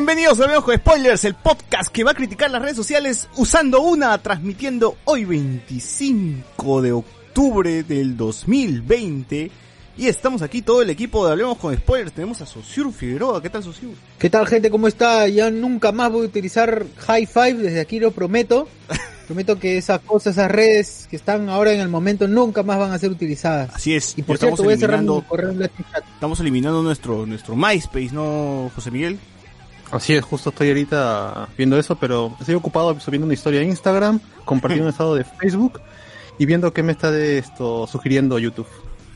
Bienvenidos a con Spoilers, el podcast que va a criticar las redes sociales usando una, transmitiendo hoy 25 de octubre del 2020. Y estamos aquí todo el equipo de Hablemos con Spoilers. Tenemos a Sosur Figueroa. ¿Qué tal, Sosur? ¿Qué tal gente? ¿Cómo está? Ya nunca más voy a utilizar High Five, desde aquí lo prometo. prometo que esas cosas, esas redes que están ahora en el momento nunca más van a ser utilizadas. Así es. Y por cierto, voy a cerrar mi correo en estamos eliminando nuestro, nuestro MySpace, ¿no, José Miguel? Así es, justo estoy ahorita viendo eso, pero estoy ocupado subiendo una historia en Instagram, compartiendo un estado de Facebook y viendo qué me está de esto sugiriendo YouTube.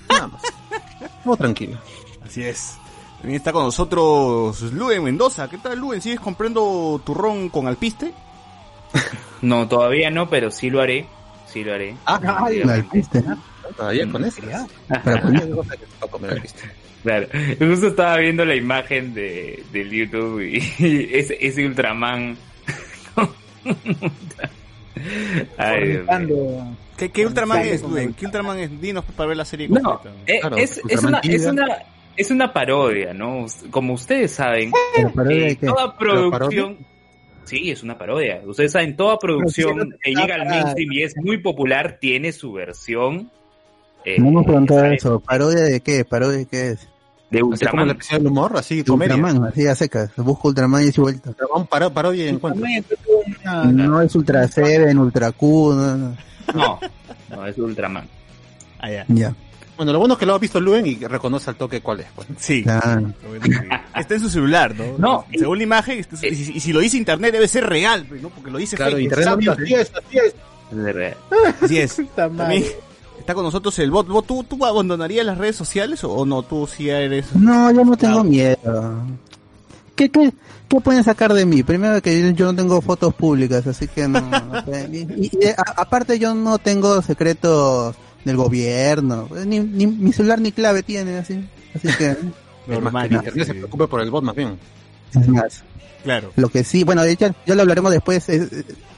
Nada más. Todo tranquilo. Así es. También está con nosotros Luen Mendoza. ¿Qué tal, Luen? ¿Sigues comprando turrón con alpiste? No, todavía no, pero sí lo haré. Sí lo haré. Ah, Definitivamente. alpiste, ¿no? Todavía con eso. Poner cosas que va a comer alpiste. Claro. Justo estaba viendo la imagen de, del YouTube y, ese, ese Ultraman. Ay. ¿Qué, qué Ultraman es, el- ¿Qué Ultraman es? Dinos para ver la serie No, completa. eh, Claro, es, una, es, una, es una parodia, ¿no? Como ustedes saben, ¿Pero parodia eh, toda ¿Pero producción... Sí, es una parodia. Ustedes saben, toda producción que llega al mainstream y es muy popular tiene su versión. eh, No hemos preguntado eso. ¿Parodia de qué? ¿Parodia de qué es? De Así como Ultraman. la especial del humor, así De comedia. Ultraman, así a secas. Busco Ultraman y es vuelta. Ultraman paro- parodia y encuentro. No es Ultra Seven, Ultra Q, no, no. No, no, es Ultraman. Ah, ya. Ya, Bueno, lo bueno es que lo ha visto Luen y reconoce al toque cuál es. pues. Sí. claro. Está en su celular, ¿no? No, Según la imagen, está- y, si- y si lo dice internet debe ser real, pues, ¿no? Porque lo dice Claro, fake. internet Así es, así es. Es. Así es. Puta madre. También está con nosotros el bot. ¿Vos, tú, ¿Tú abandonarías las redes sociales o, no? Tú sí eres... No, yo no tengo Claro. miedo. ¿Qué, qué, ¿Qué pueden sacar de mí? Primero que yo, no tengo fotos públicas, así que no. y, y, a- aparte yo no tengo secretos del gobierno. Ni, ni mi celular ni clave tiene, así. Así que, Es más, Normal, que internet se preocupe por el bot más bien. es más. Claro. Lo que sí, bueno, de hecho, ya lo hablaremos después. es-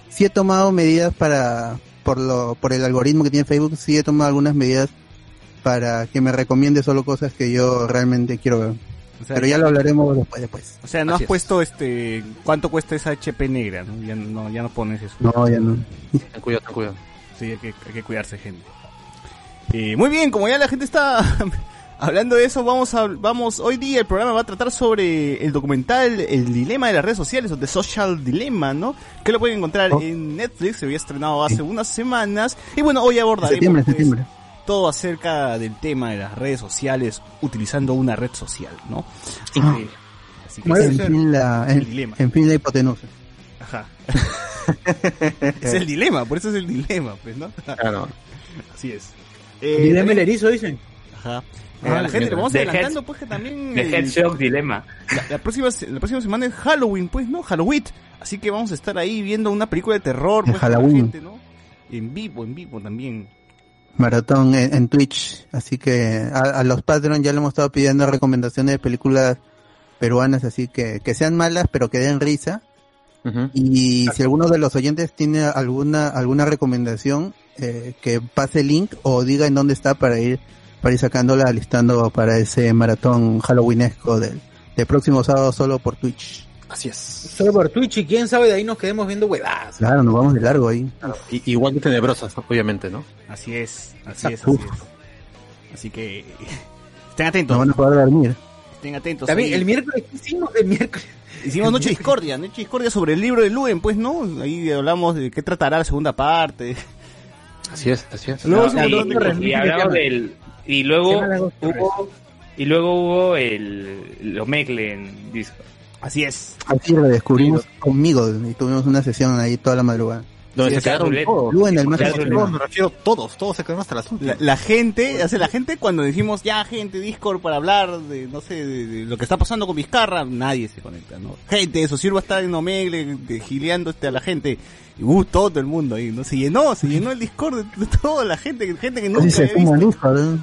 sí he tomado medidas para, por lo, por el algoritmo que tiene Facebook, sí he tomado algunas medidas para que me recomiende solo cosas que yo realmente quiero ver. O sea, Pero ya lo hablaremos después, después. O sea, no Así has es. puesto este... ¿Cuánto cuesta esa HP negra? ¿no? Ya, no, ya no pones eso. No, ya no. Ten cuidado, ten cuidado. Sí, hay que, hay que cuidarse, gente. Eh, muy bien, como ya la gente está hablando de eso, vamos a, vamos, hoy día el programa va a tratar sobre el documental El Dilema de las redes sociales, o The Social Dilemma, ¿no? Que lo pueden encontrar Oh. en Netflix, se había estrenado hace unas semanas. Y bueno, hoy abordaremos Septiembre, pues, septiembre. todo acerca del tema de las redes sociales utilizando una red social, ¿no? Así Ah. que, así que En fin, la, El en, dilema. en fin, la hipotenusa. Ajá. es el dilema, por eso es el dilema, pues, ¿no? Claro. Así es. Eh, Dilema el erizo, dicen. Ajá. Ah, Eh, a la gente le vamos The adelantando, Head- pues que también The el- Headshock Dilema. la, la próxima la próxima semana es Halloween, pues, ¿no? Halloween. Así que vamos a estar ahí viendo una película de terror, pues, Halloween. gente, ¿no? En vivo, en vivo también. Maratón en, en Twitch. Así que a, a los Patreon ya le hemos estado pidiendo recomendaciones de películas peruanas, así que que sean malas, pero que den risa. Ujú. Y si alguno de los oyentes tiene alguna alguna recomendación, eh, que pase el link o diga en dónde está para ir para ir sacándola, listando para ese maratón halloweenesco del, del próximo sábado solo por Twitch. Así es. Solo por Twitch y quién sabe de ahí nos quedemos viendo huevadas. Claro, nos vamos de largo ahí. Y- igual de tenebrosas, obviamente, ¿no? Así es, así es, Uf. así es. Así que estén No atentos, van a poder dormir. estén atentos. También ahí. el miércoles, ¿qué hicimos el miércoles? Hicimos Noche Discordia, Noche Discordia sobre el libro de Luen, pues, ¿no? Ahí hablamos de qué tratará la segunda parte. Así es, así es. Luego No, y, y hablamos del... Y luego hubo Y luego hubo el, Omegle en Discord. Así es. Así lo descubrimos conmigo y tuvimos una sesión ahí toda la madrugada. Donde Sí, se quedaron todos. Lu en el más Claro, Todos, extremo. me refiero todos, todos se quedaron hasta las La, últimas. la gente, o sea, la gente cuando dijimos ya gente Discord para hablar de, no sé, de, de lo que está pasando con Vizcarra, nadie se conecta, ¿no? Gente, eso sirva estar en Omegle, de- gileando este a la gente. Y uh, todo el mundo ahí, ¿no? Se llenó, se llenó el Discord de, de toda la gente, gente que nunca Así se había visto. Discord, ¿eh?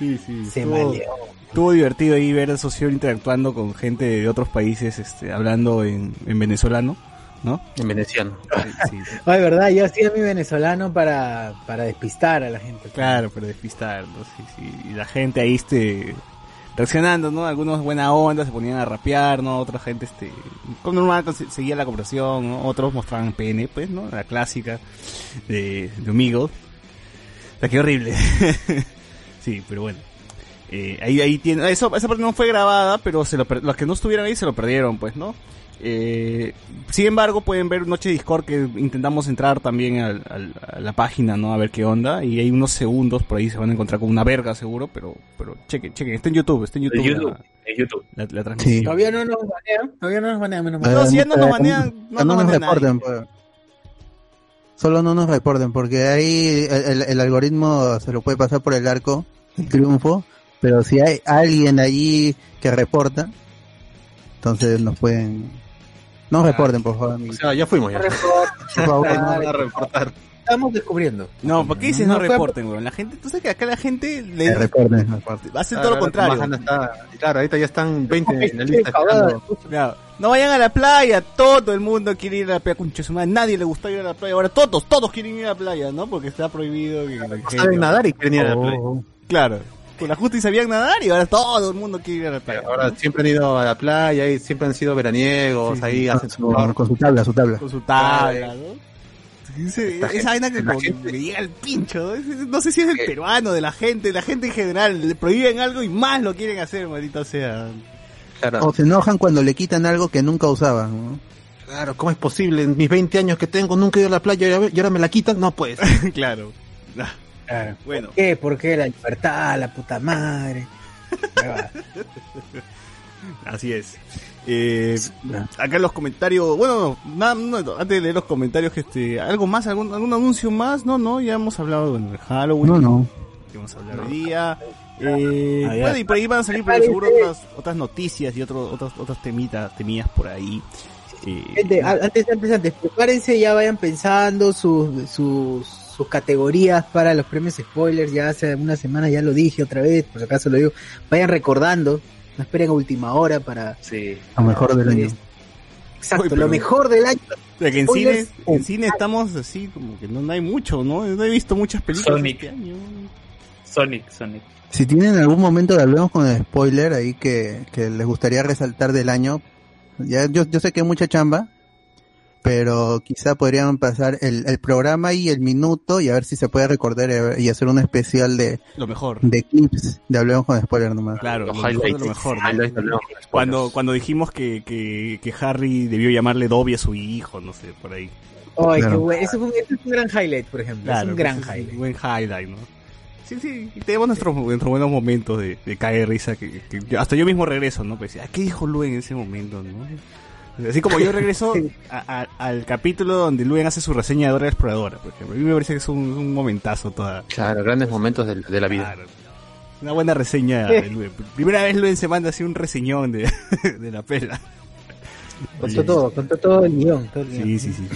Sí, sí. Se estuvo- maleó. Estuvo divertido ahí ver a Socio interactuando con gente de otros países, este, hablando en, en venezolano, ¿no? En veneciano. Sí, sí. Ay, verdad, yo hacía mi venezolano para, para despistar a la gente. Claro, pero despistar, ¿no? Sí, sí. Y la gente ahí, este, reaccionando, ¿no? Algunos buena onda, se ponían a rapear, ¿no? Otra gente, este, como normal, seguía la conversación, ¿no? Otros mostraban pene, pues, ¿no? La clásica de, de Omegle. O sea, qué horrible. sí, pero bueno. Eh, ahí, ahí tiene, eso, esa parte no fue grabada, pero se lo per- los que no estuvieron ahí se lo perdieron, pues, ¿no? Eh, sin embargo, pueden ver Noche Discord que intentamos entrar también al- al- a la página, ¿no? A ver qué onda. Y hay unos segundos por ahí se van a encontrar con una verga seguro, pero, pero chequen, chequen. Está en YouTube, está en YouTube. En YouTube. La, En YouTube. la- la transmisión. Todavía no nos banean, todavía no nos banean, menos mal. No, si ya no nos banean, no no nos nos reporten, pues. Solo no nos reporten, porque ahí el, el- el algoritmo se lo puede pasar por el arco, triunfo, pero si hay alguien allí que reporta, entonces nos pueden... No reporten, por favor. O sea, ya fuimos ya. Por favor, No no. van a reportar. Estamos descubriendo. No, ¿por qué dices no, reporten, weón? La gente, tú sabes que acá la gente Que le reporten, reporten. hace Claro, todo lo contrario. Está- Claro, ahorita ya están 20 en la lista. esperando. Claro. No vayan a la playa, todo el mundo quiere ir a la playa, concha su madre, nadie le gusta ir a la playa, ahora todos, todos quieren ir a la playa, ¿no? Porque está prohibido que No saben nadar y quieren ir a la playa. Claro. Con la justa y sabían nadar y ahora todo el mundo quiere ir a la playa. Ahora siempre han ido a la playa y siempre han sido veraniegos, Sí, sí. ahí hacen su con, con su tabla, su tabla. Con su tabla, ¿no? Ese- esa vaina que como gente- me llega al pincho, ¿no? Sé si es el Que- peruano, de la gente, la gente en general, le prohíben algo y más lo quieren hacer, maldita sea. Claro. O se enojan cuando le quitan algo que nunca usaban. ¿no? Claro, ¿cómo es posible? En mis 20 años que tengo nunca he ido a la playa y ahora- y ahora me la quitan. No, pues. claro. Claro. Bueno, ¿Por qué? ¿Por qué la libertad, la puta madre? Así es. Eh, acá en los comentarios, bueno, no, no, antes de leer los comentarios, este, algo más, algún, algún anuncio más, no, no, ya hemos hablado bueno, de Halloween, No, no. que vamos a hablar hoy día. Eh, Ah, bueno, y por ahí van a salir por seguro otras, otras noticias y otros, otras, otras temitas, temillas por ahí. Eh, Gente, antes, antes, antes, prepárense, ya vayan pensando sus, sus, sus categorías para los premios spoilers. Ya hace una semana ya lo dije otra vez, por si acaso lo digo. Vayan recordando, no esperen a última hora para. Sí. Lo mejor del año. Exacto, Uy, lo mejor del año. o sea, que en cine, en cine estamos así, como que no, no hay mucho, ¿no? No he visto muchas películas Sonic. este año. Sonic, Sonic. Si tienen algún momento que hablemos con el spoiler ahí que, que les gustaría resaltar del año, ya yo, yo sé que hay mucha chamba, pero quizá podrían pasar el, el programa y el minuto y a ver si se puede recordar y hacer un especial de, Lo mejor. de clips de Hablemos con spoiler nomás. Claro, lo mejor lo mejor. ¿no? Cuando, cuando dijimos que, que, que Harry debió llamarle Dobby a su hijo, no sé, por ahí. Ay, Claro. qué bueno. Eso, fue un, eso es un gran highlight, por ejemplo. es un gran ese es highlight. Un buen highlight, ¿no? Sí, sí, y tenemos nuestros, nuestros buenos momentos de, de caer risa que, que yo- hasta yo mismo regreso, ¿no? Pues, ah, ¿qué dijo Luen en ese momento, no? Así como yo regreso a- a- al capítulo donde Luen hace su reseña de Dora la Exploradora, por ejemplo. A mí me parece que es un, un momentazo toda. Claro, grandes momentos de, de la vida. Claro. Una buena reseña de Luen. Primera vez Luen se manda así un reseñón de, de la pela. Contó todo, contó todo el guion. Todo el guion. Sí, sí, sí.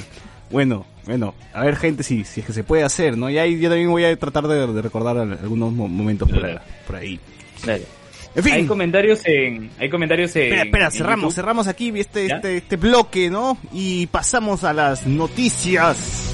Bueno, bueno, a ver gente, si, si es que se puede hacer, ¿no? Y ahí yo también voy a tratar de, de recordar al- algunos mo- momentos por ahí. Por ahí. Dale. En fin, Hay comentarios en. Hay comentarios en. espera, espera, en cerramos, YouTube. cerramos aquí este, ¿Ya? este, este bloque, ¿no? Y pasamos a las noticias.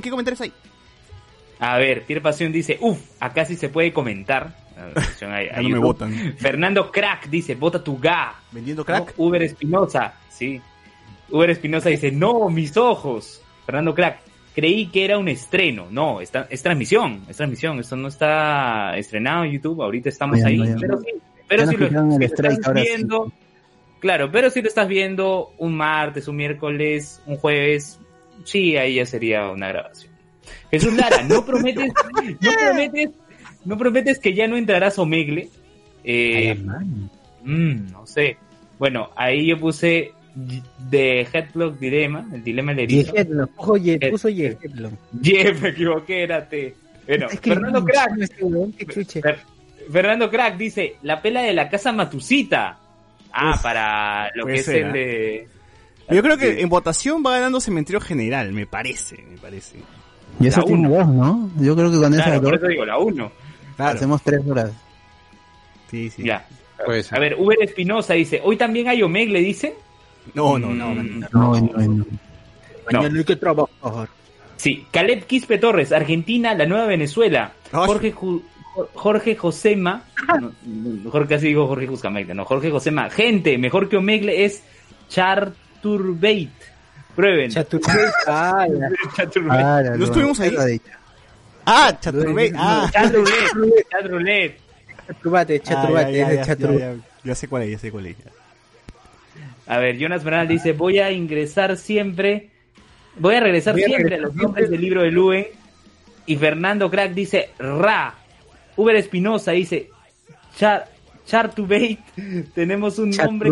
¿Qué comentarios hay? A ver, Pierre Pasión dice, uff, acá sí se puede comentar. Ahí, Ya a no me votan. Fernando Crack dice, vota tu ga. ¿Vendiendo crack? No, Uber Espinosa, sí. Uber Espinosa dice, no, mis ojos. Fernando Crack, creí que era un estreno. No, está, es transmisión, es transmisión. Esto no está estrenado en YouTube, ahorita estamos ahí. Pero sí, pero si lo, si strike, estás sí. viendo, claro, pero si lo estás viendo un martes, un miércoles, un jueves, sí, ahí ya sería una grabación. Jesús Lara, no prometes, no prometes, no prometes que ya no entrarás Omegle. Eh, Mm, no sé. Bueno, ahí yo puse de Headlock Dilema, el dilema del. Yehetlon, ojo, Ye- Eh, me equivoqué, érate. Bueno, Es que Fernando no, Crack, no. Fer- Fernando Crack dice, la pela de la casa Matusita. Ah, para lo que es el ¿ah? de... Yo creo que Sí. en votación va ganando Cementerio General, me parece, me parece. Y eso tiene uno. dos, ¿no? Yo creo que con Claro, esas por dos eso digo, la 1. Claro. hacemos tres horas. Sí, sí. Ya. Puede ser. A ver, Uber Espinosa dice, hoy también hay Omegle, dice. No, no, no. No, no, no. no. Mañana hay que trabajar. Sí, Caleb Quispe Torres, Argentina, la nueva Venezuela. Jorge Ju- Jorge Josema, no, no, Jorge casi digo Jorge Juscamegle, no, Jorge Josema. Gente, mejor que Omegle es Charturbate. Prueben. Chaturbate, ah. Chaturbate. Ah, ¿No estuvimos ahí? dicho. Ah, Chaturbate. Ah. Chaturbate, chaturbate, Ah, ya, chaturbate. ya, sé cuál es, ya sé cuál es. A ver, Jonas Bernal dice, voy a ingresar siempre, voy a regresar Voy a siempre a los nombres del libro de Luen. Y Fernando Crack dice, Ra. Uber Espinosa dice, Char, Chartubate. Tenemos un nombre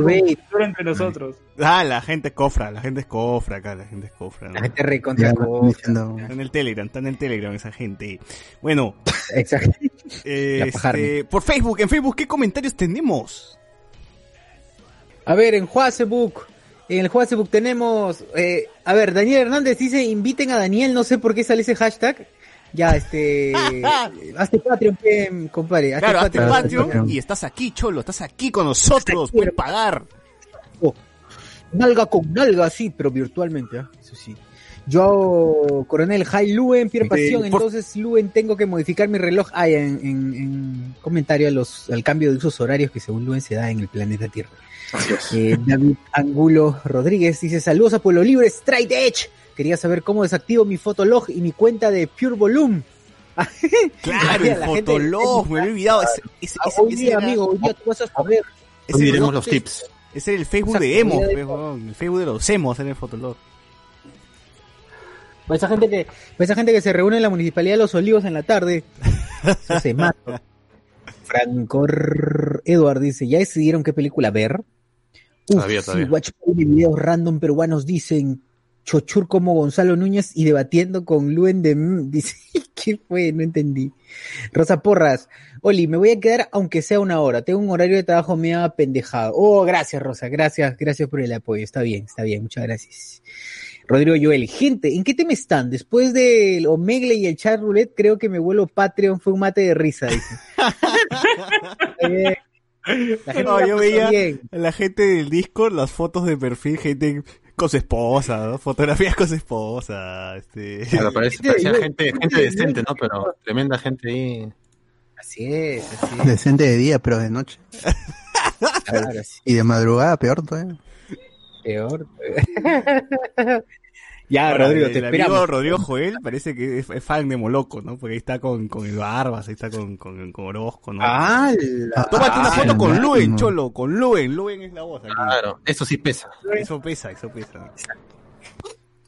entre nosotros. Ah, la gente es cofra, la gente es cofra acá, la gente es cofra. ¿no? La gente recontra diciendo. Está en el Telegram, está en el Telegram esa gente. Bueno, Exacto. eh, este, por Facebook, en Facebook, ¿qué comentarios tenemos? A ver, en Facebook, en el Facebook tenemos, eh, a ver, Daniel Hernández dice, inviten a Daniel, no sé por qué sale ese hashtag. Ya, este, hazte Patreon, compadre. hazte Claro, hazte Patreon. Patreon Patreon. y estás aquí, Cholo, estás aquí con nosotros, puedes pagar. Oh, nalga con nalga, sí, pero virtualmente, ¿ah? eso sí. Yo, coronel Jai Luen, Pierre Pasión, por- entonces Luen tengo que modificar mi reloj. Ah, en, en, en comentario a los, al cambio de usos horarios que según Luen se da en el planeta Tierra. Eh, David Angulo Rodríguez dice saludos a Pueblo Libre, Straight Edge. Quería saber cómo desactivo mi Fotolog y mi cuenta de Pure Volume. Claro, La el gente- fotolog, me había olvidado. Ah, ese- hoy día, era- amigo, hoy día tú vas a saber. Hoy diremos los tips. ese era el Facebook Exacto, de Emo, de- pues, el Facebook de los Emos era el fotolog. Para esa gente que, para esa gente que se reúne en la municipalidad de Los Olivos en la tarde, se mato. Franco Edward dice, ¿ya decidieron qué película ver? Uf, Todavía, sí, todavía. Watch videos random peruanos dicen chochur como Gonzalo Núñez y debatiendo con Luen de dice, ¿qué fue? No entendí. Rosa Porras, Oli, me voy a quedar aunque sea una hora, tengo un horario de trabajo medio pendejado. Oh, gracias Rosa, gracias, gracias por el apoyo, está bien, está bien, muchas gracias. Rodrigo Joel, gente, ¿en qué tema están? Después del Omegle y el chat roulette, creo que me vuelo Patreon, fue un mate de risa, dice. Está bien. La gente No, la yo pasó veía bien. la gente del Discord, las fotos de perfil, gente con su esposa, ¿no? fotografías con su esposa, este... Claro, parece, parecía gente, gente decente, ¿no? Pero tremenda gente ahí. Así es, así es. Decente de día, pero de noche. Claro, Y de madrugada, peor todavía. peor. Ya, Ahora, Rodrigo, el te amigo esperamos. Rodrigo Joel parece que es, es fan de Moloco, ¿no? Porque ahí está con, con el Barbas, ahí está con, con, con Orozco, ¿no? ¡Hala! Tómate una Ah, foto con no. Luen, Cholo, con Luen. Luen es la voz aquí. Claro, eso sí pesa. Eso pesa, eso pesa.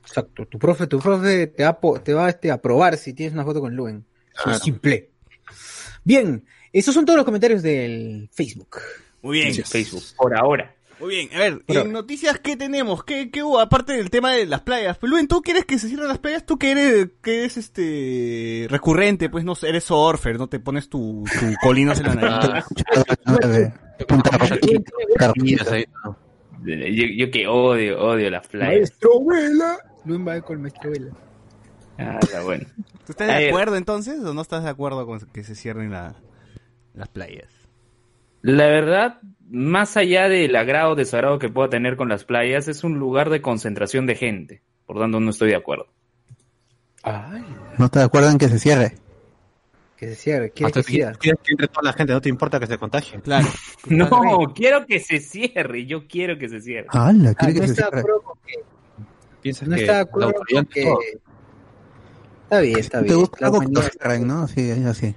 Exacto. Tu profe, tu profe te va, te va este, a probar si tienes una foto con Luen. Eso es simple. Bien, esos son todos los comentarios del Facebook. Muy bien. En Facebook, por ahora. Muy bien, a ver, Pero- en noticias, ¿qué tenemos? ¿Qué, qué hubo? Aparte del tema de las playas. Luen, ¿tú quieres que se cierren las playas? Tú que eres, que eres este, recurrente, pues no sé, eres surfer, no te pones tu, tu colinas en la nariz. Ahí, ¿no? Yo, yo que odio, odio las playas. Maestro Vela. Luen va con Maestro Vela. Ah, está bueno. ¿Tú estás de acuerdo entonces o no estás de acuerdo con que se cierren la- las playas? La verdad, más allá del agrado o desagrado que pueda tener con las playas, es un lugar de concentración de gente. Por tanto, no estoy de acuerdo. Ay, ¿No estás de acuerdo en que se cierre? que se cierre. ¿Quieres Hasta que que quieres que entre toda la gente, no te importa que se contagien. Claro. No, quiero que se cierre. Yo quiero que se cierre. ¡Hala! Ah, ¿Quiere no que se está de cierre? acuerdo con que... Piensas No que está acuerdo que... Está bien, está ¿Te bien. gusta La algo que cierren, no? Sí, es así.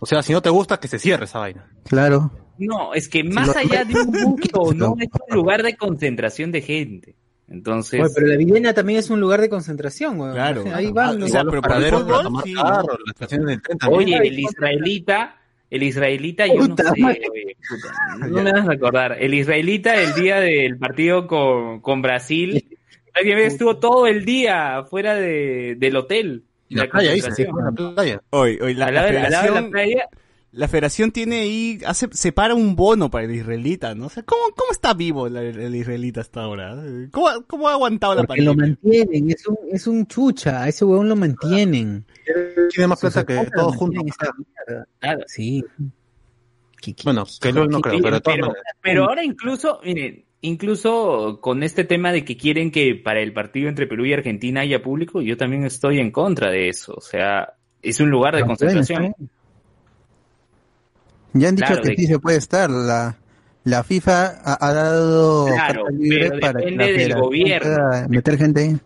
O sea, si no te gusta, que se cierre esa vaina. Claro. No, es que más lo- allá de un gusto, no lo- es un lugar de concentración de gente. Entonces, Oye, pero la Villena también es un lugar de concentración, weón. Claro. Ahí Ah, van o los... sea, paraderos para tomar sí. carro, las estaciones del tren también. oye, el israelita, el israelita, yo no sé, oye, puta, no me vas a acordar. El israelita, el día del partido con, con Brasil, estuvo todo el día fuera de, del hotel. Y la playa, dice, sí, la playa. Hoy, hoy la, la de- la federación, playa, la federación tiene ahí, hace, separa un bono para el israelita, ¿no? O sea, ¿cómo, cómo está vivo el, el israelita hasta ahora? ¿Cómo, cómo ha aguantado la Porque lo pandemia? mantienen, es un, es un chucha, a ese huevón lo mantienen. Tiene más plata que todos juntos. claro. Sí. ¿Qué- qué- Bueno, que no, no creo, pero pero, pero ahora incluso, miren, incluso con este tema de que quieren que para el partido entre Perú y Argentina haya público, yo también estoy en contra de eso. O sea, es un lugar de concentración. Ya han dicho Claro, que de- sí se puede estar. La, la FIFA ha, ha dado Claro, libre pero para depende del gobierno. meter gente ahí.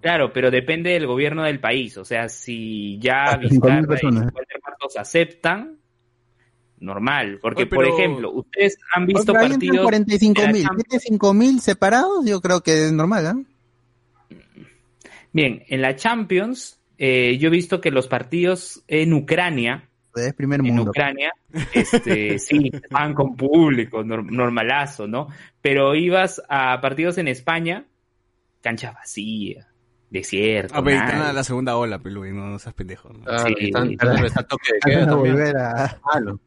Claro, pero depende del gobierno del país. O sea, si ya Hasta 5.000 Vizcarra y personas. Martos aceptan, normal. Porque, Oye, por pero- ejemplo, ustedes han visto partidos... 45 de la mil. Champions. ¿Tiene 5 mil separados? Yo creo que es normal, ¿ah? Bien, en la Champions, eh, yo he visto que los partidos en Ucrania, Es primer en mundo. Ucrania, este, sí, estaban con público, nor- normalazo, ¿no? Pero ibas a partidos en España, cancha vacía, desierto, A ver, nadie. está la segunda ola, Pelú, y no, no seas pendejo. ¿no? Ah, Sí. están el toque de queda volver a... Malo.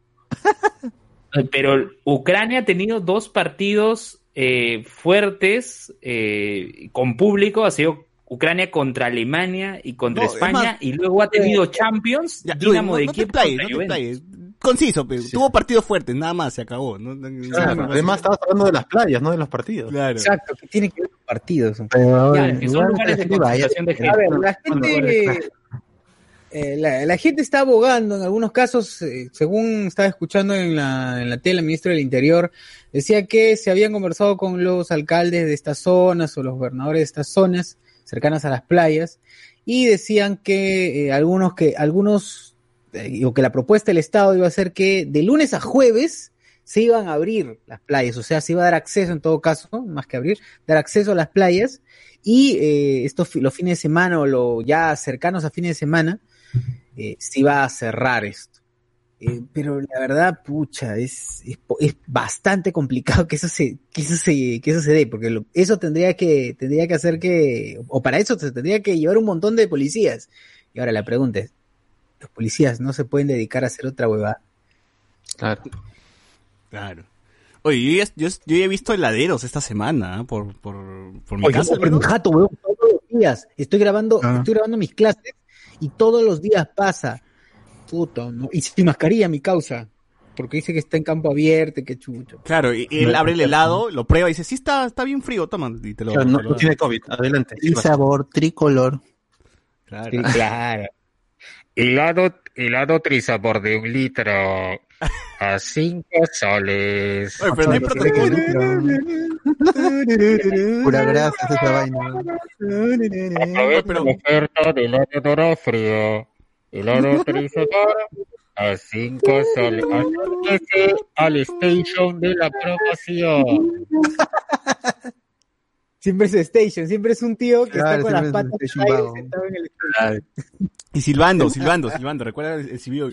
Pero Ucrania ha tenido dos partidos eh, fuertes eh, con público, ha sido Ucrania contra Alemania y contra No, es España, más- y luego ha tenido Champions, Ya, Dinamo Luis, de no, Kiev no. Conciso, pero tuvo partidos fuertes, nada más, se acabó. ¿no? Claro, además, estabas hablando de las playas, no de los partidos. Claro. Exacto, que tiene que ver con partidos. Pero, que son lugares de concentración de A gente. ver, la gente, eh, la, gente está abogando en algunos casos, eh, según estaba escuchando en la, en la tele, el ministro del Interior decía que se habían conversado con los alcaldes de estas zonas o los gobernadores de estas zonas cercanas a las playas y decían que eh, algunos que algunos o que la propuesta del Estado iba a ser que de lunes a jueves se iban a abrir las playas, o sea, se iba a dar acceso en todo caso, más que abrir, dar acceso a las playas y estos los fines de semana o lo ya cercanos a fines de semana eh, se iba a cerrar esto. Eh, pero la verdad, pucha, es, es, es bastante complicado que eso se, que eso se, que eso se dé, porque lo- eso tendría que, tendría que hacer que, o para eso se tendría que llevar un montón de policías. Y ahora la pregunta es, ¿los policías no se pueden dedicar a hacer otra huevada? Claro. Claro. Oye, yo, ya- yo, yo ya he visto heladeros esta semana, ¿ah? por, por, por mi Oye, casa. ¿no? mi jato, weón, todos los días. Estoy grabando, Ah. estoy grabando mis clases y todos los días pasa. Puto, ¿no? Y sin mascarilla, mi causa. Porque dice que está en campo abierto, que chucho. Claro, y, y él abre el helado, lo prueba y dice, sí, está, está bien frío, toma. Y te lo, Claro, no, te lo no da. tiene COVID. Adelante. El sabor tricolor. Claro. Sí, claro. Helado, helado trisabor de un litro. A cinco soles. Oye, pero no hay. Pura gracias esa vaina. Aprovecha pero- la oferta del helado frío. Helado frizador a cinco soles. Acérquese al station de la promoción. Siempre es Station, siempre es un tío que Claro, está con las patas en el Station. Y silbando, silbando, silbando. Recuerda el, el silbido.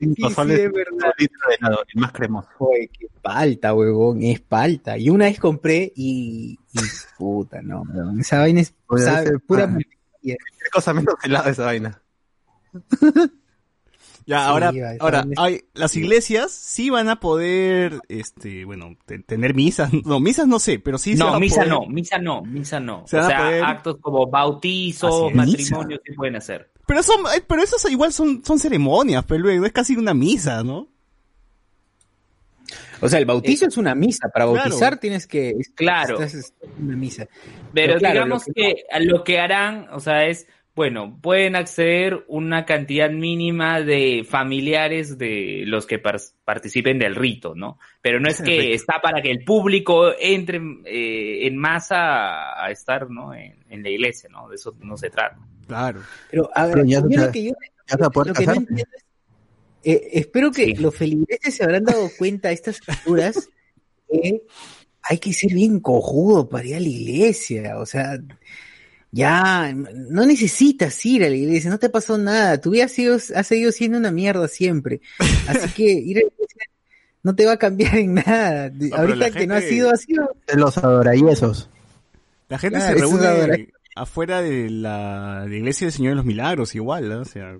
Cinco Sí, soles, sí, es verdad. un litro de helado, el más cremoso. Joder, qué palta, huevón, es palta. Y una vez compré y, y puta, no, huevón, esa vaina es Oye, sabe, ese pura cosa menos helado esa vaina. Ya, Sí, ahora, va, ahora hay, las iglesias sí van a poder, este, bueno, te- tener misas. No, misas no sé, pero sí se No, misa poder- no, misa no, misa no. Se o sea, poder- actos como bautizos, es. matrimonios sí pueden hacer. Pero son, eh, pero esos igual son, son ceremonias, pero luego es casi una misa, ¿no? O sea, el bautizo es una misa. Para Claro. bautizar tienes que. es- Claro. Es, es una misa. Pero, Pero claro, digamos lo que, a lo que harán, o sea, es, bueno, pueden acceder una cantidad mínima de familiares de los que par- participen del rito, ¿no? Pero no es que está para que el público entre eh, en masa a, a estar, ¿no? En, en la iglesia, ¿no? De eso no se trata. Claro. Pero, a ver, Pero ya yo lo que yo Ya lo que no entiendo es. eh, espero que Sí. los feligreses se habrán dado cuenta a estas alturas que hay que ser bien cojudo para ir a la iglesia. O sea, ya no necesitas ir a la iglesia, no te pasó nada. Tu vida ha, sido, ha seguido siendo una mierda siempre. Así que ir a la iglesia no te va a cambiar en nada. pero Ahorita que no ha gente- sido, ha sido. De los adorayesos. La gente Claro, se reúne afuera de la, de la iglesia del Señor de los Milagros, igual, ¿no? O sea,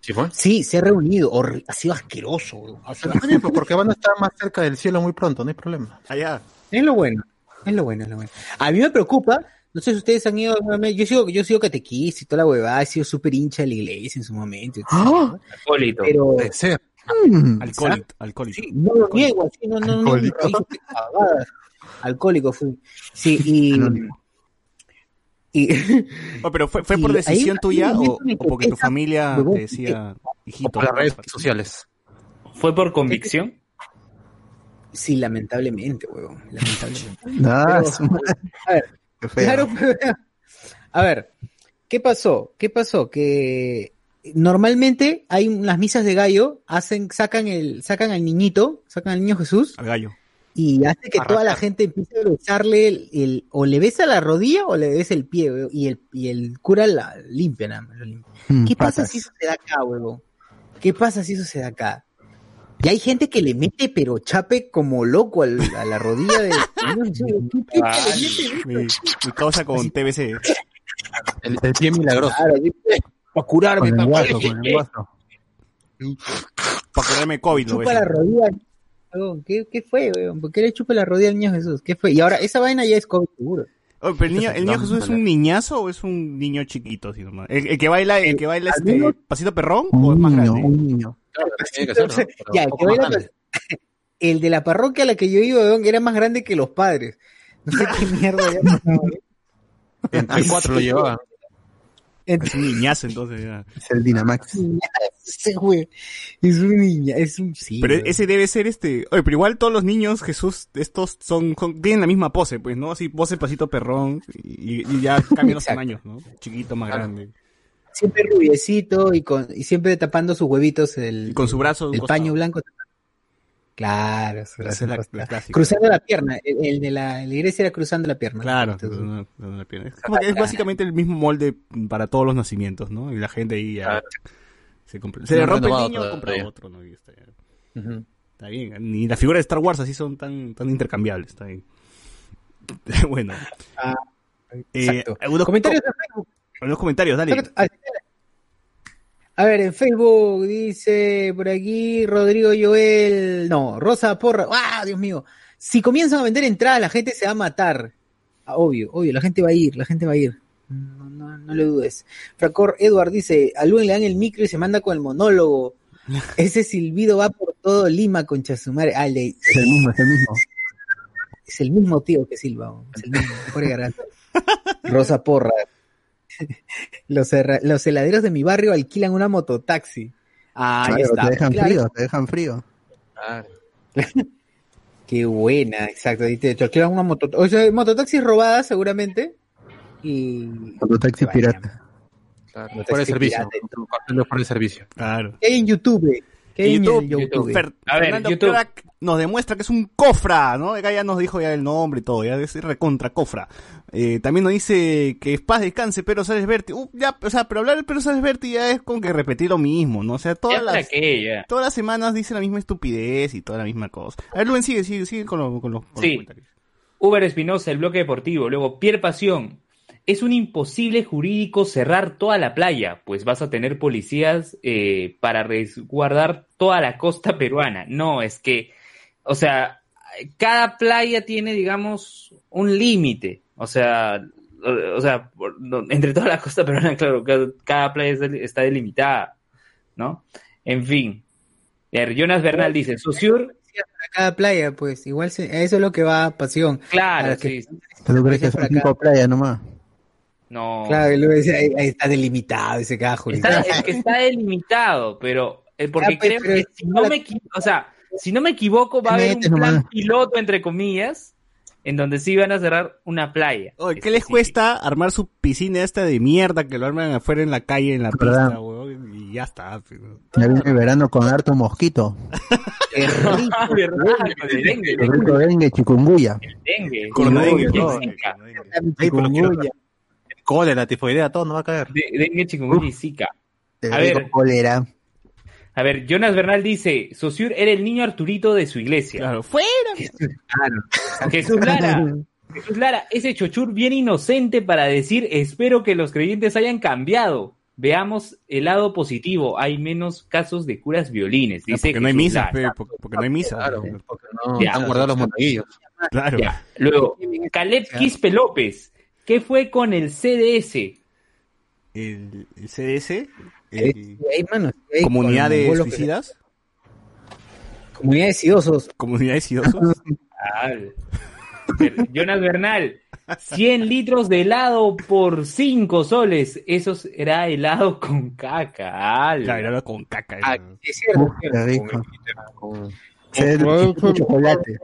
¿Sí fue? Sí, se ha reunido. Ha sido asqueroso. weón. O sea, Está bien, pues, porque van a estar más cerca del cielo muy pronto, no hay problema. allá. Es lo bueno, es lo bueno, es lo bueno. A mí me preocupa, no sé si ustedes han ido, yo sigo, yo sigo catequista y toda la huevada, he sido súper hincha de la iglesia en su momento, ¡Ah! Polito. pero Puede ser. Mm. Alcohólico, alcohólico. sí, no lo niego, así, no, no, no, Alcohólico. no, alcohólico fui, sí, y, y Oh, pero fue, fue por ahí decisión tuya o, o porque que tu familia te decía, hijito. Por las redes porfa"? sociales. ¿Fue por convicción? sí, lamentablemente, huevón, lamentablemente. Pero-. A ver, Qué feo. Claro, pero- a ver, ¿qué pasó? ¿Qué pasó? Que normalmente hay las misas de gallo, hacen, sacan el, sacan al niñito, sacan al niño Jesús, Al gallo. Y hace que toda la gente empiece a besarle el, el- o le besa la rodilla o le besa el pie, weón, y el, y el cura la limpia nada más, lo limpia. Mm, ¿Qué pasa si eso se da acá, huevón? ¿Qué pasa si eso se da acá? Y hay gente que le mete pero chape como loco al- a la rodilla de... ¿Qué puta le mete, Mi, mi causa con TBC. El, el pie milagroso. Claro, para curarme, Con el guaso, con el guaso. Para curarme COVID, lo chupa ves. la rodilla. Weón, ¿Qué, ¿Qué fue, weón? ¿Por qué le chupa la rodilla al niño Jesús? ¿Qué fue? Y ahora, esa vaina ya es COVID seguro. Oye, pero el niño, el niño Jesús es un niñazo o es un niño chiquito, así nomás? ¿El, el que baila, el que baila al este pasito perrón o es más niño, grande? un niño. Claro, tiene que ser, ¿no? Pero ya, un el, que baila- de la parroquia a la que yo iba, weón, era más grande que los padres. No sé qué mierda ya pasaba, weón. Entre cuatro lo llevaban. Es un niñazo, entonces. ya. Es el Dynamax. Ese güey es un niña, es un sí. Pero ese debe ser este. Oye, pero igual todos los niños, Jesús, estos son, son- tienen la misma pose, pues, ¿no? Así, pose pasito perrón y, y ya cambian los tamaños, ¿no? Chiquito, más Claro. grande. siempre rubiecito y con y siempre tapando sus huevitos el, Y con su brazo. el costado. paño blanco. Claro, Esa la, la clásica. cruzando la pierna. El, el de la, la iglesia era cruzando la pierna. Claro, Entonces, la pierna. es como que es básicamente el mismo molde para todos los nacimientos, ¿no? Y la gente ahí ya Claro. se compra. Se le rompe el niño, compra otro, ¿no? Y está, ya. Ujú. Está bien. Ni las figuras de Star Wars así son tan, tan intercambiables, está bien. bueno. Ah, Eh, algunos, Comentarios en Facebook. algunos comentarios, dale. A ver, en Facebook dice por aquí Rodrigo Joel, no, Rosa Porra, ¡ah, Dios mío! Si comienzan a vender entradas, la gente se va a matar. Ah, obvio, obvio, la gente va a ir, la gente va a ir. No, no, no le dudes. Fracor Edward dice, a Luen le dan el micro y se manda con el monólogo. Ese silbido va por todo Lima con Chasumare. Ah, Es el mismo, es el mismo. es el mismo tío que Silva, es el mismo. Rosa Porra. Los, los heladeros de mi barrio alquilan una mototaxi. Ah, ahí Claro, está. te dejan Claro. frío, te dejan frío. Qué buena, exacto. Y te, te alquilan una mototaxi. O sea, mototaxi robada seguramente. Y. Mototaxi pirata. Claro, por el servicio. pirata por el servicio. Claro. ¿Qué hay en YouTube? ¿Qué YouTube, YouTube? Fer- A ver, Fernando YouTube. Crack nos demuestra que es un cofra, ¿no? Acá ya nos dijo ya el nombre y todo, ya es recontra cofra. Eh, también nos dice que es paz descanse, pero Sales Berti. Uh, ya, o sea, pero hablar del pero Sales Berti ya es como que repetir lo mismo, ¿no? O sea, todas las, todas las semanas dice la misma estupidez y toda la misma cosa. A ver, Luen, sigue, sigue, sigue con, lo- con los, con los Sí. comentarios. Uber Espinosa, el bloque deportivo. Luego, Pierre Pasión. Es un imposible jurídico cerrar toda la playa, pues vas a tener policías eh, para resguardar toda la costa peruana. No, es que, o sea, cada playa tiene, digamos, un límite. O sea, o, o sea, por- no- entre toda la costa peruana, claro, cada, cada playa está- delimitada, ¿no? En fin. A Jonas Bernal dice, Susur, A cada playa, pues. Igual se- a eso es lo que va pasión. claro, Para que- sí. ¿Tú crees que son cinco playas nomás? No. Claro, y luego dice, ahí, ahí está delimitado ese cajo. Está, es que está delimitado, pero eh, porque Ya, pues, creo pero que si no me equi- o sea, si no me equivoco va a haber un plan nomás. piloto entre comillas en donde sí van a cerrar una playa. Oye, ¿qué les cuesta armar su piscina esta de mierda que lo arman afuera en la calle, en la ¿Verdad? pista, weón? Y ya está. pero- Ya viene el verano con harto mosquito. Qué rico. Ah, con dengue, El rico dengue chikungunya. el dengue, Cólera, tifoidea, todo no va a caer. de- dengue, chikungunya y zika. A ver. cólera. A ver, Jonas Bernal dice, Saussure era el niño Arturito de su iglesia. Claro, fuera. Jesús Lara, Jesús Lara, ese chochur bien inocente para decir, espero que los creyentes hayan cambiado. Veamos el lado positivo, hay menos casos de curas violines. Dice porque no hay misa, pe, porque, porque no hay misa. Claro, porque no Ya. están guardados los monaguillos. Claro. Ya. Luego, Caleb Quispe López, ¿qué fue con el CDS? El, el CDS, el- ahí, mano, ahí Comunidad de que- Suicidas, Comunidad de sidosos. Comunidad de Sidosos. Al. Ver- Jonas Bernal, 100 litros de helado por 5 soles. Eso será helado con caca. Al. Claro, era con caca. Ah, era. es cierto. Rico. Con chocolate.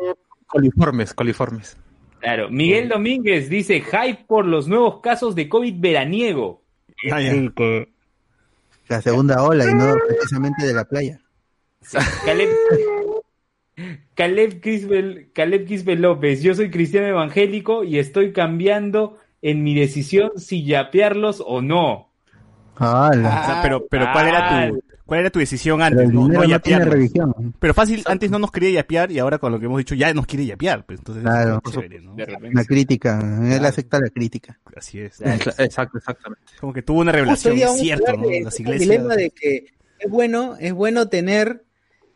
coliformes, coliformes. Claro. Miguel Domínguez dice, hype por los nuevos casos de COVID veraniego. Ah, ya. La segunda ola y no precisamente de la playa. Caleb, Caleb, Quisbel, Caleb Quisbel López, yo soy cristiano evangélico y estoy cambiando en mi decisión si yapearlos o no. ¡Hala! O sea, pero, pero ¿cuál era tu, cuál era tu decisión antes? Pero el No, no no tiene yapearnos. religión. Pero fácil, antes no nos quería yapear y ahora con lo que hemos dicho ya nos quiere yapear. Pues, entonces, Claro. es chévere, ¿no? La crítica. Él acepta la crítica. Así es. Exacto, exactamente. Como que tuvo una Justo revelación, es cierto, ¿no? de Las iglesias. dilema de que es bueno, es bueno tener,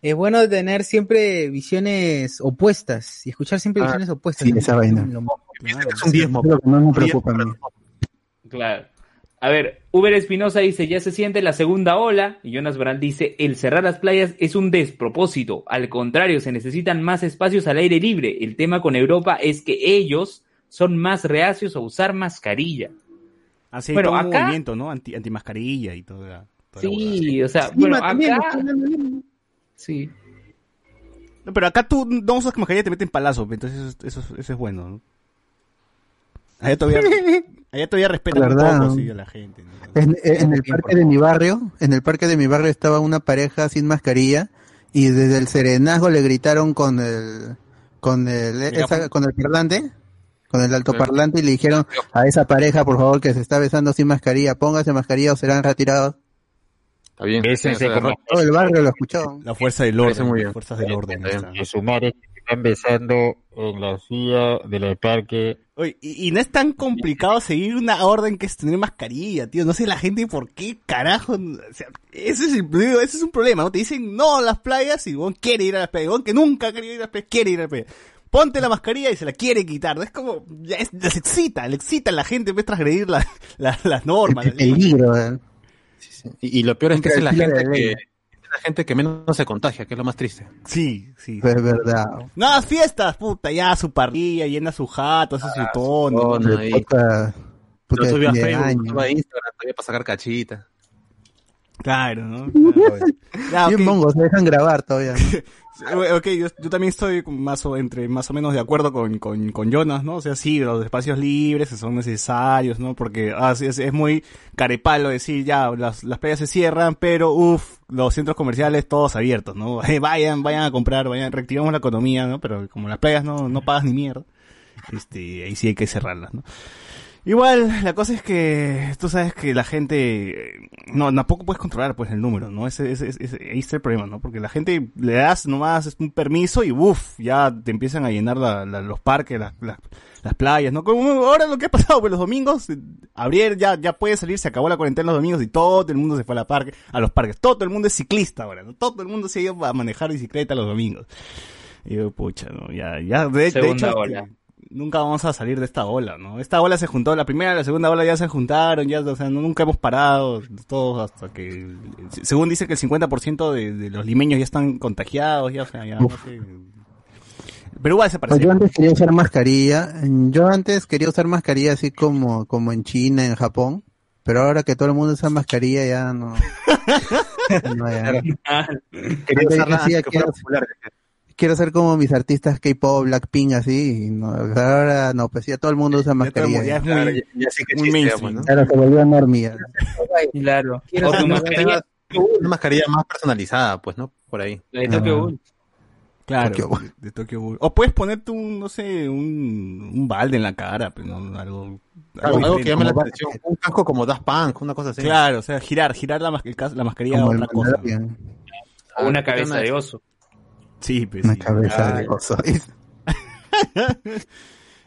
es bueno tener siempre visiones opuestas y escuchar siempre Ah, visiones opuestas. sí, esa vaina. Lo- Claro. Es un diezmo. Es lo que no me preocupa a mí. Claro. A ver, Uber Espinosa dice, ya se siente la segunda ola. Y Jonas Brand dice, el cerrar las playas es un despropósito. Al contrario, se necesitan más espacios al aire libre. El tema con Europa es que ellos son más reacios a usar mascarilla. Así Bueno, todo un movimiento, ¿no? Anti, antimascarilla y toda la- toda la huevada. Sí, o sea, Sí, bueno, acá... Sí. No, pero acá tú no usas mascarilla y te meten palazo, entonces eso, es- eso, es- eso es bueno, ¿no? Allá todavía, allá todavía respetan un ¿Verdad? poco, sí, a la gente. ¿no? En, en el parque de mi barrio, en el parque de mi barrio estaba una pareja sin mascarilla y desde el serenazgo le gritaron con el con el esa- con el parlante, con el altoparlante y le dijeron a esa pareja, por favor, que se está besando sin mascarilla, póngase mascarilla o serán retirados. Está bien. Como Todo el barrio lo escuchó. La fuerza del orden, muy las bien. fuerzas del orden. ahí está. que su madre se están besando en la silla del parque. Oye, y, y no es tan complicado seguir una orden que es tener mascarilla, tío. No sé la gente por qué carajo. O sea, ese, es el, digo, ese es un problema, ¿no? Te dicen no a las playas y vos quiere ir a las playas. Vos que nunca ha querido ir a las playas, quiere ir a las playas. Ponte la mascarilla y se la quiere quitar. Es como, ya es, les excita, le excita a la gente en vez de transgredir la- la- las normas. El peligro. eh. Y, y lo peor es que es la gente que la gente que menos se contagia, que es lo más triste. Sí, sí. Es verdad. No hagas fiestas, puta, ya su parrilla, llena su jato, hace su tono. Lo de subí a Facebook, subí a Instagram todavía para sacar cachita. Claro, ¿no? Claro. Bien ok. mongos, se dejan grabar todavía. ¿no? Ok, yo, yo también estoy más o, entre, más o menos de acuerdo con, con, con Jonas, ¿no? O sea, sí, los espacios libres son necesarios, ¿no? Porque ah, es, es muy carepalo decir, ya, las, las playas se cierran, pero uff, los centros comerciales todos abiertos, ¿no? Vayan, vayan a comprar, vayan, reactivamos la economía, ¿no? Pero como las playas no, no pagas ni mierda, este, ahí sí hay que cerrarlas, ¿no? Igual, la cosa es que tú sabes que la gente, eh, no, tampoco puedes controlar pues el número, ¿no? Ese, ese, ese- ahí está el problema, ¿no? Porque la gente le das nomás un permiso y uff, ya te empiezan a llenar la- la- los parques, las, las, playas, ¿no? Como ahora lo que ha pasado, pues los domingos, eh, abrieron, ya, ya puede salir, se acabó la cuarentena los domingos y todo el mundo se fue a la parque, a los parques, todo el mundo es ciclista ahora, ¿no? Todo el mundo se ha ido a manejar bicicleta los domingos. Y yo, pucha, ¿no? Ya, ya, de, de Segunda hecho, este, ola. Nunca vamos a salir de esta ola, ¿no? Esta ola se juntó, la primera y la segunda ola ya se juntaron, ya, o sea, no- nunca hemos parado, todos hasta que, según dice que el 50% de, de los limeños ya están contagiados, ya, o sea, ya, no sé. Pero igual se Pues parece. yo antes quería usar mascarilla. Yo antes quería usar mascarilla así como, como en China, en Japón. Pero ahora que todo el mundo usa mascarilla ya no. no, ya. Quería que. Quiero ser como mis artistas K-pop, Blackpink, así. y no, ahora no, pues ya todo el mundo usa Ya mascarilla. ya es Claro, muy, ya, ya sí que muy chiste, mainstream. digamos, ¿no? Claro, se volvió normia. Claro. O tu mascarilla Una mascarilla más personalizada, pues, ¿no? Por ahí. la de Tokyo. Ghoul. Claro, Tokyo de, Tokyo Ghoul. O puedes ponerte un, no sé, un, un balde en la cara, pero no, algo, Claro, algo que llame la atención. Un casco como Daft Punk, una cosa así. Claro, o sea, girar, girar la, mas- la mascarilla a otra cosa. O una Ah, cabeza de oso. Sí, pues Una sí. cabeza Ah, de oso.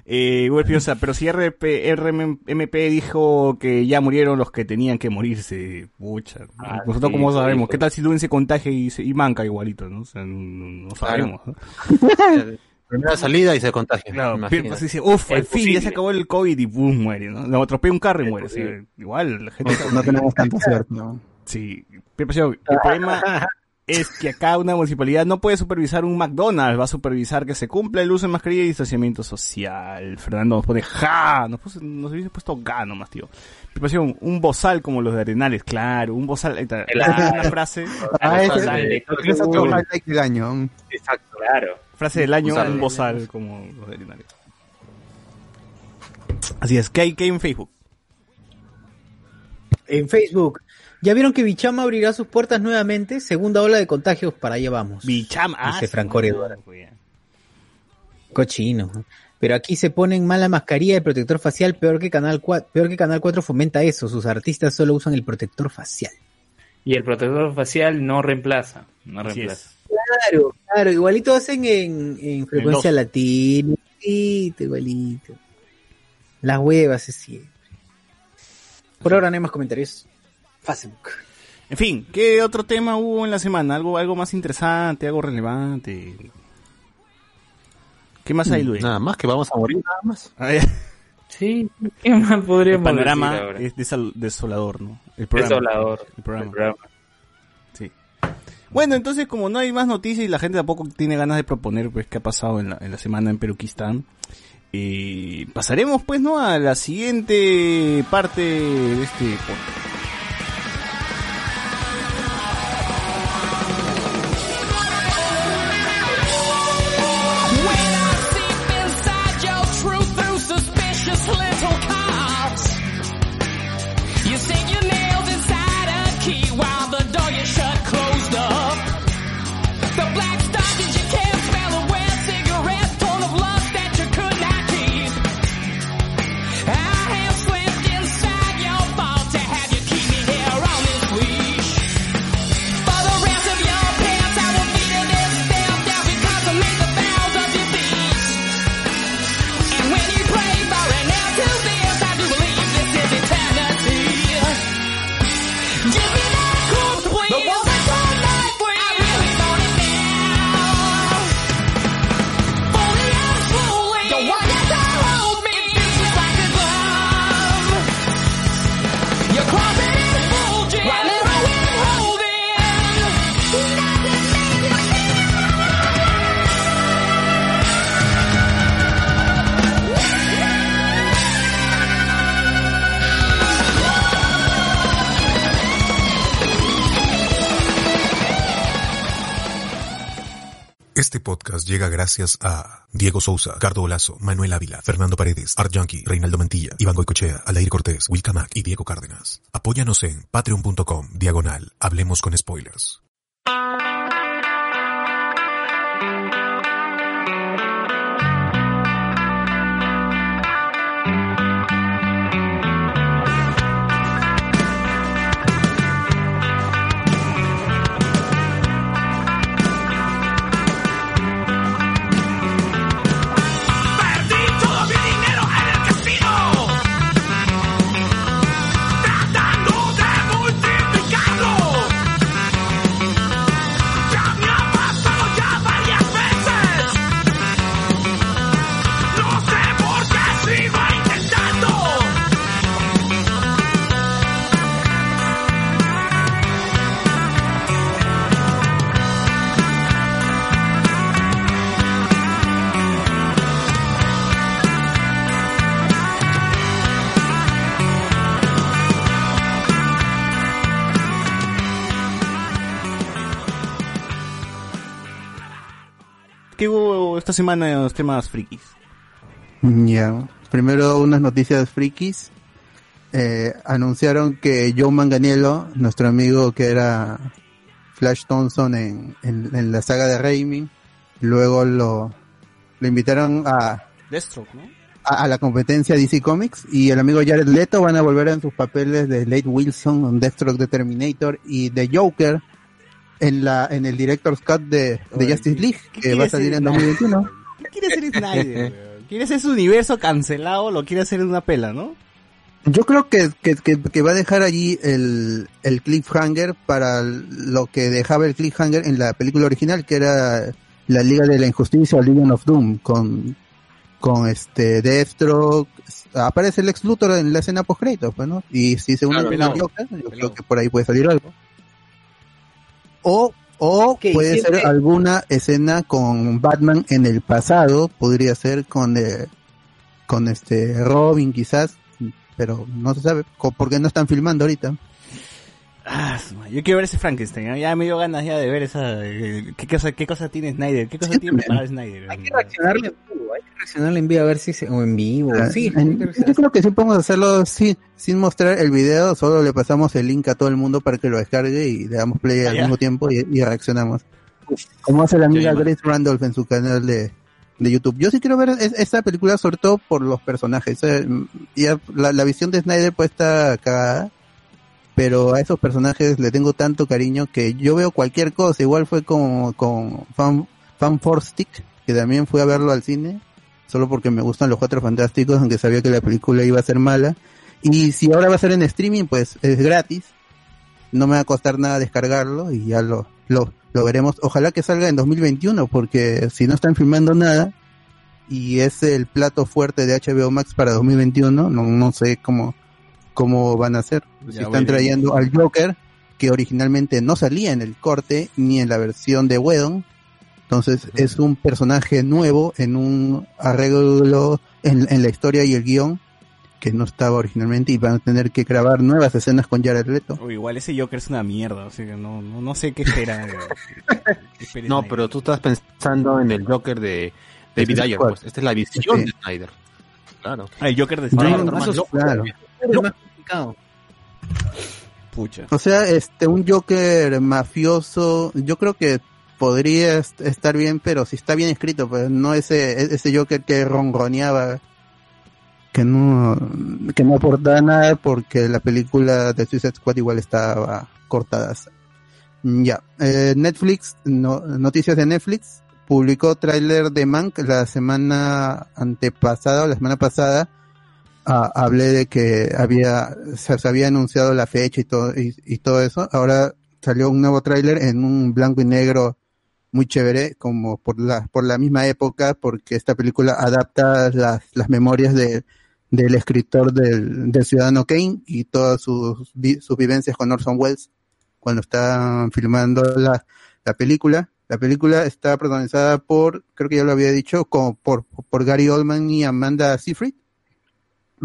Eh, piensa, pero si RP, RMP dijo que ya murieron los que tenían que morirse, pucha. Ah, Nosotros sí, cómo eso sabemos. ¿qué tal si Luen se contagia y, se- y manca igualito, no? O sea, no, no sabemos. Primera salida y se contagia. Claro, pues dice, uff, al fin ya se acabó el COVID y boom, muere, ¿no? Lo atropella un carro y muere. Igual, la gente... No tenemos tanta suerte, ¿no? Sí, pero, pero, el problema es que acá una municipalidad no puede supervisar un McDonald's, va a supervisar que se cumpla el uso de mascarilla y distanciamiento social. Fernando nos pone ja, nos, puso- nos hubiese puesto ga nomás, tío. Preparación, un bozal como los de Arenales, claro, un bozal, ahí está, Claro. una frase, Ah, de otro del año. Exacto, claro. frase del año, un bozal como los de Arenales. Así es, ¿qué hay, qué hay en Facebook? En Facebook. ¿Ya vieron que Bichama abrirá sus puertas nuevamente? Segunda ola de contagios, para allá vamos. Bicham, ah, Dice sí, Franco pues, Cochino. Pero aquí se ponen mala mascarilla y protector facial, peor que Canal 4, peor que Canal 4 fomenta eso. Sus artistas solo usan el protector facial. Y el protector facial no reemplaza. No Así reemplaza. es. Claro, claro, igualito hacen en, en frecuencia latina, igualito, igualito. Las huevas es siempre. Por ahora no hay más comentarios. Facebook. En fin, ¿qué otro tema hubo en la semana? Algo, algo más interesante, algo relevante. ¿Qué más hay, Luis? Nada más que vamos a morir, nada más. Ah. Sí, ¿qué más El podríamos panorama decir ahora? es desolador, ¿no? El programa. Desolador. El programa. El programa. Sí. Bueno, entonces como no hay más noticias y la gente tampoco tiene ganas de proponer pues qué ha pasado en la, en la semana en Peruquistán, eh, pasaremos pues no a la siguiente parte de este podcast. Este podcast llega gracias a Diego Sousa, Cardo Olazo, Manuel Ávila, Fernando Paredes, Art Junkie, Reinaldo Mantilla, Iván Goicochea, Aldair Cortés, Wilcamac y Diego Cárdenas. Apóyanos en patreon.com, diagonal, hablemos con spoilers. ¿Qué hubo esta semana en los temas frikis? Ya, primero unas noticias frikis. Eh, anunciaron que Joe Manganiello, nuestro amigo que era Flash Thompson en, en, en la saga de Raimi, luego lo, lo invitaron a, Deathstroke, ¿no? a, a la competencia DC Comics y el amigo Jared Leto van a volver en sus papeles de Late Wilson, en Deathstroke de Terminator y de Joker en la en el Director's Cut de, de Oye, Justice League ¿qué que va a salir en 2021. ¿Qué quiere hacer Snyder? ¿Quiere hacer su universo cancelado? Lo quiere hacer en una pela, ¿no? Yo creo que, que, que, que va a dejar allí el, el cliffhanger para lo que dejaba el cliffhanger en la película original, que era la Liga de la Injusticia o Legion of Doom, con, con este Deathstroke, aparece el ex Luthor en la escena post pues, ¿no? Y si se une Claro, el pelado, Joker, yo creo que por ahí puede salir algo. O, o puede siempre- ser alguna escena con Batman en el pasado, podría ser con eh, con este Robin quizás, pero no se sabe, porque no están filmando ahorita. Ah, yo quiero ver ese Frankenstein. ¿no? Ya me dio ganas ya de ver esa. eh, ¿Qué cosa, qué cosa tiene Snyder? ¿Qué cosa Sí, tiene preparado Snyder? Hay que reaccionarle en vivo, hay que reaccionarle en vivo a ver si se, o en vivo, Ah, sí. en- yo creo que sí podemos hacerlo sin, sin mostrar el video, solo le pasamos el link a todo el mundo para que lo descargue y le damos play Ah, al ya. mismo tiempo y, y reaccionamos. Como hace la amiga Grace Randolph en su canal de, de YouTube. Yo sí quiero ver es- esta película sobre todo por los personajes. Eh, la, la visión de Snyder pues está cagada, pero a esos personajes le tengo tanto cariño que yo veo cualquier cosa. Igual fue con, con Fan, Fan que también fui a verlo al cine, solo porque me gustan los cuatro fantásticos, aunque sabía que la película iba a ser mala. Y si ahora va a ser en streaming, pues es gratis. No me va a costar nada descargarlo y ya lo, lo, lo veremos. Ojalá que salga en 2021, porque si no están filmando nada y es el plato fuerte de HBO Max para 2021, no, no sé cómo, cómo van a hacer. Si están trayendo al Joker, que originalmente no salía en el corte ni en la versión de Whedon. Entonces es un personaje nuevo en un arreglo en, en la historia y el guion que no estaba originalmente y van a tener que grabar nuevas escenas con Jared Leto. Uy, igual ese Joker es una mierda, o sea que no, no, no sé qué espera. No, pero tú estás pensando en el Joker de David Ese es Ayer, pues. Esta es la visión Sí. de Snyder. Claro. Ah, el Joker de Snyder. no- claro. Complicado. Pucha. O sea, este, un Joker mafioso, yo creo que podría est- estar bien, pero si está bien escrito, pues no ese, ese Joker que ronroneaba, que no, que no aportaba nada porque la película de Suicide Squad igual estaba cortada. Ya, eh, Netflix, no- noticias de Netflix, publicó tráiler de Mank la semana antepasada o la semana pasada, ah, hablé de que había se, había anunciado la fecha y todo y, todo eso. Ahora salió un nuevo tráiler en un blanco y negro muy chévere como por la por la misma época porque esta película adapta las, las memorias de del escritor del, del ciudadano Kane y todas sus sus vivencias con Orson Welles cuando estaban filmando la, la película. La película está protagonizada por creo que ya lo había dicho como por por Gary Oldman y Amanda Seyfried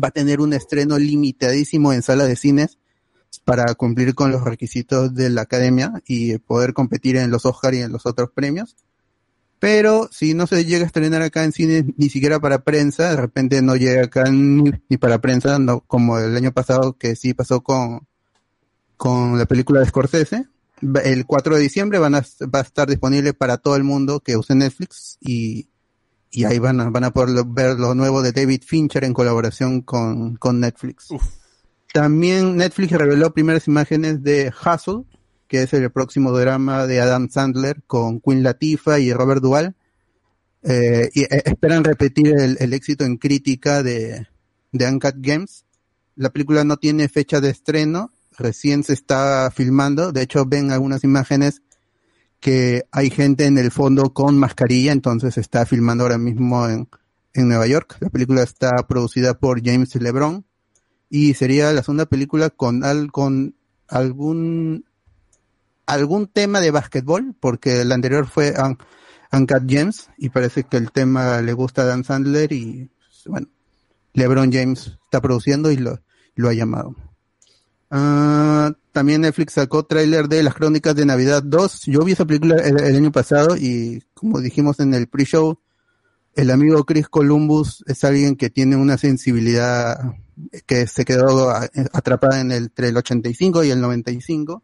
va a tener un estreno limitadísimo en sala de cines para cumplir con los requisitos de la academia y poder competir en los Oscar y en los otros premios. Pero si no se llega a estrenar acá en cine ni siquiera para prensa, de repente no llega acá ni, ni para prensa, no como el año pasado que sí pasó con, con la película de Scorsese. El 4 de diciembre van a, va a estar disponible para todo el mundo que use Netflix y, y ahí van a, van a poder ver lo nuevo de David Fincher en colaboración con, con Netflix. También Netflix reveló primeras imágenes de Hustle, que es el próximo drama de Adam Sandler con Queen Latifah y Robert Duvall. Eh, y eh, esperan repetir el, el éxito en crítica de, de Uncut Games. La película no tiene fecha de estreno, recién se está filmando. De hecho, ven algunas imágenes que hay gente en el fondo con mascarilla, entonces está filmando ahora mismo en, en Nueva York. La película está producida por James LeBron y sería la segunda película con, al, con algún algún tema de básquetbol, porque la anterior fue Un- Uncut Gems y parece que el tema le gusta a Dan Sandler y bueno, LeBron James está produciendo y lo, lo ha llamado. Ah, también Netflix sacó tráiler de Las Crónicas de Navidad 2. Yo vi esa película el, año pasado y como dijimos en el pre-show, el amigo Chris Columbus es alguien que tiene una sensibilidad que se quedó atrapada en el, entre el 85 y el 95.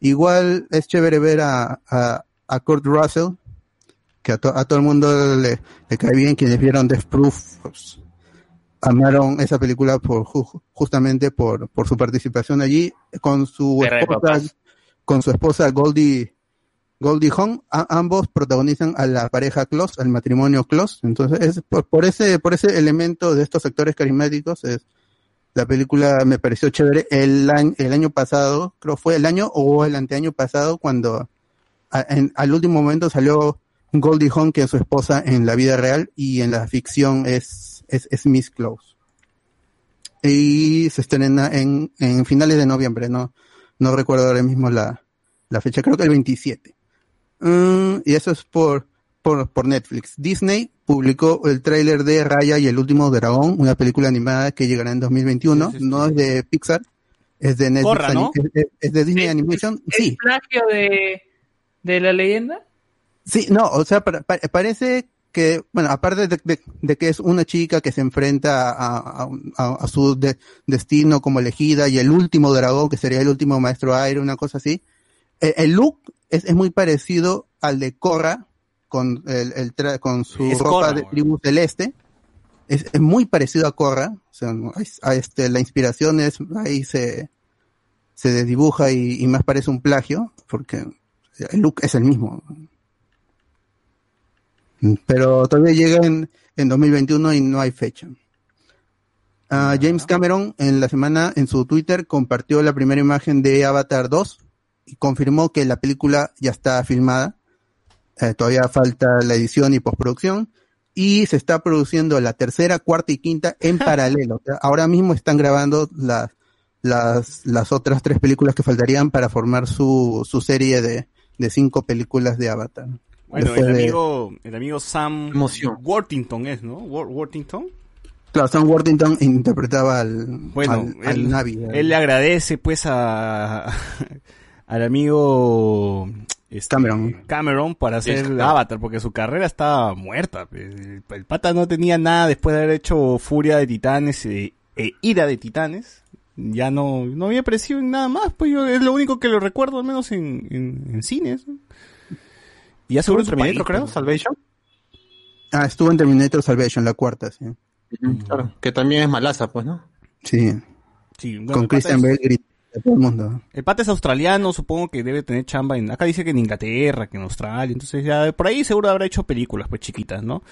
Igual es chévere ver a, a, a Kurt Russell, que a, to- a todo el mundo le, cae bien, quienes vieron Death Proof, amaron esa película por ju- justamente por, por su participación allí, con su esposa, con su esposa Goldie, Goldie Hawn, ambos protagonizan a la pareja Close, al matrimonio Close, entonces es por, por ese, por ese elemento de estos actores carismáticos es, la película me pareció chévere. El año, el año pasado, creo fue el año o el anteaño pasado, cuando a- en- al último momento salió Goldie Hawn, que es su esposa en la vida real, y en la ficción es, es, es Miss Close. Y se estrena en, en finales de noviembre, no, no recuerdo ahora mismo la, la fecha, creo que el 27. Mm, y eso es por, por, por Netflix. Disney publicó el tráiler de Raya y el último dragón, una película animada que llegará en 2021. Sí, sí, sí. No es de Pixar, es de Netflix, Corra, ¿no? Ani- es, es de Disney. Animation. ¿Es Sí, plagio de, de la leyenda? Sí, no, o sea, pa- pa- parece que, bueno, aparte de, de- de que es una chica que se enfrenta a, a- a- a su de- destino como elegida y el último dragón, que sería el último maestro aire, una cosa así, el look es, es muy parecido al de Korra, con, el, el tra- con su Es ropa Korra, de tribu celeste. Es, es muy parecido a Korra, o sea, a este, la inspiración es, ahí se, se desdibuja y, y más parece un plagio, porque el look es el mismo. Pero todavía llega en, en 2021 y no hay fecha. Ah, James Cameron en la semana en su Twitter compartió la primera imagen de Avatar 2 y confirmó que la película ya está filmada. Eh, todavía falta la edición y postproducción. Y se está produciendo la tercera, cuarta y quinta en paralelo. O sea, ahora mismo están grabando las, las, las otras tres películas que faltarían para formar su, su serie de, de cinco películas de Avatar. Bueno, el de- amigo, el amigo Sam Emoción. Worthington es, ¿no? Wor- Worthington. Claro, Sam Worthington interpretaba al, Bueno, al, Navi. él le agradece pues a al amigo este, Cameron. Cameron para hacer claro. Avatar porque su carrera estaba muerta. El, el pata no tenía nada después de haber hecho Furia de Titanes e, e Ira de Titanes. Ya no, no había aparecido en nada más, pues yo es lo único que lo recuerdo al menos en, en, en cines. Y ya seguro ¿Seguro Terminator, creo? Salvation. Ah, estuvo en Terminator Salvation, la cuarta, sí. Claro, que también es malaza, pues, ¿no? Sí, Sí, bueno, con Christian es- Bale a todo el mundo. El pata es australiano, supongo que debe tener chamba en... Acá dice que en Inglaterra, que en Australia, entonces ya por ahí seguro habrá hecho películas pues chiquitas, ¿no?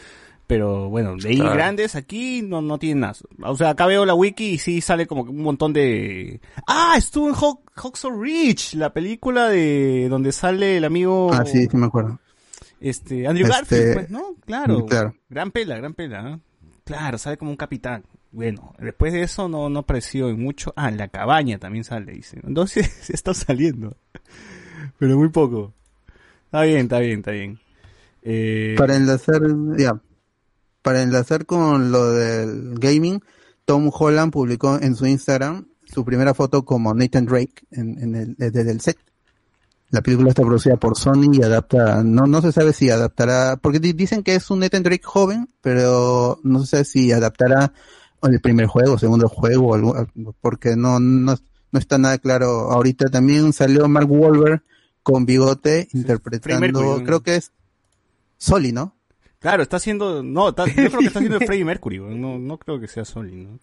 Pero bueno, de ahí Claro. grandes aquí no, no tienen nada. O sea, acá veo la wiki y sí sale como que un montón de... Ah, estuvo en Hawk, Hawksaw Ridge, la película de donde sale el amigo... Ah, sí, sí me acuerdo. Este, Andrew Este, Garfield, pues, ¿no? Claro. mm, claro. Gran pela, gran pela. ¿no? Claro, sale como un capitán. Bueno, después de eso no, no apareció en mucho. Ah, en la cabaña también sale, dice. Entonces está saliendo. Pero muy poco. Está bien, está bien, está bien. Eh, Para enlazar, ya, para enlazar con lo del gaming, Tom Holland publicó en su Instagram su primera foto como Nathan Drake en, en el, desde el set. La película está producida por Sony y adapta, no, no se sabe si adaptará, porque di- dicen que es un Nathan Drake joven, pero no se sabe si adaptará el primer juego, segundo juego, algo- porque no, no, no está nada claro. Ahorita también salió Mark Wahlberg con bigote interpretando, Mercury. creo que es Soli, ¿no? Claro, está haciendo. No, está- yo creo que está haciendo Freddie Mercury, no, no creo que sea Soli, ¿no?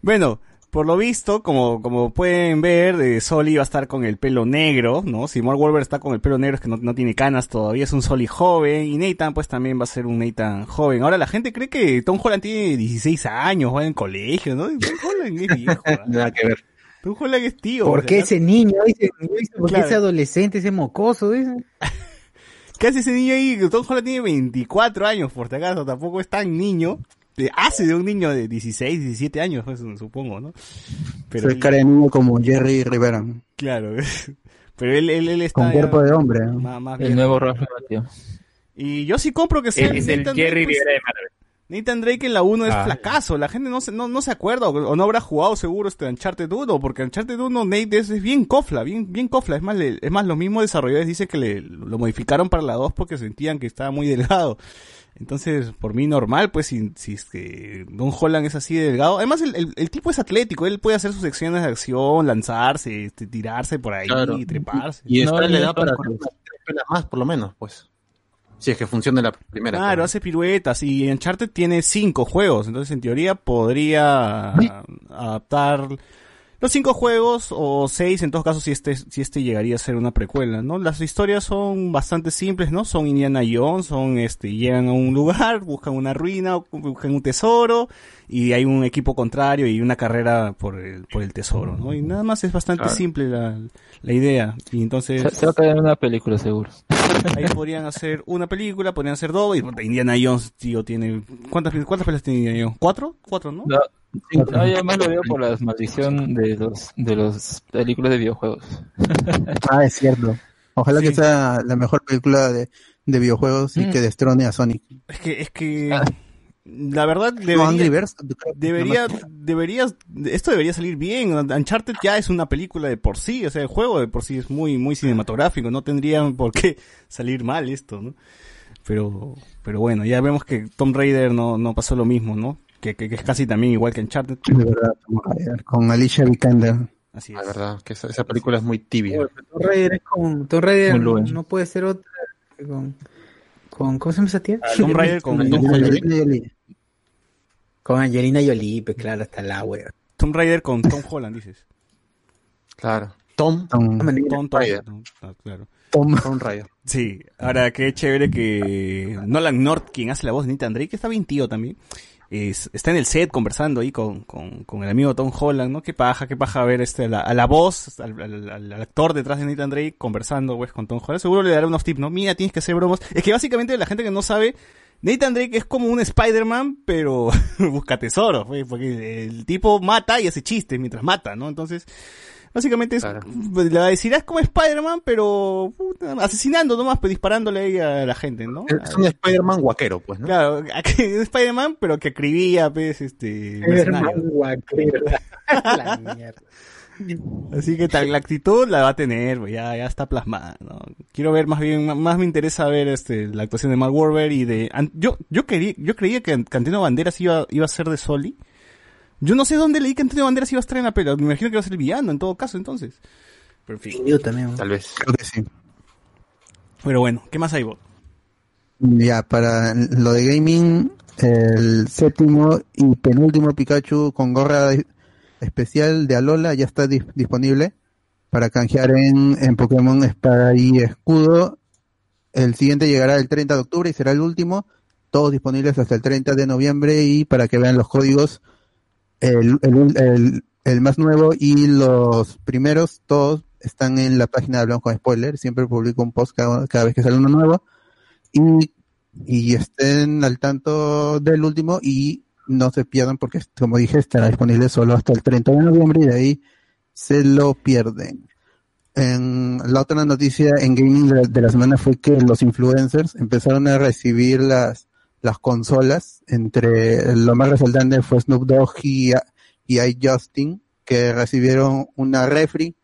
Bueno, por lo visto, como, como pueden ver, eh, Soli va a estar con el pelo negro, ¿no? Si Mark Wahlberg está con el pelo negro es que no, no tiene canas todavía, es un Soli joven, y Nathan pues también va a ser un Nathan joven. Ahora la gente cree que Tom Holland tiene 16 años, va en colegio, ¿no? Tom Holland es viejo. Nada que ver. Tom Holland es tío. ¿Por qué ese niño? Ese, ¿Por qué Claro. ese adolescente, ese mocoso? ¿Qué hace ese niño ahí? Tom Holland tiene 24 años, por si acaso, tampoco es tan niño. Eh, Hace de un niño de 16, 17 años, pues, supongo, ¿no? Pero Soy él- cara de niño como Jerry Rivera, claro. Pero él, él, él está con cuerpo de hombre. ¿no? más, más El nuevo Ralph Macchio. Y yo sí compro que sea es el Nathan Jerry Drake, pues, Rivera de Marvel. Nathan Drake en la 1 es Ah. fracaso. La gente no se, no, no se acuerda o, o no habrá jugado seguro este Uncharted 1, porque Uncharted 1 Nate es, es bien cofla, bien, bien cofla. Es más, le- es más, los mismos desarrolladores dicen que le, lo modificaron para la 2 porque sentían que estaba muy delgado. Entonces, por mí normal, pues, si, si es que Don Holland es así de delgado. Además, el, el, el tipo es atlético, él puede hacer sus secciones de acción, lanzarse, este, tirarse por ahí, Claro. treparse. Y está No, en la no, edad para tres pelas más, por lo menos, pues. Si es que funciona la primera. Claro, hace piruetas y Uncharted tiene cinco juegos, entonces en teoría podría adaptar los cinco juegos o seis en todos casos si este si este llegaría a ser una precuela, ¿no? Las historias son bastante simples, ¿no? Son Indiana Jones, son este llegan a un lugar, buscan una ruina, buscan un tesoro y hay un equipo contrario y una carrera por el por el tesoro, ¿no? Y nada más es bastante Claro. simple la, la idea y entonces Se, se va a caer en una película, seguro. Ahí podrían hacer una película, podrían hacer dos. Y Indiana Jones, tío, tiene. ¿Cuántas, cuántas pelas tiene Indiana Jones? ¿Cuatro? ¿Cuatro, no? No, no, yo más lo veo por la maldición de los de los películas de videojuegos. Ah, es cierto. Ojalá Sí. que sea la mejor película de, de videojuegos y Mm. que destrone a Sonic. Es que, es que. Ah. La verdad, debería. Birds, Debería, debería, esto debería salir bien. Uncharted ya es una película de por sí, o sea, el juego de por sí es muy, muy cinematográfico, no tendría por qué salir mal esto, ¿no? Pero, pero bueno, ya vemos que Tom Raider no, no pasó lo mismo, ¿no? Que, que, que es casi también igual que Uncharted. De verdad, Tomb Raider, con Alicia Vikander. Así La es. verdad, que esa, esa película es muy tibia. Pero Tomb Raider es con Tomb Raider bueno. no puede ser otra con, con ¿cómo se llama esa tía? Tomb Raider con Tom Angelina Holland. Jolie. Con Angelina Jolie, pues claro, hasta la wea. Tomb Raider con Tom Holland, dices. Claro. Tom, Tom, Tom, Tom, Raider. Tom- ah, claro. Tom. Tom Raider. Sí, ahora qué chévere que Nolan North, quien hace la voz de Nathan Drake, que está bien tío también, es- está en el set conversando ahí con, con, con el amigo Tom Holland, ¿no? Qué paja, qué paja ver este, a la, a la voz, al, al- al- actor detrás de Nathan Drake conversando, pues, con Tom Holland. Seguro le dará unos tips, ¿no? Mira, tienes que hacer bromas. Es que básicamente la gente que no sabe, Nathan Drake es como un Spider-Man, pero busca tesoros, pues, porque el tipo mata y hace chistes mientras mata, ¿no? Entonces, básicamente es, Claro. pues, la decirá es como Spider-Man, pero puta, asesinando nomás, pues disparándole ahí a la gente, ¿no? Es un Spider-Man guaquero, pues, ¿no? Claro, Spider-Man, pero que acribía, pues, este, mercenarios. la mierda. Así que tal, la actitud la va a tener, pues, ya, ya está plasmada, ¿no? Quiero ver más bien, más me interesa ver este, la actuación de Mark Wahlberg y de, an- yo, yo quería, yo creía que Cantino Banderas iba, iba a ser de Soli. Yo no sé dónde leí que Antonio Banderas iba a estar en la pela, me imagino que va a ser el villano en todo caso, entonces. Pero en fin. Yo también. Tal vez. Creo que sí. Pero bueno, ¿qué más hay vos? Ya, para lo de gaming, el séptimo y penúltimo Pikachu con gorra especial de Alola ya está dis- disponible para canjear en, en Pokémon Espada y Escudo. El siguiente llegará el 30 de octubre y será el último. Todos disponibles hasta el 30 de noviembre y para que vean los códigos, el, el, el, el más nuevo y los primeros, todos están en la página de Hablamos con Spoiler. Siempre publico un post cada, vez que sale uno nuevo y, y estén al tanto del último y no se pierdan porque como dije estará disponible solo hasta el 30 de noviembre y de ahí se lo pierden. En la otra noticia en gaming de, de la semana fue que los influencers empezaron a recibir las las consolas entre lo más resaltante fue Snoop Dogg y, y iJustin que recibieron una refri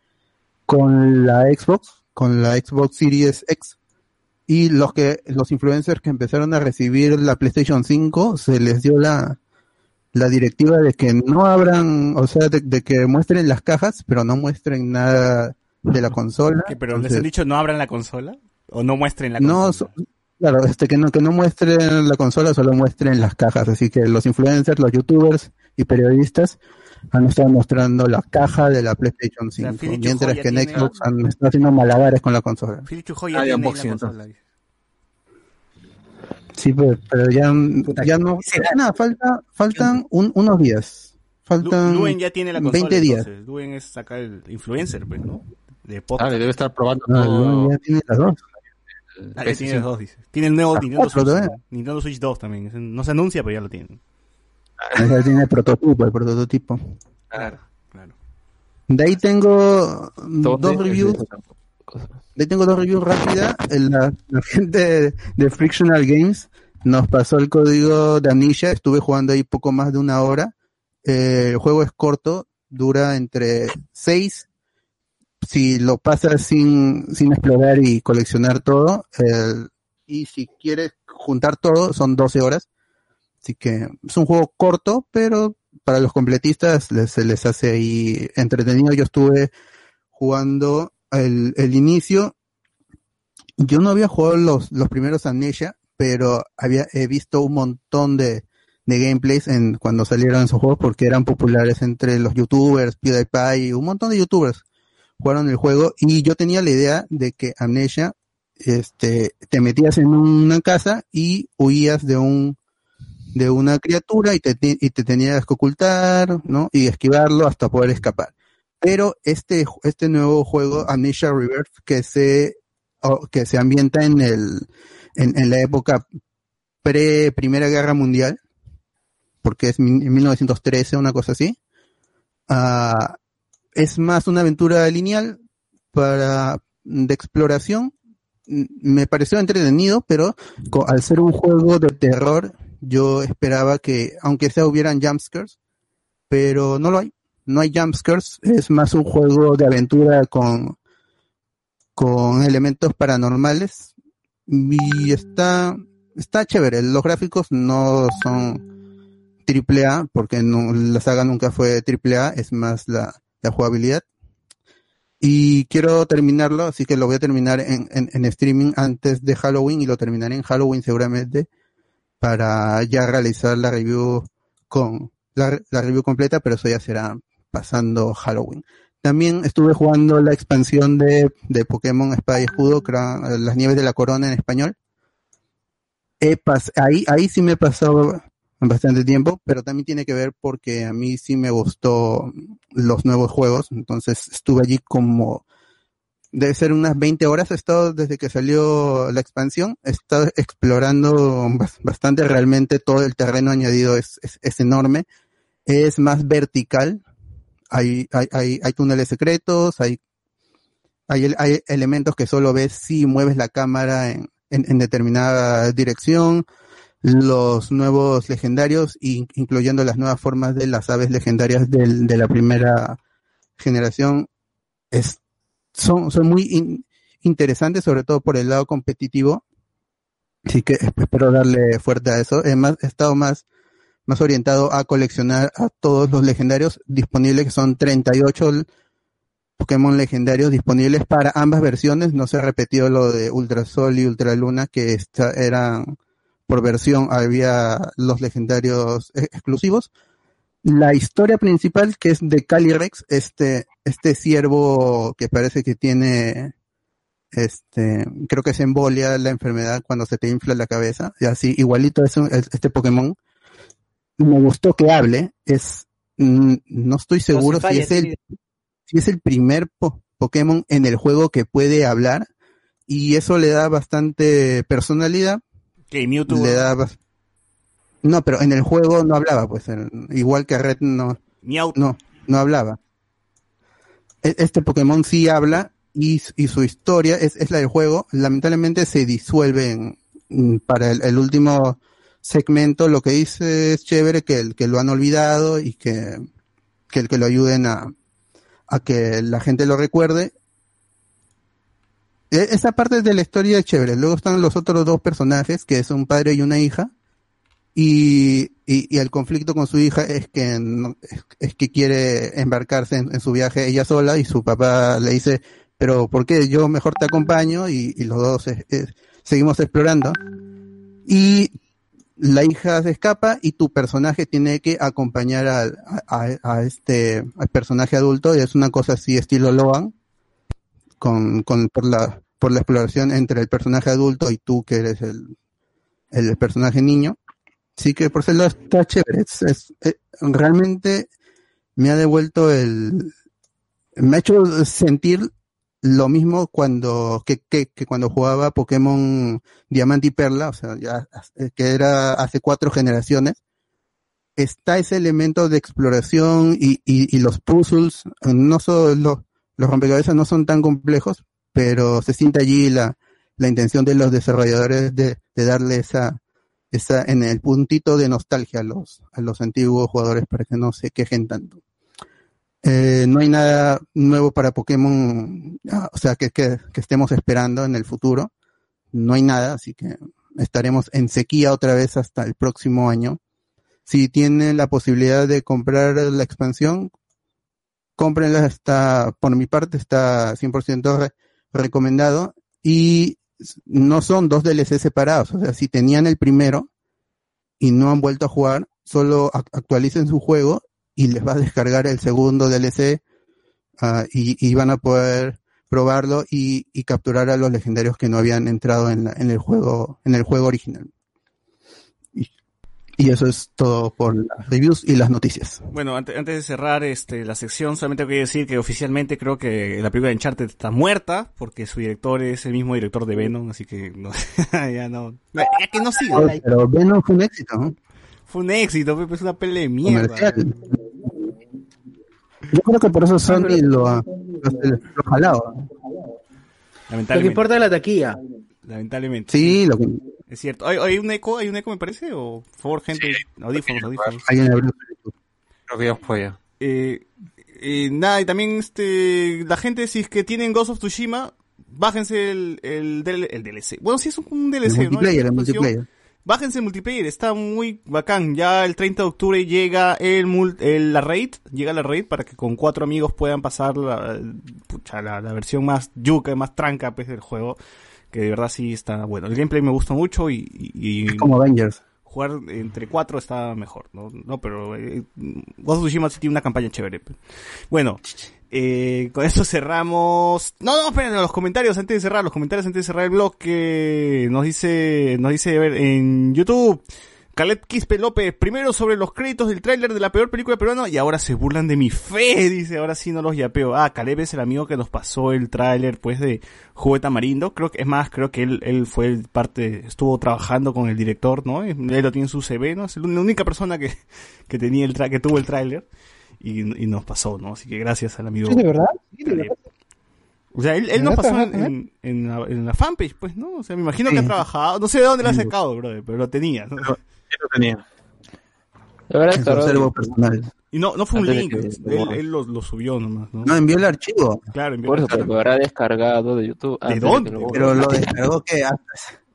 con la Xbox con la Xbox Series X. Y los que, los influencers que empezaron a recibir la PlayStation 5, se les dio la, la directiva de que no abran, o sea, de, de que muestren las cajas, pero no muestren nada de la consola. ¿Qué, pero les han dicho no abran la consola o no muestren la no, consola. so- claro, este que no, que no muestren la consola, solo muestren las cajas. Así que los influencers, los youtubers y periodistas han estado mostrando la caja de la PlayStation 5, Philip mientras Chujoya que en tiene- Xbox han estado haciendo malabares con la consola. Ah, tiene la consola. dice. Sí, pero, pero ya, ya no, falta, faltan un- unos días. Faltan Luen ya tiene la consola. 20 días. Luen es sacar el influencer, pues, ¿no? De Ah, podcast. debe estar probando No, todo. ya tiene las dos. Ah, ya tiene los dos, dice. Tiene el nuevo Ah, Nintendo Switch. Nintendo Switch 2 también. No se anuncia, pero ya lo tienen. Ya tiene el prototipo, el prototipo. Claro, claro. De ahí tengo ¿Dónde? dos reviews De ahí tengo dos reviews rápidas. La, la gente de, de Frictional Games nos pasó el código de Amnesia. Estuve jugando ahí poco más de una hora. Eh, el juego es corto, dura entre 6. Si lo pasas sin, sin explorar y coleccionar todo. el- y si quieres juntar todo, son 12 horas. Así que es un juego corto, pero para los completistas se les hace ahí entretenido. Yo estuve jugando el, el inicio. Yo no había jugado los, los primeros Amnesia, pero había he visto un montón de, de gameplays en cuando salieron esos juegos porque eran populares entre los youtubers, PewDiePie, un montón de youtubers jugaron el juego y yo tenía la idea de que Amnesia este te metías en una casa y huías de un de una criatura y te, y te tenías que ocultar, ¿no? Y esquivarlo hasta poder escapar. Pero este, este nuevo juego, Amnesia Rebirth, que se, que se ambienta en el, en, la época pre Primera Guerra Mundial, porque es en 1913, una cosa así, ah, es más una aventura lineal para, de exploración. Me pareció entretenido, pero al ser un juego de terror, yo esperaba que, aunque sea hubieran jumpscares, pero no lo hay. No hay jumpscares, es más un juego de aventura con, con elementos paranormales. Y está, está chévere. Los gráficos no son triple A, porque no, la saga nunca fue triple A, es más la, jugabilidad. Y quiero terminarlo, así que lo voy a terminar en, en, streaming antes de Halloween y lo terminaré en Halloween seguramente para ya realizar la review con la, review completa, pero eso ya será pasando Halloween. También estuve jugando la expansión de, de Pokémon Espada y Escudo, cra- Las Nieves de la Corona en español. He pas- ahí, ahí sí me he pasado bastante tiempo, pero también tiene que ver porque a mí sí me gustó los nuevos juegos, entonces estuve allí como debe ser unas 20 horas he estado desde que salió la expansión, he estado explorando bas- bastante realmente todo el terreno añadido es, es, enorme, es más vertical, hay, hay, hay, hay túneles secretos, hay, hay, hay elementos que solo ves si mueves la cámara en, en, en determinada dirección, los nuevos legendarios, in- incluyendo las nuevas formas de las aves legendarias del- de la primera generación, es, son, son muy in- interesantes, sobre todo por el lado competitivo. Así que esp- espero darle fuerte a eso. He, estado más, más orientado a coleccionar a todos los legendarios disponibles, que son 38 l- Pokémon legendarios disponibles para ambas versiones. No se ha repetido lo de Ultra Sol y Ultra Luna, que esta, eran por versión, había los legendarios e- exclusivos. La historia principal, que es de Calyrex, este, este ciervo que parece que tiene, este, creo que se embolia la enfermedad cuando se te infla la cabeza, y así, igualito es un- es- este Pokémon. Me gustó que hable, es, mm, no estoy seguro si falla, es el, sí. si es el primer po- Pokémon en el juego que puede hablar, y eso le da bastante personalidad, Mewtwo. le da bas- no, pero en el juego no hablaba, pues, igual que Red no, no, no hablaba. E- Este Pokémon sí habla y, y su historia es, es la del juego. Lamentablemente se disuelve en- mm, para el, el último segmento. Lo que dice es chévere que, el- que lo han olvidado y que, que, que lo ayuden a, a que la gente lo recuerde. E- esa parte de la historia es chévere. Luego están los otros dos personajes, que es un padre y una hija. Y, y, el conflicto con su hija es que es, que quiere embarcarse en, su viaje ella sola y su papá le dice, pero ¿por qué? Yo mejor te acompaño y, los dos seguimos explorando. Y la hija se escapa y tu personaje tiene que acompañar a, a- este al personaje adulto y es una cosa así estilo Loan con, con la por la exploración entre el personaje adulto y tú que eres el, el personaje niño. Sí que por lado está chévere es, es- eh, realmente me ha devuelto el me ha hecho sentir lo mismo cuando que, que, que cuando jugaba Pokémon Diamante y Perla, o sea, ya eh, que era hace cuatro generaciones, está ese elemento de exploración y, y, y los puzzles, no son los, los rompecabezas no son tan complejos, pero se siente allí la, la intención de los desarrolladores de, de darle esa, esa, en el puntito de nostalgia a los, a los antiguos jugadores para que no se quejen tanto. Eh, no hay nada nuevo para Pokémon, ah, o sea, que, que, estemos esperando en el futuro. No hay nada, así que estaremos en sequía otra vez hasta el próximo año. Si tienen la posibilidad de comprar la expansión, cómprenla, está, por mi parte, está 100% re- recomendado. Y no son dos DLC separados, o sea, si tenían el primero y no han vuelto a jugar, solo ac- actualicen su juego y les va a descargar el segundo DLC ah, y, y van a poder probarlo y, y capturar a los legendarios que no habían entrado en, la- en el juego en el juego original. Y, eso es todo por las reviews y las noticias. Bueno, ante- antes de cerrar este, la sección, solamente quiero decir que oficialmente creo que la película de Uncharted está muerta, porque su director es el mismo director de Venom, así que no, ya no, ya que no siga. Pero Venom fue un éxito, ¿no? Fue un éxito, pero es una pelea de mierda. Comercial. Yo creo que por eso Sony lo ha, lo, lo ha jalado. Lo que importa es la taquilla. Lamentablemente. Sí, lo que Es cierto. ¿Hay, hay un eco? ¿Hay un eco, me parece? O, por favor, gente, audífonos, audífonos. alguien abrió. Creo que ya fue ya. Eh, eh, nada, y también este, la gente, si es que tienen Ghost of Tsushima, bájense el, el, el DLC. Bueno, sí es un, un DLC, El ¿no? multiplayer, el multiplayer. Bájense el multiplayer, está muy bacán. Ya el 30 de octubre llega el, mul- el- la raid, llega la raid para que con cuatro amigos puedan pasar la, pucha, la, la versión más yuca, más tranca pues, del juego. Que de verdad sí está bueno. El gameplay me gusta mucho y, y- y Como Avengers. jugar entre cuatro está mejor, ¿no? No, pero eh, Ghost of Tsushima sí tiene una campaña chévere. Bueno, eh, con esto cerramos. No, no, esperen, los comentarios antes de cerrar, los comentarios antes de cerrar el bloque. Nos dice, nos dice, a ver, en YouTube. Caleb Quispe López, primero sobre los créditos del tráiler de la peor película peruana y ahora se burlan de mi fe, dice, ahora sí no los yapeo. Ah, Caleb es el amigo que nos pasó el tráiler pues de Juguete Tamarindo, creo que, es más, creo que él, él fue el parte, estuvo trabajando con el director, ¿no? Él lo tiene en su CV, ¿no? Es la única persona que, que tenía el tra que tuvo el tráiler y, y nos pasó, ¿no? Así que gracias al amigo. ¿Sí, de verdad? Caleb. O sea, él, él ¿De nos verdad pasó en, en, en la, en la fanpage, pues, ¿no? O sea, me imagino que ha trabajado, no sé de dónde lo ha sacado, brother, pero lo tenía, ¿no? Sí lo tenía. Verdad personal. Y no, no fue un link, que él, él lo, lo subió nomás, ¿no? No, envió el archivo. Claro, envió Por eso, la- pero lo habrá descargado de YouTube. ¿De dónde? lo. Pero lo descargó que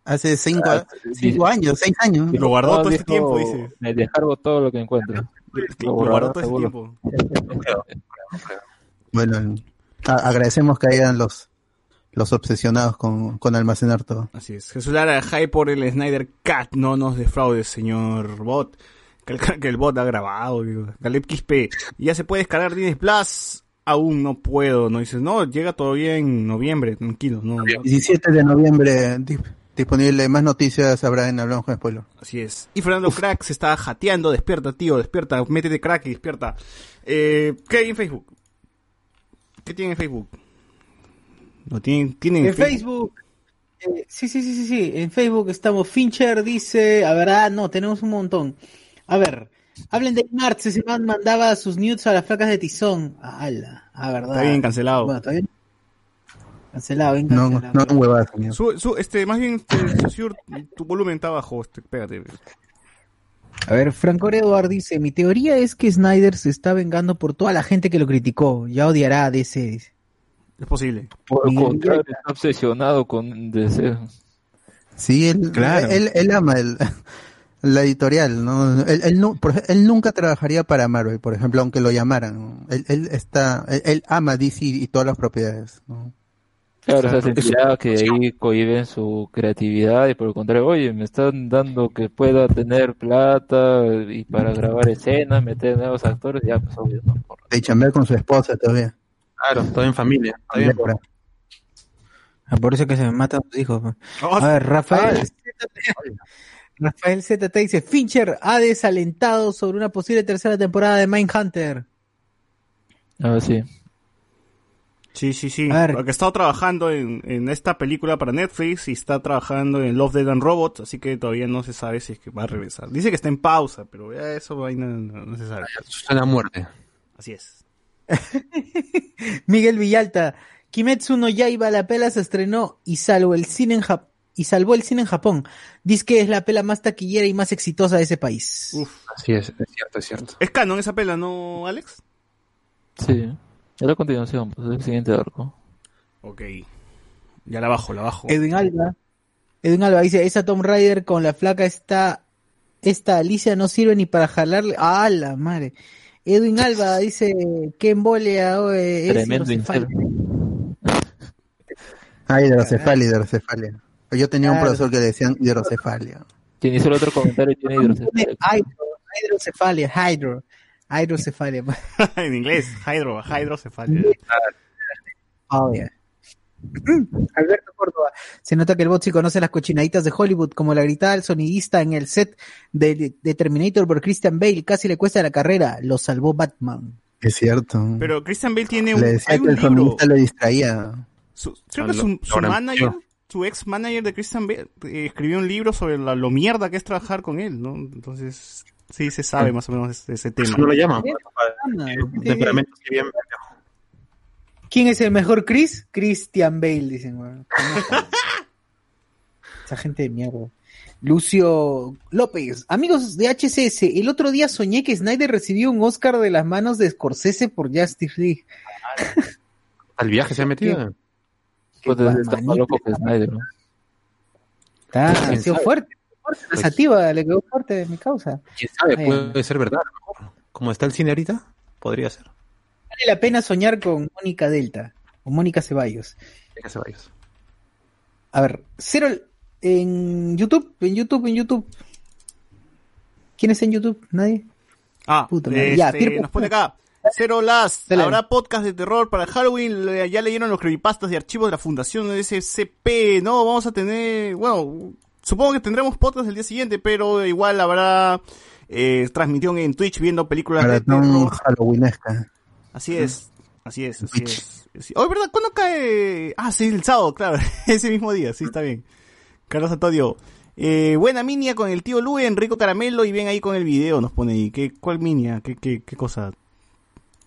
hace, cinco, Ah, cinco años, seis años. Lo guardó No, todo este dijo, tiempo, dice. Me descargo todo lo que encuentro. Lo borrará guardó todo ese seguro. tiempo. Bueno, agradecemos que hayan los, los obsesionados con, con almacenar todo. Así es. Jesús Lara, hype por el Snyder Cat. No nos defraudes, señor bot. Que el, que el bot ha grabado. digo. Caleb Quispe. Ya se puede descargar Disney Plus. Aún no puedo. No dices, no, llega todavía en noviembre. Tranquilo, no. no. 17 de noviembre di- disponible. Más noticias habrá en Hablamos con Spoiler. Así es. Y Fernando Crack se está jateando. Despierta, tío, despierta. Métete crack y despierta. Eh, ¿Qué hay en Facebook? ¿Qué tiene en Facebook? ¿No tienen, tienen En Facebook. eh, sí, sí, sí, sí, sí. En Facebook estamos. Fincher dice. A ver, ah, no, tenemos un montón. A ver. Hablen de Marx. Ese man mandaba sus nudes a las flacas de Tizón. ¡Hala! Ah, verdad. Está bien cancelado. Bueno, está bien. Cancelado, bien No, cancelado. no huevadas. Su, su- este, más bien, este, tu volumen está bajo. Este, pégate. A ver, Franco Eduard dice, mi teoría es que Snyder se está vengando por toda la gente que lo criticó. Ya odiará a DC. Es posible. Por el contrario, está obsesionado con deseo. Sí, él, Claro. él, él ama el, la editorial, ¿no? Él, él, nunca trabajaría para Marvel, por ejemplo, aunque lo llamaran. Él, él está, él, él ama DC y todas las propiedades, ¿no? Claro, o sea, sentirá que ahí cohiben su creatividad y por el contrario, oye, me están dando que pueda tener plata y para grabar escenas, meter nuevos actores, ya pues obvio, ¿no? Por- De chambear con su esposa todavía. Claro, todo en familia. Está bien. Ah, Por eso que se me matan sus hijos. Oh, A ver, Rafael ZT Rafael ZT dice, Fincher ha desalentado sobre una posible tercera temporada de Mindhunter. A ver, sí. Sí, sí, sí. A ver. Porque ha estado trabajando en, en esta película para Netflix y está trabajando en Love, Dead and Robots, así que todavía no se sabe si es que va a regresar. Dice que está en pausa, pero ya eso vaina no, no se sabe. Suena a muerte. Así es. Miguel Villalta, Kimetsu no Yaiba, la pela se estrenó y salvo el cine en Jap- y salvó el cine en Japón. Dice que es la pela más taquillera y más exitosa de ese país. Uf. Así es, es cierto, es cierto. Es canon esa pela, ¿no, Alex? Sí. Es la continuación, pues es el siguiente arco. Ok. Ya la bajo, la bajo. Edwin Alba. Edwin Alba dice, esa Tom Rider con la flaca está, esta Alicia no sirve ni para jalarle. ¡Ah, la madre! Edwin Alba dice, qué embolia, oe, es Tremendo hidrocefalia". Ah, hidrocefalia, hidrocefalia. Yo tenía un profesor que le decían hidrocefalia. Quien hizo el otro comentario tiene hidrocefalia. Hidro, hidrocefalia, hydro, hidrocefalia. en inglés, hydro, hydrocefalia. Oh, yeah. Alberto Córdoba, se nota que el bot sí conoce las cochinaditas de Hollywood, como la gritada del sonidista en el set de, de Terminator por Christian Bale, casi le cuesta la carrera, lo salvó Batman. Es cierto. Pero Christian Bale tiene un, le decía hay que un el libro. sonidista lo distraía. Su- creo que su, manager, su ex manager de Christian Bale, eh, escribió un libro sobre la- lo mierda que es trabajar con él, ¿no? Entonces, sí se sabe más o menos ese, ese tema. Eso no lo llaman. Ah, Temperamento bien. ¿Quién es el mejor Chris? Christian Bale, dicen. weón. Esa gente de mierda. Lucio López, amigos de HCS, el otro día soñé que Snyder recibió un Oscar de las manos de Scorsese por Justice League. Al viaje se ha metido. Qué Pues está loco que Snyder, ¿no? Está, ha ¿Quién sido sabe? fuerte, fuerte, sativa, le quedó fuerte mi causa. ¿Quién sabe? Puede ser verdad. Como está el cine ahorita, podría ser. Vale la pena soñar con Mónica Delta, o Mónica Ceballos. Se vaya. A ver, cero en YouTube, en YouTube, en YouTube. ¿Quién es en YouTube? ¿Nadie? Ah, Puta este, Ya, Pierre nos pone acá. Cero Last, Dale. habrá podcast de terror para Halloween. Le- Ya leyeron los creepypastas y archivos de la fundación de SCP. No, vamos a tener, bueno, supongo que tendremos podcast el día siguiente, pero igual habrá eh, transmisión en Twitch viendo películas de Maratón terror. halloweenesca. Así es, así es, así es. Sí. Oh, ¿verdad? ¿Cuándo cae? Ah, sí, el sábado, claro, ese mismo día, sí, está bien. Carlos Antonio, eh, buena minia con el tío Luen, rico caramelo y ven ahí con el video, nos pone ahí. ¿Qué, ¿Cuál minia? ¿Qué, qué, qué cosa?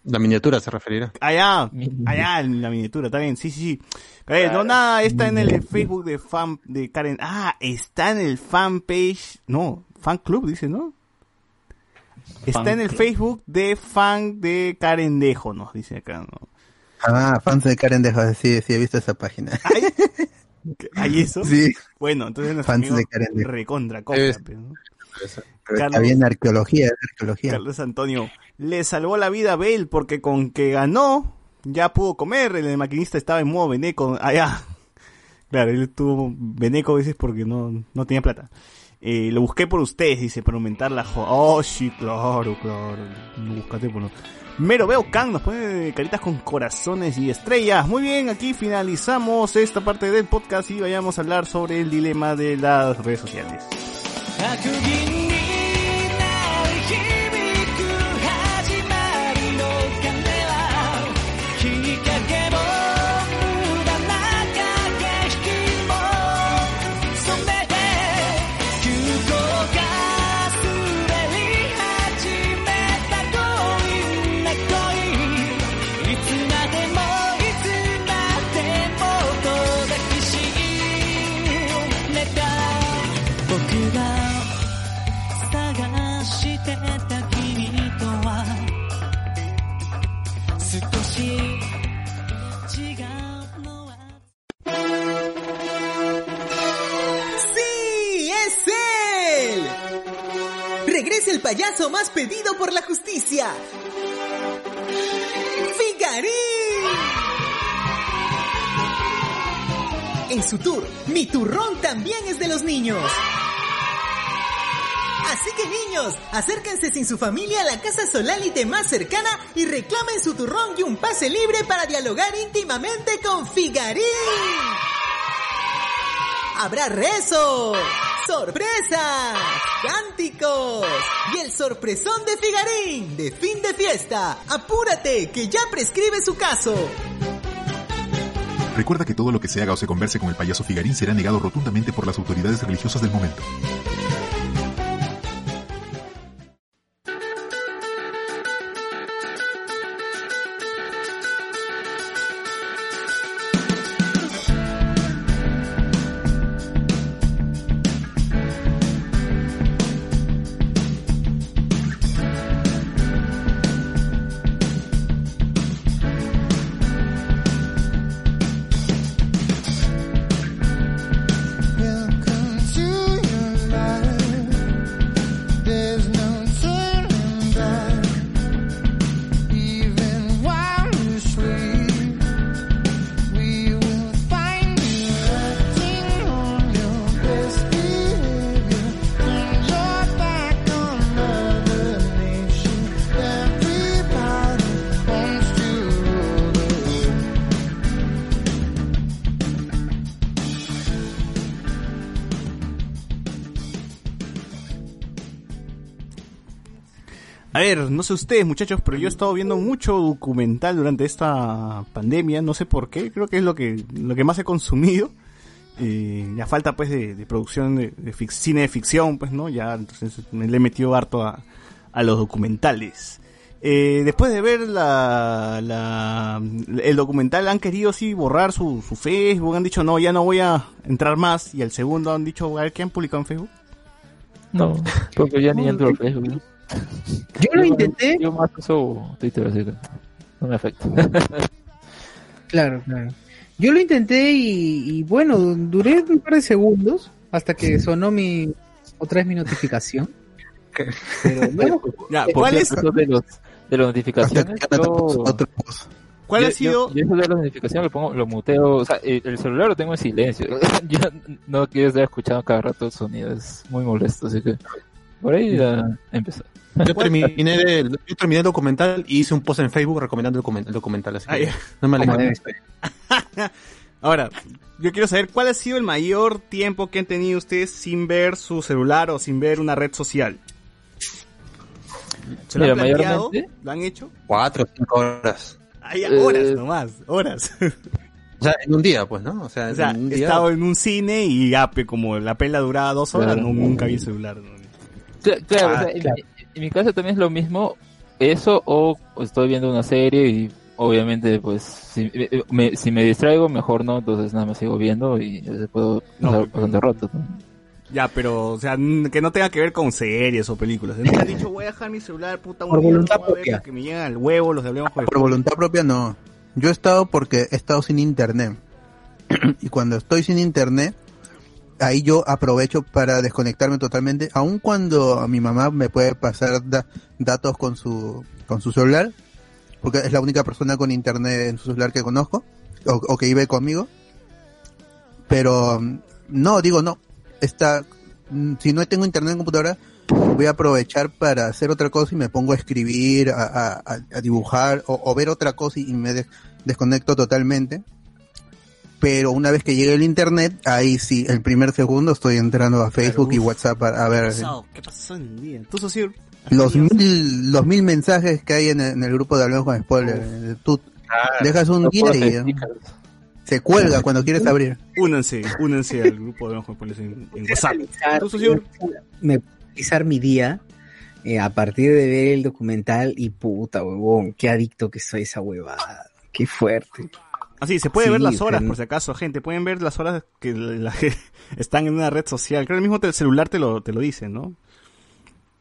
La miniatura se referirá. Allá, allá en la miniatura, está bien, sí, sí, sí. No, nada, está en el Facebook de fan de Karen. Ah, está en el fanpage, no, fan club, dice, ¿no? Está Fan en el. Facebook de fan de Karen Dejo, nos dice acá, ¿no? Ah, fans de Karen Dejo, sí, sí, he visto esa página. ¿Hay, ¿Hay eso? Sí, Bueno, entonces nuestro Fans de Karen Dejo. recontra copia, Es- ¿no? pero Carlos- está bien arqueología, es arqueología. Carlos Antonio, le salvó la vida a Bale porque con que ganó, ya pudo comer, el maquinista estaba en modo veneco, allá. Claro, él tuvo veneco a veces porque no, no tenía plata. Eh, lo busqué por ustedes, dice, para aumentar la jo... Oh, sí, claro, claro. Lo buscaste por... Mero veo Kang nos pone caritas con corazones y estrellas. Muy bien, aquí finalizamos esta parte del podcast y vayamos a hablar sobre el dilema de las redes sociales. Payaso más pedido por la justicia. ¡Figarín! En su tour, Mi Turrón también es de los niños. Así que niños, acérquense sin su familia a la casa Solálite más cercana y reclamen su turrón y un pase libre para dialogar íntimamente con Figarín. Habrá rezos, sorpresas, cánticos y el sorpresón de Figarín de fin de fiesta. Apúrate, que ya prescribe su caso. Recuerda que todo lo que se haga o se converse con el payaso Figarín será negado rotundamente por las autoridades religiosas del momento. No sé ustedes muchachos, pero yo he estado viendo mucho documental durante esta pandemia, no sé por qué, creo que es lo que, lo que más he consumido. Eh, ya falta pues de, de producción de, de fic- cine de ficción, pues no, ya entonces me le he metido harto a, a los documentales. Eh, después de ver la, la, el documental han querido sí borrar su, su Facebook, han dicho no, ya no voy a entrar más y el segundo han dicho, a ver, ¿qué han publicado en Facebook? No, porque ya ni entro al Facebook. Yo lo intenté. Yo más uso Twitter, así que no me afecta. Claro, claro. Yo lo intenté y, y bueno, duré un par de segundos hasta que sonó mi otra vez mi notificación. Pero luego, Ya, ¿cuál es, de los de las notificaciones, yo, cuál yo- ha sido? Yo, yo eso de las notificaciones lo pongo, lo muteo, o sea, el, el celular lo tengo en silencio. yo no quiero estar escuchando cada rato el sonido, es muy molesto, así que por ahí ya empezó. Yo terminé, el, yo terminé el documental y hice un post en Facebook recomendando el, document- el documental. Así Ah, que no me ser. Ahora, yo quiero saber cuál ha sido el mayor tiempo que han tenido ustedes sin ver su celular o sin ver una red social. ¿Se lo Mira, han planteado? mayormente- ¿Lo han hecho? Cuatro o cinco horas. Hay Eh, horas nomás, horas. O sea, en un día, pues, ¿no? O sea, o sea, en un he día. estado en un cine y ya, pe, como la pela duraba dos horas, Claro. no, nunca vi el celular. ¿no? Cla- Claro, Ah, o sea, en, mi- en mi caso también es lo mismo, eso o estoy viendo una serie y obviamente pues si eh, me, si me distraigo mejor no, entonces nada más sigo viendo y puedo pasar bastante rato. ¿no? Ya, pero, o sea, n- que no tenga que ver con series o películas. Nunca han dicho, voy a dejar mi celular, puta, un Por día, no voluntad voy a ver propia. porque me llegan al huevo los de Hablemos Por voluntad propia no. Yo he estado porque he estado sin internet. y cuando estoy sin internet, ahí yo aprovecho para desconectarme totalmente, aun cuando mi mamá me puede pasar da- datos con su con su celular, porque es la única persona con internet en su celular que conozco o, que vive conmigo. Pero no, digo no. Está mm, si no tengo internet en computadora, voy a aprovechar para hacer otra cosa y me pongo a escribir, a, a- dibujar o, o ver otra cosa y, y me des- desconecto totalmente. Pero una vez que llegue el internet, ahí sí, el primer segundo estoy entrando a Facebook y uf. WhatsApp a, a ver? ¿Qué pasó en los mil, los mil mensajes que hay en el, en el grupo de Hablemos con Spoiler. Tú dejas un No día y se cuelga cuando quieres abrir. Únanse, únanse al grupo de Hablemos con Spoilers en, en WhatsApp. Me organizar mi día eh, a partir de ver el documental y puta huevón, qué adicto que soy a esa huevada. Qué fuerte. Así, se puede Sí, ver las horas, por si acaso, gente. Pueden ver las horas que la, que están en una red social. Creo que el mismo te- celular te lo, te lo dice, ¿no?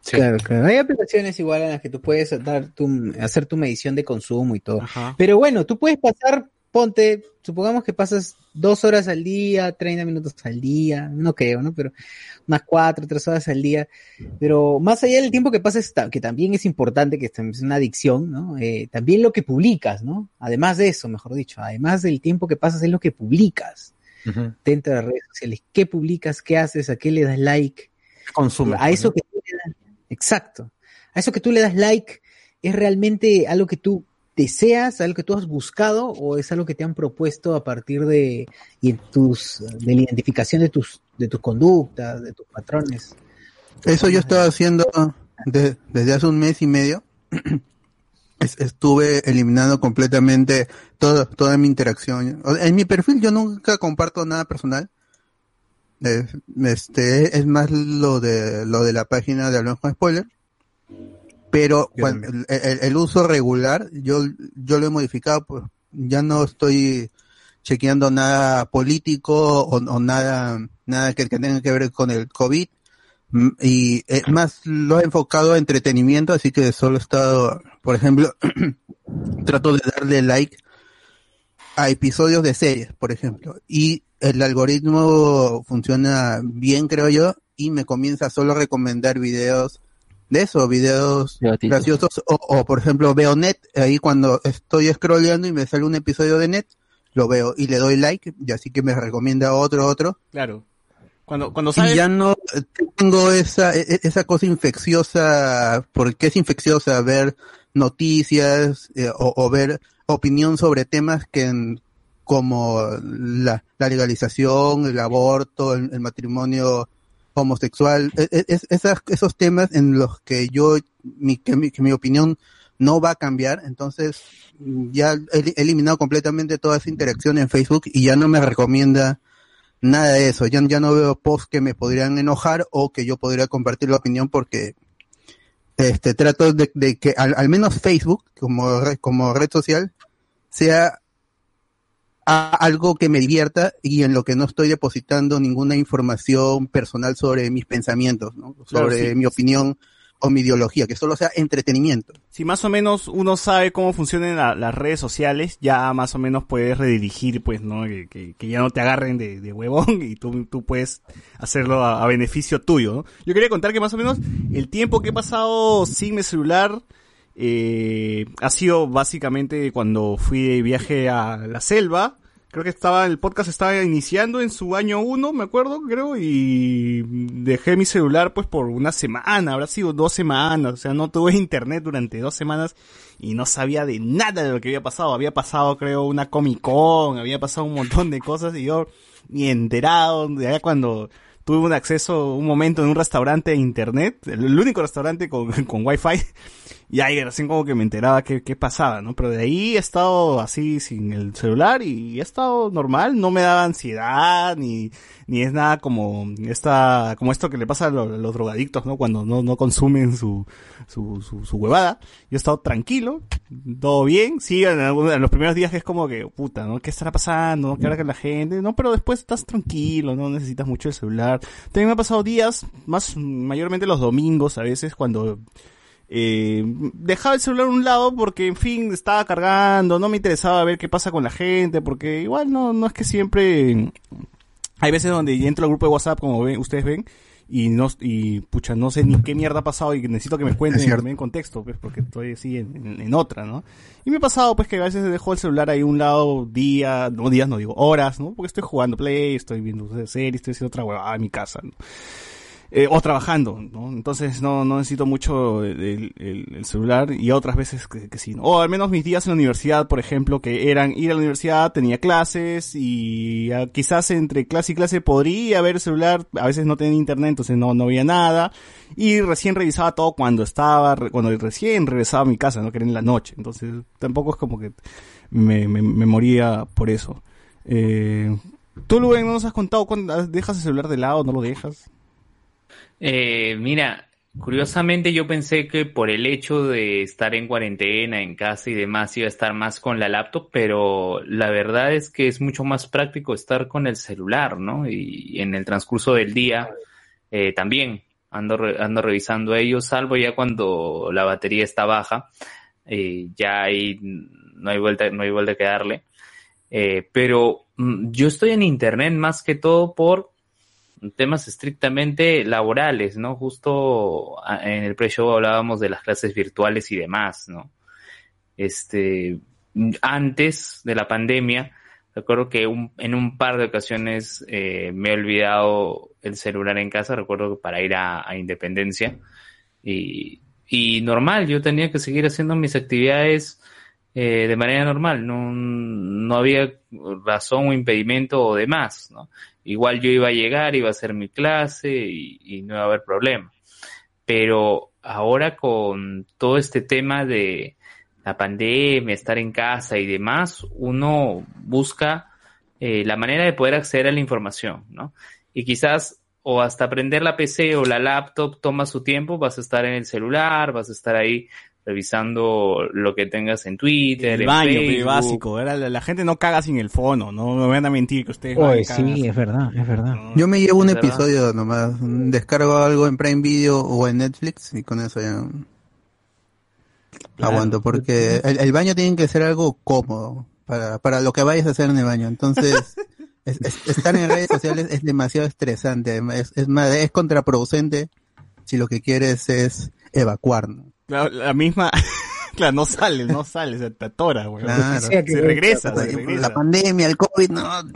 Sí. Claro, claro. Hay aplicaciones igual en las que tú puedes dar tu, hacer tu medición de consumo y todo. Ajá. Pero bueno, tú puedes pasar ponte, supongamos que pasas dos horas al día, 30 minutos al día, no creo, ¿no? Pero unas cuatro, tres horas al día. Pero más allá del tiempo que pasas, ta- que también es importante, que es una adicción, ¿no? Eh, también lo que publicas, ¿no? Además de eso, mejor dicho, además del tiempo que pasas es lo que publicas dentro de las redes sociales. ¿Qué publicas? ¿Qué haces? ¿A qué le das like? Consume. A eso que tú le das, exacto. A eso que tú le das like, ¿es realmente algo que tú deseas, algo que tú has buscado o es algo que te han propuesto a partir de, y tus, de la identificación de tus, de tus conductas, de tus patrones? Eso yo estaba haciendo de- desde hace un mes y medio. Es- Estuve eliminando completamente todo, toda mi interacción. En mi perfil yo nunca comparto nada personal. Este es más lo de lo de la página de Hablamos con Spoiler. Pero cuando- el, uso regular yo yo lo he modificado. Pues ya no estoy chequeando nada político o, o nada nada que, que tenga que ver con el COVID. Mm, y eh, más lo he enfocado a entretenimiento, así que solo he estado, por ejemplo, trato de darle like a episodios de series, por ejemplo, y el algoritmo funciona bien, creo yo, y me comienza solo a recomendar videos de eso, videos graciosos, o, o, por ejemplo veo Net, ahí cuando estoy scrolleando y me sale un episodio de Net, lo veo y le doy like, y así que me recomienda otro, otro, Claro. Cuando, cuando sabes... y ya no tengo esa, e- e- esa cosa infecciosa, porque es infecciosa ver noticias eh, o, o ver opinión sobre temas que en- como la, la legalización, el aborto, el, el matrimonio homosexual, e- e- esos temas en los que yo, mi, que, mi, que mi opinión no va a cambiar, entonces ya he eliminado completamente toda esa interacción en Facebook y ya no me recomienda nada de eso. Ya, ya no veo posts que me podrían enojar o que yo podría compartir la opinión porque este trato de, que al, al menos Facebook como como red social sea a- algo que me divierta y en lo que no estoy depositando ninguna información personal sobre mis pensamientos, ¿no? Claro, sobre sí. mi opinión o mi ideología, que solo sea entretenimiento. Si más o menos uno sabe cómo funcionan la- las redes sociales, ya más o menos puedes redirigir, pues, ¿no? Que, que- que ya no te agarren de, de huevón y tú, tú puedes hacerlo a, a beneficio tuyo, ¿no? Yo quería contar que más o menos el tiempo que he pasado sin mi celular eh, ha sido básicamente cuando fui de viaje a la selva. Creo que estaba, el podcast estaba iniciando en su año uno, me acuerdo, creo, y dejé mi celular pues por una semana, habrá sido dos semanas, o sea, no tuve internet durante dos semanas y no sabía de nada de lo que había pasado. Había pasado, creo, una Comic Con, había pasado un montón de cosas y yo ni enterado, de allá cuando tuve un acceso, un momento en un restaurante a internet, el único restaurante con, con wifi, y ahí recién como que me enteraba qué, qué pasaba, ¿no? Pero de ahí he estado así sin el celular y he estado normal, no me daba ansiedad, ni, ni es nada como esta, como esto que le pasa a los, drogadictos, ¿no? Cuando no, no consumen su, su, su, huevada. Yo he estado tranquilo, todo bien, sí, en, algunos- en los primeros días es como que, puta, ¿no? ¿Qué estará pasando? ¿Qué hará que la gente? No, pero después estás tranquilo, no necesitas mucho el celular. También me ha pasado días, más mayormente los domingos a veces, cuando eh, dejaba el celular a un lado porque, en fin, estaba cargando, no me interesaba ver qué pasa con la gente, porque igual no, no es que siempre... Hay veces donde entro al grupo de WhatsApp, como ven, ustedes ven, y no, y pucha, no sé ni qué mierda ha pasado y necesito que me cuenten en contexto, pues, porque estoy así en, en- en otra, ¿no? Y me ha pasado, pues, que a veces dejo el celular ahí a un lado, día, no días, no digo, horas, ¿no? Porque estoy jugando Play, estoy viendo series, estoy haciendo otra huevada en mi casa, ¿no? Eh, o trabajando, ¿no? Entonces no, no necesito mucho el, el- el celular y otras veces que, que sí, ¿no? O al menos mis días en la universidad, por ejemplo, que eran ir a la universidad, tenía clases y ah, quizás entre clase y clase podría haber celular, a veces no tenía internet, entonces no, no había nada y recién revisaba todo cuando estaba, cuando recién regresaba a mi casa, ¿no? Que era en la noche, entonces tampoco es como que me, me, me moría por eso. Eh, Tú, Luen, no nos has contado cuándo dejas el celular de lado, no lo dejas. Eh, mira, curiosamente yo pensé que por el hecho de estar en cuarentena, en casa y demás, iba a estar más con la laptop, pero la verdad es que es mucho más práctico estar con el celular, ¿no? Y en el transcurso del día eh, también ando, re- ando revisando ellos, salvo ya cuando la batería está baja, eh, ya ahí no hay vuelta, no hay vuelta que darle. Eh, pero mm, yo estoy en internet más que todo por temas estrictamente laborales, ¿no? Justo a- en el pre-show hablábamos de las clases virtuales y demás, ¿no? Este, antes de la pandemia, recuerdo que en un par de ocasiones eh, me he olvidado el celular en casa, recuerdo que para ir a, a Independencia, y, y normal, yo tenía que seguir haciendo mis actividades eh, de manera normal, no, no había razón o impedimento o demás, ¿no? Igual yo iba a llegar, iba a hacer mi clase y, no iba a haber problema. Pero ahora con todo este tema de la pandemia, estar en casa y demás, uno busca eh, la manera de poder acceder a la información, ¿no? Y quizás o hasta aprender la PC o la laptop toma su tiempo, vas a estar en el celular, vas a estar ahí revisando lo que tengas en Twitter, El en baño, pe, Facebook. básico. Era, la, la gente no caga sin el fono, no me van a mentir que ustedes Oye, cagan. sí, es verdad, es verdad. Yo me llevo un verdad. episodio nomás, descargo algo en Prime Video o en Netflix y con eso ya aguanto, porque el, el baño tiene que ser algo cómodo para, para lo que vayas a hacer en el baño. Entonces, es- es- estar en redes sociales es demasiado estresante, es, es, más, es contraproducente si lo que quieres es evacuar. ¿no? La, la misma, claro, no sale, no sale, se te atora, güey. Claro. Se, regresa, se regresa. La pandemia, el COVID, no, no,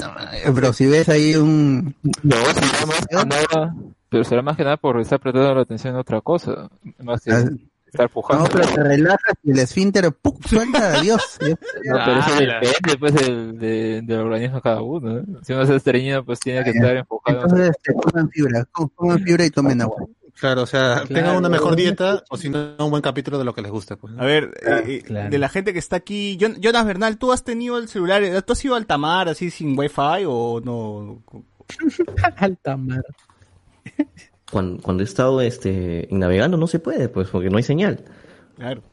pero si ves ahí un... No, será más que nada, pero será más que nada por estar prestando la atención a otra cosa, más que Ah, estar pujando. No, pero te relajas y el esfínter, ¡pum! suelta, adiós. No, pero eso depende pues del, de- del organismo de cada uno. ¿eh? Si uno es estreñido, pues tiene que estar enfocado. en Entonces, coman fibra, com- coman fibra y tomen agua. Claro, o sea, Claro. tengan una mejor dieta o si no, un buen capítulo de lo que les gusta. Pues, ¿no? A ver, eh, eh, de la gente que está aquí, Jon- Jonas Bernal, ¿tú has tenido el celular? ¿Tú has ido al Tamar así sin wifi o no? Altamar. Cuando, cuando he estado este, navegando no se puede, pues, porque no hay señal. Claro.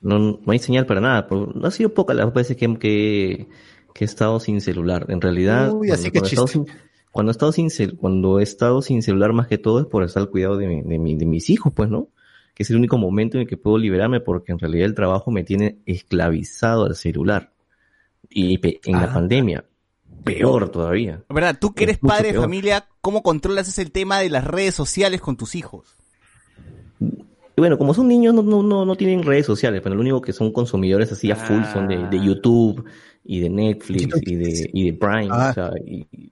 No, no hay señal para nada. no ha sido pocas las veces que, que, que he estado sin celular. En realidad, Uy, así que cuando, he estado chiste. sin, cuando he estado sin cel- cuando he estado sin celular más que todo es por estar al cuidado de, mi- de, mi- de mis hijos, pues, ¿no? Que es el único momento en el que puedo liberarme porque en realidad el trabajo me tiene esclavizado al celular. Y pe- en la Ah. pandemia, peor todavía. Verdad, tú que eres Es padre de familia, ¿cómo controlas ese tema de las redes sociales con tus hijos? Bueno, como son niños, no, no, no, no tienen redes sociales, pero lo único que son consumidores así a full son de, de YouTube y de Netflix y de, y de Prime, Ah. o sea, y, y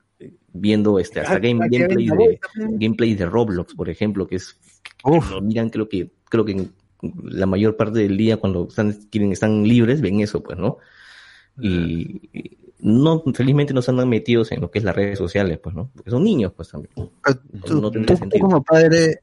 viendo este, hasta Ah, game, ah, que la de, gameplays de Roblox, por ejemplo, que es, que lo miran creo que, creo que la mayor parte del día cuando están, quieren, están libres, ven eso, pues, ¿no? Y, no, felizmente no se andan metidos en lo que es las redes sociales, pues, ¿no? Porque son niños, pues, también. Tú, no tendría tú sentido. como padre,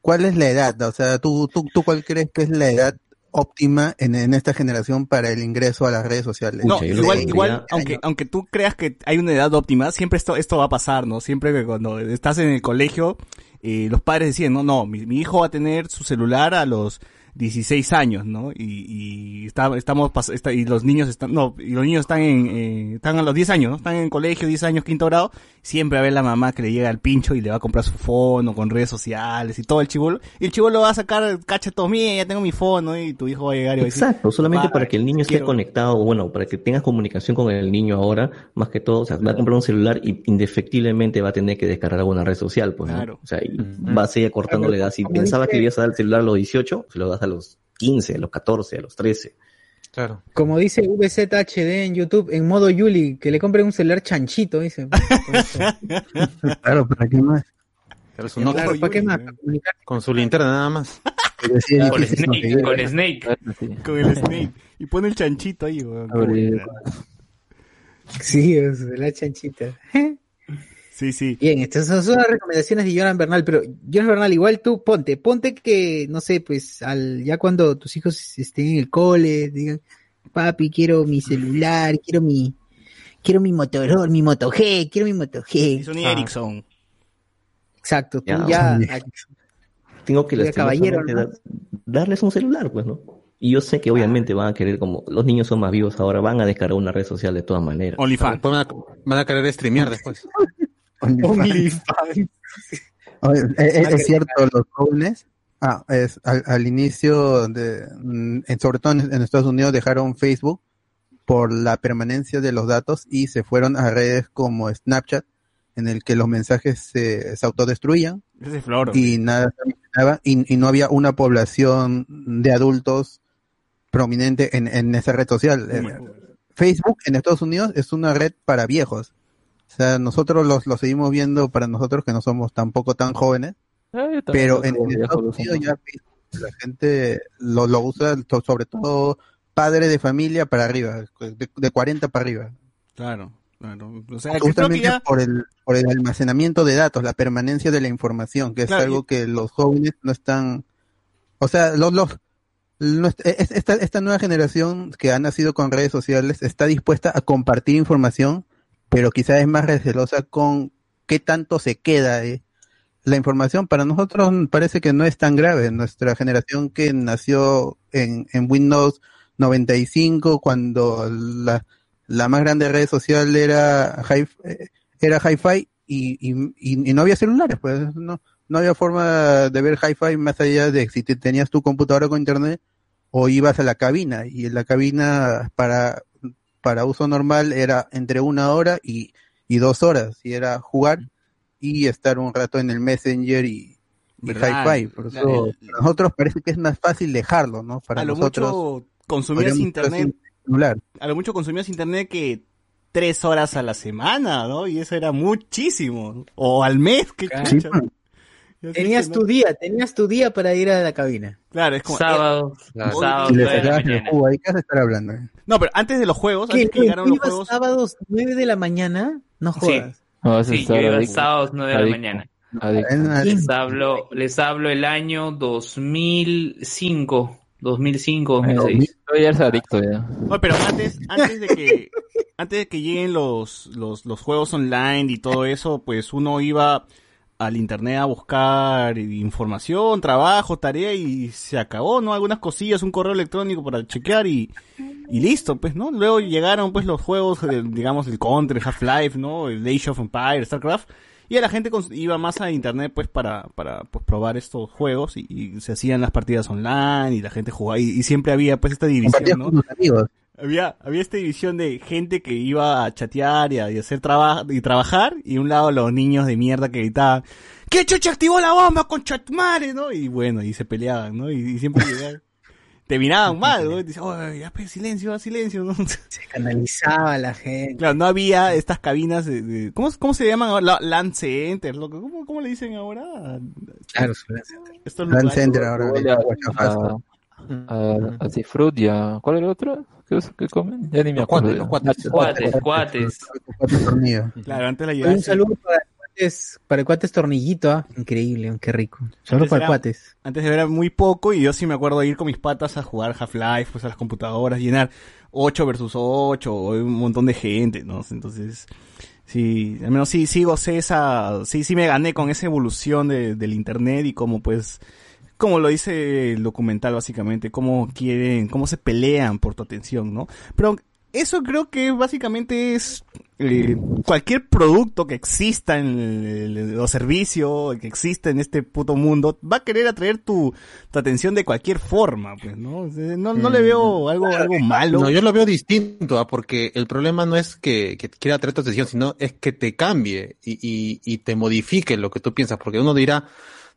¿cuál es la edad? O sea, ¿tú, tú, tú cuál crees que es la edad óptima en, en esta generación para el ingreso a las redes sociales? No, igual, igual, aunque, aunque tú creas que hay una edad óptima, siempre esto, esto va a pasar, ¿no? Siempre que cuando estás en el colegio, eh, los padres decían, no, no, mi, mi hijo va a tener su celular a los 16 años, ¿no? Y, y está, estamos, está- y los niños están, no, y los niños están en, eh, están a los 10 años, ¿no? Están en el colegio, 10 años, quinto grado, siempre va a ver la mamá que le llega al pincho y le va a comprar su fono con redes sociales y todo el chivolo, y el chivolo va a sacar, cacha todo, mía, ya tengo mi fono, y tu hijo va a llegar y va a decir, Exacto, solamente "Papá, para que el niño esté quiero". conectado, bueno, para que tengas comunicación con el niño ahora, más que todo, o sea, va a comprar un celular y indefectiblemente va a tener que descargar alguna red social, pues, ¿no? Claro. O sea, y va a seguir cortando la edad. Si pensaba que le ibas a dar el celular a los 18, se lo das a los 15, a los 14, a los 13. Claro. Como dice VZHD en YouTube, en modo Yuli, que le compren un celular chanchito, dice. Claro, ¿para qué más? Pero su Claro, Nokia ¿para qué más? Comunicar. con su linterna nada más. Sí es Con Snake, con Snake. Con el Snake. Y pone el chanchito ahí, weón. Sí, es la chanchita. Sí, sí. Bien, estas son son las recomendaciones de Jonan Bernal, pero Jonan Bernal, igual tú ponte, ponte que, no sé, pues, al, ya cuando tus hijos estén en el cole, digan, papi, quiero mi celular, quiero mi, quiero mi Motorola, mi Moto G, quiero mi Moto G. Y Sony Ah, Ericsson. Exacto, tú Ya, ya, Tengo que caballero, dar- darles un celular, pues, ¿no? Y yo sé que obviamente van a querer, como los niños son más vivos ahora, van a descargar una red social de todas maneras. OnlyFans. Después van a, van a querer streamear después. OnlyFans. Oye, ¿Es, es- cierto, los jóvenes, ah, es, al, al inicio de, en- sobre todo en, en Estados Unidos dejaron Facebook por la permanencia de los datos y se fueron a redes como Snapchat, en el que los mensajes se, se autodestruían es Floro. y nada y, y no había una población de adultos prominente en, en esa red social. Eh, Facebook en Estados Unidos es una red para viejos. O sea, nosotros los, lo seguimos viendo para nosotros que no somos tampoco tan jóvenes, Eh, también pero los en, Estados Unidos ya la gente lo, lo usa sobre todo padre de familia para arriba, de, de 40 para arriba. Claro, claro. O sea, Justamente ya... por el, por el almacenamiento de datos, la permanencia de la información, que es Claro, algo que los jóvenes no están, o sea, los, los, esta, esta nueva generación que ha nacido con redes sociales está dispuesta a compartir información, pero quizás es más recelosa con qué tanto se queda de la información. Para nosotros parece que no es tan grave. Nuestra generación que nació en, en Windows 95, cuando la, la más grande red social era hi, eh, era Hi-Fi y, y- y no había celulares, pues no, no había forma de ver Hi-Fi más allá de si te- tenías tu computadora con internet o ibas a la cabina y en la cabina para, para uso normal era entre una hora y, y dos horas y era jugar y estar un rato en el Messenger y, y. Hi-Fi. Por eso el- para nosotros parece que es más fácil dejarlo, ¿no? Para a lo nosotros. mucho consumías internet, a lo mucho consumías internet que tres horas a la semana, ¿no? Y eso era muchísimo. O al mes, qué Claro. Tenías tu no- día, tenías tu día para ir a la cabina. Claro, es como... Sábado, Claro. sábado, Si le sacabas el jugo ahí, ¿qué vas a estar hablando? eh? No, pero antes de los juegos, ¿Qué? antes que ¿Tú llegaron los ibas juegos... sábados 9 de la mañana? No jodas. No, a Sí, yo iba adicto. sábados 9 de la Adicto. mañana. Adicto. Les hablo, les hablo el año 2005, 2005, 2006. Yo ya eres adicto ya. No, pero antes, antes de que, antes de que lleguen los, los, los juegos online y todo eso, pues uno iba al internet a buscar información, trabajo, tarea y se acabó, ¿no? Algunas cosillas, un correo electrónico para chequear y, y listo, pues, ¿no? Luego llegaron pues los juegos, eh, digamos, el Counter, el Half-Life, ¿no? El Age of Empires, StarCraft. Y a la gente iba más a internet pues para, para pues, probar estos juegos y, y se hacían las partidas online y la gente jugaba y, y siempre había pues esta división, ¿no? con tus amigos. Había, había esta división de gente que iba a chatear y a y hacer trabajo y trabajar, y un lado los niños de mierda que gritaban, ¿qué chucha activó la bomba con chatmare, no? Y bueno, y se peleaban, ¿no? Y, y siempre llegaban, te miraban mal, ¿no? Y dices, oye, ya, pues, silencio, silencio, ¿no? Se canalizaba la gente. Claro, no había estas cabinas de, de- ¿cómo, ¿cómo se llaman ahora? La- LAN Center, loco. ¿Cómo, ¿Cómo le dicen ahora? Claro, Estos LAN lugares. Center ahora. A, a, a, a Cifrut y a- ¿Cuál era el otro? ¿Qué, es- qué comen? Ya ni me Los acuerdo. cuates, los cuates. Cuates, cuates. Tornillos. Claro, antes la. Un saludo para el cuates, para el cuates tornillito, ¿ah? Increíble, qué rico. Saludo Antes para el era- cuates. Antes de ver era muy poco y yo sí me acuerdo de ir con mis patas a jugar Half-Life, pues a las computadoras, llenar 8 versus 8, un montón de gente, ¿no? Entonces, sí, al menos sí, sí gocé esa, sí, sí me gané con esa evolución de- del internet y cómo pues, como lo dice el documental básicamente, cómo quieren, cómo se pelean por tu atención, ¿no? Pero eso creo que básicamente es eh, cualquier producto que exista en el, o servicio que exista en este puto mundo va a querer atraer tu, tu atención de cualquier forma, pues, ¿no? No, no le veo algo, algo malo. No, yo lo veo distinto, ¿ah? porque el problema no es que, que quiera atraer tu atención, sino es que te cambie y, y, y te modifique lo que tú piensas, porque uno dirá,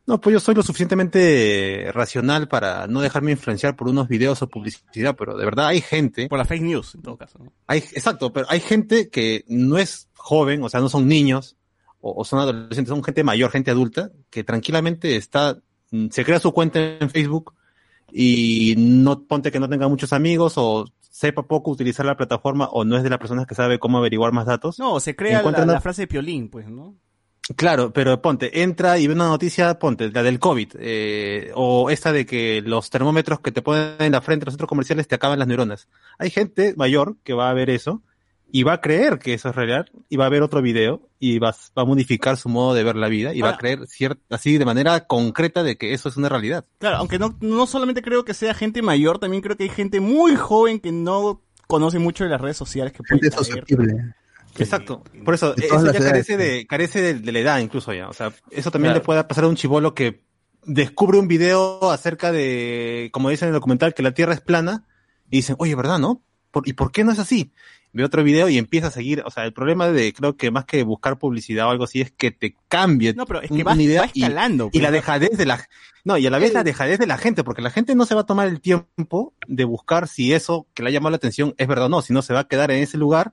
no, pues yo soy lo suficientemente racional para no dejarme influenciar por unos videos o publicidad, pero de verdad hay gente, Por la fake news, en todo caso. ¿no? hay, exacto, pero hay gente que no es joven, o sea, no son niños, o, o son adolescentes, son gente mayor, gente adulta, que tranquilamente está, mm, se crea su cuenta en Facebook y no ponte que no tenga muchos amigos o sepa poco utilizar la plataforma o no es de las personas que sabe cómo averiguar más datos. No, se crea la, la frase de Piolín, pues, ¿no? Claro, pero ponte, entra y ve una noticia, ponte, la del COVID, eh, o esta de que los termómetros que te ponen en la frente, los centros comerciales, te acaban las neuronas. Hay gente mayor que va a ver eso y va a creer que eso es real y va a ver otro video y va, va a modificar su modo de ver la vida y va a creer así de manera concreta de que eso es una realidad. Claro, aunque no, no solamente creo que sea gente mayor, también creo que hay gente muy joven que no conoce mucho de las redes sociales que puede Gente caer. susceptible. Exacto. Por eso, eso ya edades, carece de, carece de, de la edad incluso ya. O sea, eso también Claro. le puede pasar a un chivolo que descubre un video acerca de, como dicen en el documental, que la Tierra es plana y dicen, oye, ¿verdad, no? ¿por- ¿y por qué no es así? Ve otro video y empieza a seguir, o sea, el problema de, creo que más que buscar publicidad o algo así, es que te cambie No, pero es que un- va, una idea va y- escalando. y, la pues. dejadez de la, no, y a la vez la dejadez de la gente, porque la gente no se va a tomar el tiempo de buscar si eso que le ha llamado la atención es verdad o no, sino se va a quedar en ese lugar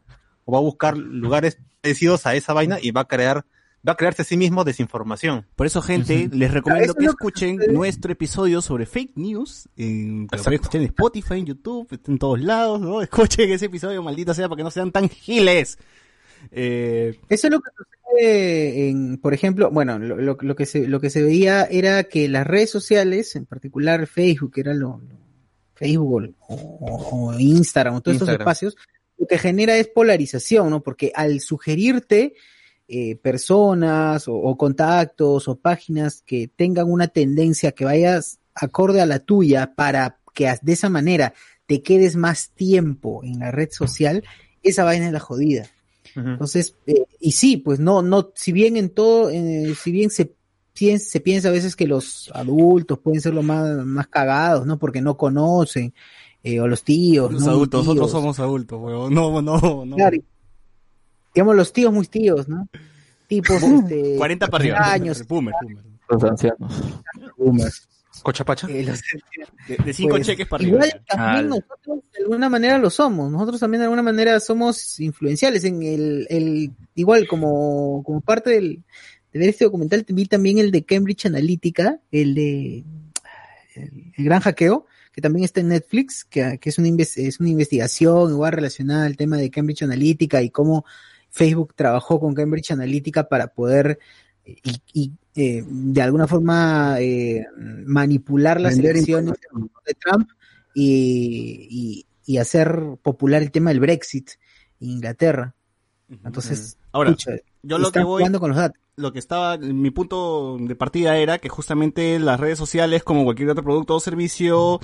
o va a buscar lugares parecidos a esa vaina y va a crear, va a crearse a sí mismo desinformación. Por eso, gente, les recomiendo que escuchen nuestro episodio sobre fake news. En, que lo pueden escuchar en Spotify, en YouTube, en todos lados, ¿no? Escuchen ese episodio, maldita sea, para que no sean tan giles. Eh, Eso es lo que sucede en, por ejemplo, bueno, lo, lo- lo que se, lo que se veía era que las redes sociales, en particular Facebook, que era lo, lo- Facebook o, o- o Instagram, o todos estos Instagram. espacios, lo que genera es polarización, ¿no? Porque al sugerirte eh, personas o, o contactos o páginas que tengan una tendencia que vayas acorde a la tuya para que de esa manera te quedes más tiempo en la red social, esa vaina es la jodida. Entonces, eh, y sí, pues no, no, si bien en todo, eh, si bien se piensa a veces que los adultos pueden ser los más, más cagados, ¿no? Porque no conocen, eh, o los tíos, los ¿no? adultos, nosotros somos adultos, weón. No, no, no. Claro, digamos los tíos muy tíos, ¿no? Tipos, este, 40 para arriba. años. Boomer, boomer. Los ancianos. Cochapacha. Eh, los- De, de cinco Pues, cheques para arriba. Igual también nosotros de alguna manera lo somos, nosotros también de alguna manera somos influenciales en el, el igual como, como parte del, de ver este documental, vi también el de Cambridge Analytica, el de el, el gran hackeo, que también está en Netflix, que, que es, una es una investigación igual relacionada al tema de Cambridge Analytica y cómo Facebook trabajó con Cambridge Analytica para poder eh, y, y, eh, de alguna forma eh, manipular las Vender elecciones de Trump y, y- y hacer popular el tema del Brexit en Inglaterra. Entonces, Ahora, pucha, yo lo que voy, jugando con los datos. lo que estaba, mi punto de partida era que justamente las redes sociales, como cualquier otro producto o servicio,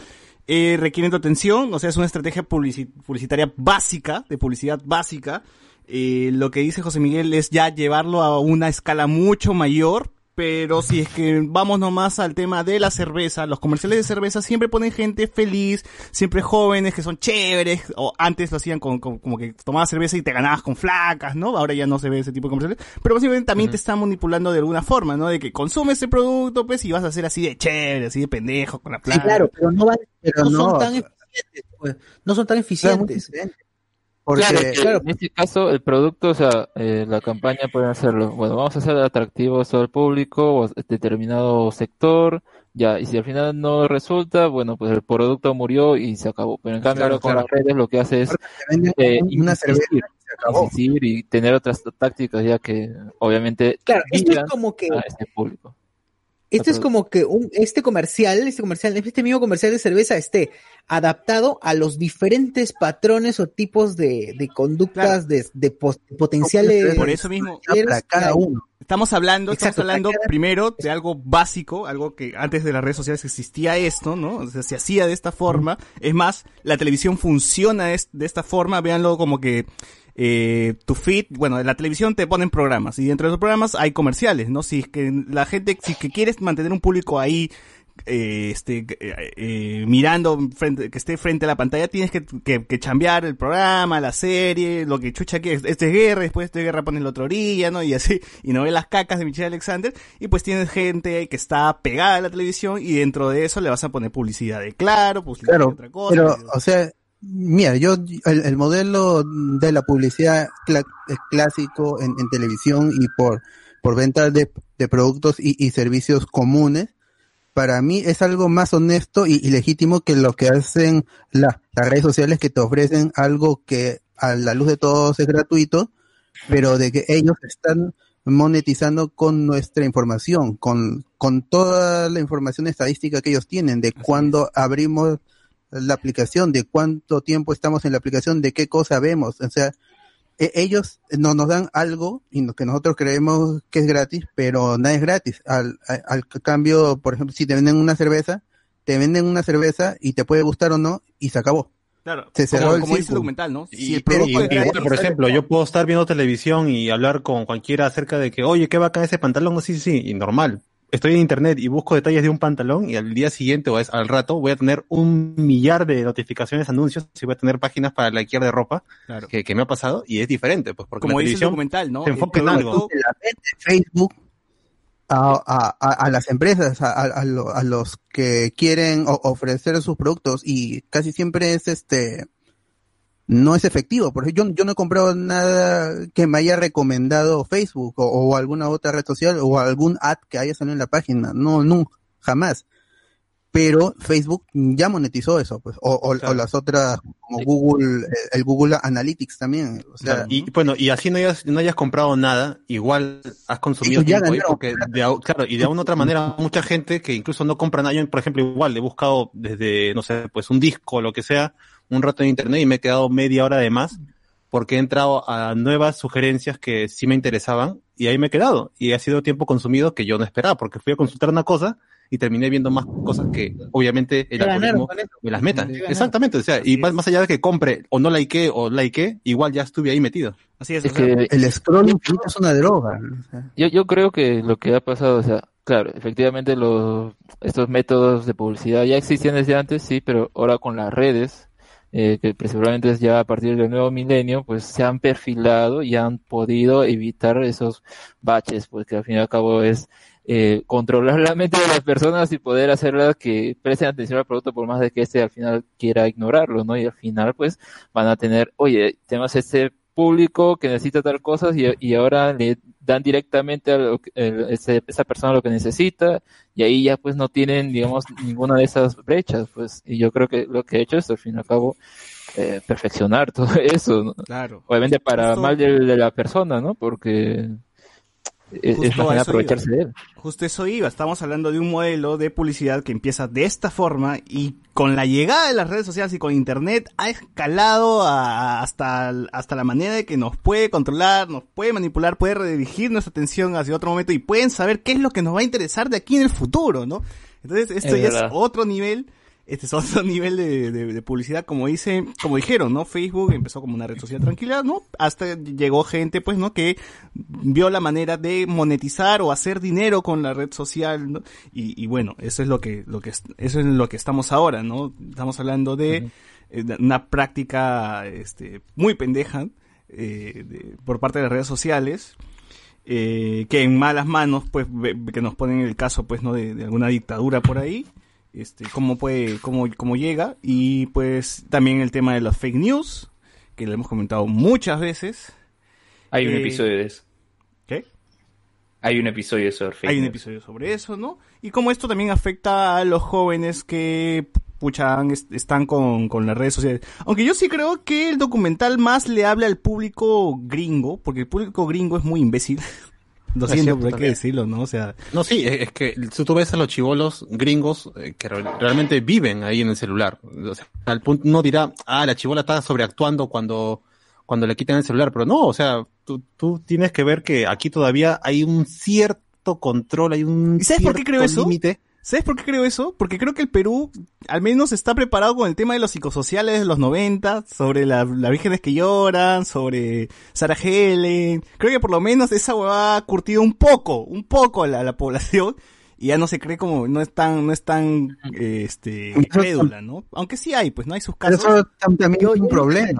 eh, requieren tu atención, o sea, es una estrategia publici- publicitaria básica, de publicidad básica. Eh, lo que dice José Miguel es ya llevarlo a una escala mucho mayor, pero si es que vamos nomás al tema de la cerveza, los comerciales de cerveza siempre ponen gente feliz, siempre jóvenes que son chéveres, o antes lo hacían con, con- como que tomabas cerveza y te ganabas con flacas, ¿no? Ahora ya no se ve ese tipo de comerciales, pero básicamente también te están manipulando de alguna forma, ¿no? De que consumes ese producto, pues, y vas a ser así de chévere, así de pendejo con la Sí, plata. claro, pero no, van, Pero no, no, son tan eficientes, pues, no son tan eficientes. Porque, Claro, en este caso el producto, o sea, eh, la campaña puede hacerlo. Bueno, vamos a hacer atractivos al público o a determinado sector, ya, y si al final no resulta, bueno, pues el producto murió y se acabó. Pero en cambio Claro, ahora con claro. las redes lo que hace es eh, una cerveza y se acabó. insistir y tener otras tácticas ya que obviamente Claro, esto es como que a este público. Este es como que un, este comercial, este comercial, este mismo comercial de cerveza esté adaptado a los diferentes patrones o tipos de, de conductas de, de potenciales. Por eso mismo, para cada uno. Estamos hablando, Exacto, estamos hablando cada- primero de algo básico, algo que antes de las redes sociales existía esto, ¿no? O sea, se hacía de esta forma. Es más, la televisión funciona es- de esta forma, véanlo como que eh, tu feed, bueno, en la televisión te ponen programas y dentro de esos programas hay comerciales, ¿no? Si es que la gente, si es que quieres mantener un público ahí eh, este, eh, eh, mirando frente, que esté frente a la pantalla, tienes que, que, que chambear el programa, la serie, lo que chucha que es, este es guerra, después de este guerra ponen la otra orilla, ¿no? Y así, y no ve las cacas de Michelle Alexander, y pues tienes gente que está pegada a la televisión y dentro de eso le vas a poner publicidad de claro, publicidad de Claro, otra cosa. pero, o sea, mira, yo, el, el modelo de la publicidad eh, clásico en, en televisión y por, por venta de, de productos y, y servicios comunes, para mí es algo más honesto y, y legítimo que lo que hacen la- las redes sociales que te ofrecen algo que a la luz de todos es gratuito, pero de que ellos están monetizando con nuestra información, con, con toda la información estadística que ellos tienen, de cuándo abrimos la aplicación, de cuánto tiempo estamos en la aplicación, de qué cosa vemos. O sea, e- ellos no nos dan algo y lo que nosotros creemos que es gratis, pero nada es gratis. Al, al cambio, por ejemplo, si te venden una cerveza, te venden una cerveza y te puede gustar o no y se acabó. Claro, Se cerró como, el como dice el círculo. documental, ¿no? Si Y, el producto y- es y, gratis, por ejemplo, yo puedo estar viendo televisión y hablar con cualquiera acerca de que, oye, qué bacán ese pantalón, sí, sí, y normal. Estoy en internet y busco detalles de un pantalón y al día siguiente o es al rato voy a tener un millar de notificaciones, anuncios y voy a tener páginas para likear de ropa Claro. que, que me ha pasado y es diferente, pues porque Como la dice el documental, ¿no? se enfoca en producto- algo. de la red de Facebook a, a- a- a las empresas, a, a- a lo- a los que quieren o- ofrecer sus productos y casi siempre es este no es efectivo. Por ejemplo, yo, yo no he comprado nada que me haya recomendado Facebook o, o alguna otra red social o algún ad que haya salido en la página. No, no, jamás. Pero Facebook ya monetizó eso, pues, o, o- o las otras como Google, eh, el Google Analytics también. O sea, Claro, y bueno, y así no hayas, no hayas comprado nada, igual has consumido ya tiempo ahí ganaron porque de, au- claro, y de alguna otra manera mucha gente que incluso no compra nada, yo por ejemplo igual he buscado desde, no sé, pues un disco o lo que sea, un rato en internet y me he quedado media hora de más porque he entrado a nuevas sugerencias que sí me interesaban y ahí me he quedado y ha sido tiempo consumido que yo no esperaba porque fui a consultar una cosa y terminé viendo más cosas que obviamente el algoritmo me las meta. Exactamente, o sea, y más, más allá de que compre o no likeé o likeé, igual ya estuve ahí metido. Así es, Es que- el scroll infinito es una droga. Yo, yo creo que lo que ha pasado, o sea, claro, efectivamente los, estos métodos de publicidad ya existían desde antes, sí, pero ahora con las redes, eh, que seguramente es ya a partir del nuevo milenio, pues se han perfilado y han podido evitar esos baches, pues que al fin y al cabo es eh, controlar la mente de las personas y poder hacerlas que presten atención al producto por más de que este al final quiera ignorarlo, ¿no? Y al final pues van a tener, oye, tenemos este público que necesita tal cosas y, y ahora le dan directamente a lo que- el- ese- esa persona lo que necesita y ahí ya pues no tienen digamos ninguna de esas brechas pues y yo creo que lo que he hecho es al fin y al cabo eh, perfeccionar todo eso ¿no? Claro. obviamente para Justo- mal de, de la persona no porque es, más aprovecharse iba. de él Justo eso iba. Estamos hablando de un modelo de publicidad que empieza de esta forma y con la llegada de las redes sociales y con internet ha escalado a- hasta, hasta la manera de que nos puede controlar, nos puede manipular, puede redirigir nuestra atención hacia otro momento y pueden saber qué es lo que nos va a interesar de aquí en el futuro, ¿no? Entonces esto Es ya es otro nivel. Este es otro nivel de, de- de publicidad, como dice, como dijeron, ¿no? Facebook empezó como una red social tranquila, ¿no? Hasta llegó gente, pues, ¿no? Que vio la manera de monetizar o hacer dinero con la red social, ¿no? Y, y bueno, eso es lo que, lo que, es- eso es lo que estamos ahora, ¿no? Estamos hablando de, eh, de una práctica, este, muy pendeja, eh, de- por parte de las redes sociales, eh, que en malas manos, pues, que nos ponen el caso, pues, ¿no? De alguna dictadura por ahí, este, cómo puede, cómo, cómo llega, y pues también el tema de las fake news, que lo hemos comentado muchas veces. Hay un Eh, episodio de eso. ¿Qué? Hay un episodio sobre fake Hay un news. episodio sobre eso, ¿no? Y cómo esto también afecta a los jóvenes que, pucha, han- est- están con, con las redes sociales. Aunque yo sí creo que el documental más le habla al público gringo, porque el público gringo es muy imbécil. Lo Es siento, cierto, pero hay que también. decirlo, ¿no? O sea, No, sí, es que si tú ves a los chivolos gringos eh, que re- realmente viven ahí en el celular. O sea, al punto no dirá, ah, la chivola está sobreactuando cuando, cuando le quitan el celular, pero no, o sea, tú, tú tienes que ver que aquí todavía hay un cierto control, hay un ¿Y sabes por qué cierto creo eso? límite. ¿Sabes por qué creo eso? Porque creo que el Perú al menos está preparado con el tema de los psicosociales de los 90, sobre la- las vírgenes que lloran, sobre Sarah Helen. Creo que por lo menos esa huevada ha curtido un poco, un poco a la, la población y ya no se cree como, no es tan, no es tan, eh, este, crédula, ¿no? Aunque sí hay, pues no hay sus Pero casos. eso tam- también es un problema,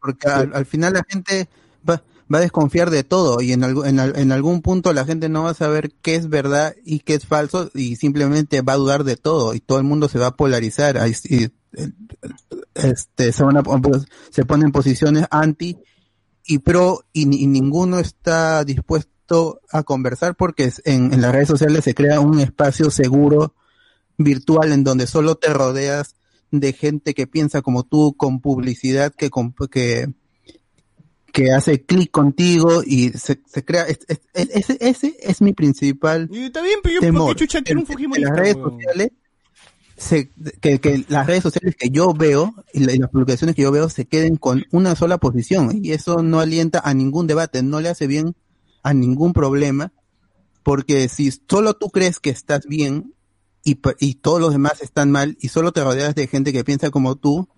porque al, al final la gente va, va a desconfiar de todo y en, en, al- en algún punto la gente no va a saber qué es verdad y qué es falso y simplemente va a dudar de todo y todo el mundo se va a polarizar. eh, este, se, van a, pues, se ponen posiciones anti y pro y, ni- y ninguno está dispuesto a conversar porque en, las redes sociales se crea un espacio seguro virtual en donde solo te rodeas de gente que piensa como tú, con publicidad que, que, que hace clic contigo y se, se crea, es- es- es- ese, ese es mi principal Y está bien, pero yo, temor. ¿por qué chucha quiero un fujimorista, las redes weón? sociales se, que, que las redes sociales que yo veo y, la- y las publicaciones que yo veo se queden con una sola posición y eso no alienta a ningún debate, no le hace bien a ningún problema porque si solo tú crees que estás bien y, y todos los demás están mal y solo te rodeas de gente que piensa como tú,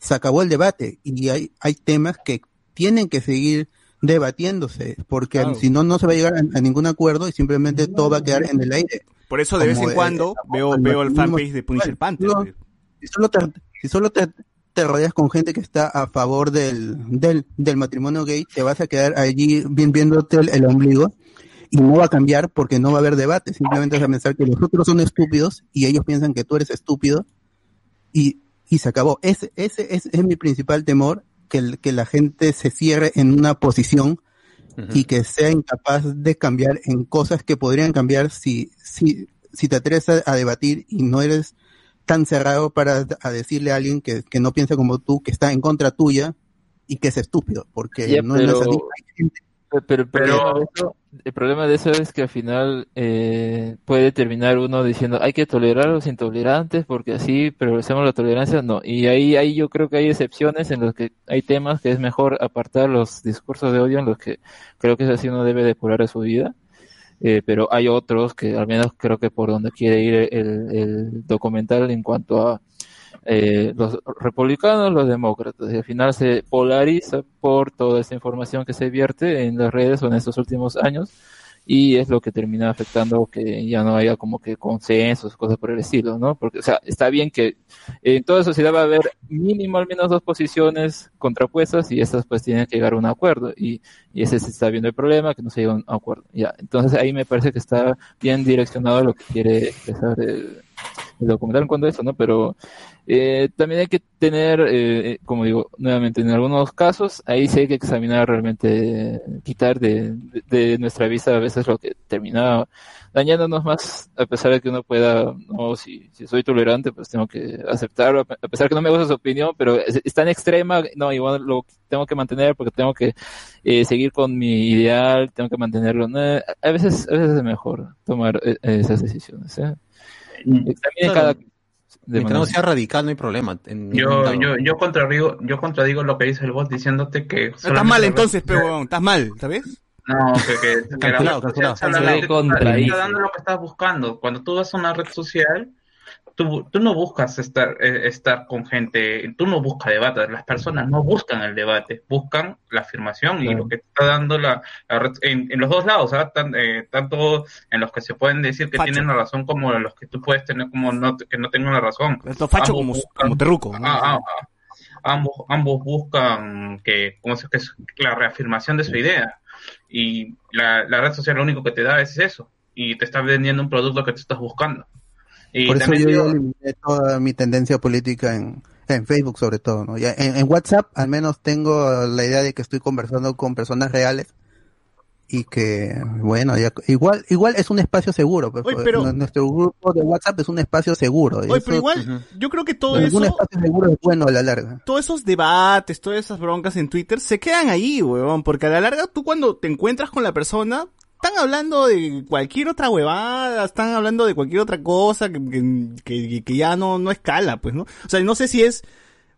se acabó el debate y hay, hay temas que tienen que seguir debatiéndose porque Claro. si no, no se va a llegar a, a ningún acuerdo y simplemente todo va a quedar en el aire. Por eso de vez en eh, cuando veo, el veo el fanpage de Punisher Panther. No, pues. si solo te, si solo te, te rodeas con gente que está a favor del, del, del matrimonio gay, te vas a quedar allí bien viéndote el, el ombligo y no va a cambiar porque no va a haber debate. Simplemente vas a pensar que los otros son estúpidos y ellos piensan que tú eres estúpido y, y se acabó. Ese, ese es, es mi principal temor, que, la gente se cierre en una posición y que sea incapaz de cambiar en cosas que podrían cambiar si, si, si te atreves a, a debatir y no eres tan cerrado para a decirle a alguien que, que no piensa como tú, que está en contra tuya y que es estúpido, porque no, no es así. Pero- eso, el problema de eso es que al final eh, puede terminar uno diciendo hay que tolerar a los intolerantes porque así progresamos la tolerancia. No, y ahí, ahí yo creo que hay excepciones en los que hay temas que es mejor apartar los discursos de odio en los que creo que es así uno debe depurar de su vida. Eh, pero hay otros que al menos creo que por donde quiere ir el, el documental en cuanto a eh, los republicanos, los demócratas, y al final se polariza por toda esta información que se vierte en las redes o en estos últimos años, y es lo que termina afectando que ya no haya como que consensos, cosas por el estilo, ¿no? Porque, o sea, está bien que en toda sociedad va a haber mínimo al menos dos posiciones contrapuestas y estas pues tienen que llegar a un acuerdo, y, y ese se está viendo el problema, que no se llega a un acuerdo, ya. Entonces ahí me parece que está bien direccionado lo que quiere expresar el, en cuanto a eso, ¿no? Pero eh, también hay que tener, eh, como digo, nuevamente, en algunos casos, ahí sí hay que examinar realmente, eh, quitar de, de, de nuestra vista a veces lo que termina dañándonos más, a pesar de que uno pueda, no, si, soy tolerante, pues tengo que aceptarlo, a pesar que no me gusta su opinión, pero es, es tan extrema, no, igual lo tengo que mantener porque tengo que eh, seguir con mi ideal, tengo que mantenerlo. No, a veces, a veces es mejor tomar eh, esas decisiones. ¿eh? También Claro. cada... de Mientras no sea radical, no hay problema. En Yo, yo, yo contradigo, yo contradigo lo que dice el bot diciéndote que Estás mal entonces, pero estás mal, ¿sabes? No, que, que, que Cancelado, la red cancelado. social solamente Se te contradice. está dando lo que estás buscando. Cuando tú vas a una red social, tú, tú no buscas estar, eh, estar con gente, tú no buscas debates, las personas no buscan el debate, buscan la afirmación y lo que te está dando la, la red, en, en los dos lados, ¿ah? Tan- eh, tanto en los que se pueden decir que Facho. tienen la razón como en los que tú puedes tener como no, que no tengan la razón. Tanto facho Ambos como, buscan- como terruco. ¿no? Ah, ah, ah. ambos, ambos buscan que, ¿cómo se- que es la reafirmación de su idea. Y la, la red social lo único que te da es eso. Y te está vendiendo un producto que tú estás buscando. Y Por eso yo ya digo- eliminé toda mi tendencia política en, en Facebook sobre todo, ¿no? Ya en, en WhatsApp al menos tengo la idea de que estoy conversando con personas reales y que, bueno, ya, igual, igual es un espacio seguro. pues, Oye, pero- nu- Nuestro grupo de WhatsApp es un espacio seguro. Oye, Eso- pero igual, yo creo que todo eso, espacio seguro es bueno a la larga. todos esos debates, todas esas broncas en Twitter se quedan ahí, weón, porque a la larga tú cuando te encuentras con la persona, están hablando de cualquier otra huevada, están hablando de cualquier otra cosa que, que, que- que ya no, no escala, pues, ¿no? O sea, no sé si es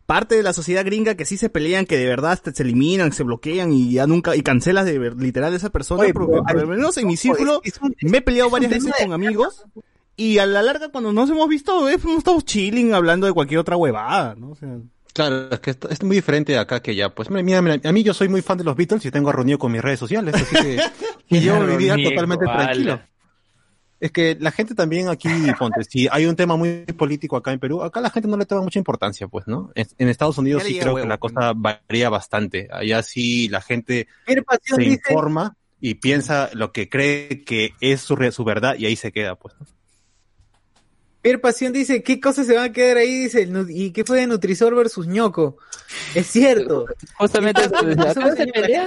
parte de la sociedad gringa que sí se pelean, que de verdad se eliminan, se bloquean y ya nunca, y cancelas de ver- literal a esa persona, Oye, porque pero por lo hay- menos en mi círculo es un- me he peleado es varias veces de con amigos y a la larga cuando nos hemos visto, eh, hemos estado chilling hablando de cualquier otra huevada, ¿no? O sea, Claro, es que esto- es muy diferente acá que ya. Pues mira, mira, a mí yo soy muy fan de los Beatles y tengo reunido con mis redes sociales, así que y llevo mi vida totalmente tranquilo. Es que la gente también aquí, ponte, si hay un tema muy político acá en Perú, acá la gente no le toma mucha importancia, pues, ¿no? En, en Estados Unidos sí creo huevo, que la cosa varía bastante. Allá sí la gente se dice- informa y piensa lo que cree que es su, su verdad y ahí se queda, pues. ¿no? Pierre Pasión dice, ¿qué cosas se van a quedar ahí? Dice, ¿y qué fue de Nutrisor versus ñoco? Es cierto. Justamente acá se la pelea,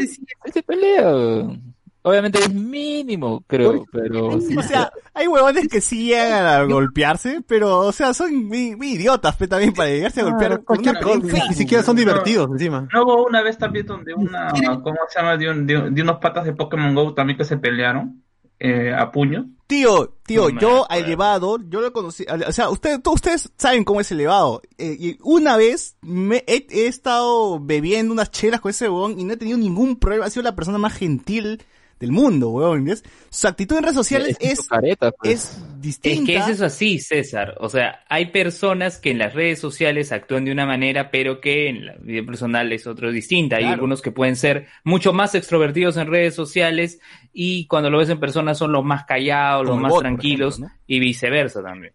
se pelea. Obviamente es mínimo, creo, pero sí. o sea, hay huevones que sí llegan a golpearse, pero, o sea, son muy, muy idiotas, pe, también para llegarse a golpear con una Cualquier cosa, ni, ni siquiera son divertidos encima. No hubo una vez también donde una, ¿cómo se llama? De, un- de de unos patas de Pokémon Go también que se pelearon eh, a puño. Tío, tío, No yo al elevado, yo lo conocí, o sea, ustedes, todos ustedes saben cómo es elevado. Eh, y una vez me he, he estado bebiendo unas chelas con ese huevón y no he tenido ningún problema, ha sido la persona más gentil del mundo, weón. ¿ves? Su actitud en redes sociales Es es, careta, pues. es distinta. Es que es eso así, César. O sea, hay personas que en las redes sociales actúan de una manera, pero que en la vida personal es otro distinta. Hay algunos que pueden ser mucho más extrovertidos en redes sociales y cuando lo ves en persona son los más callados, Como los más tranquilos ejemplo, y viceversa también.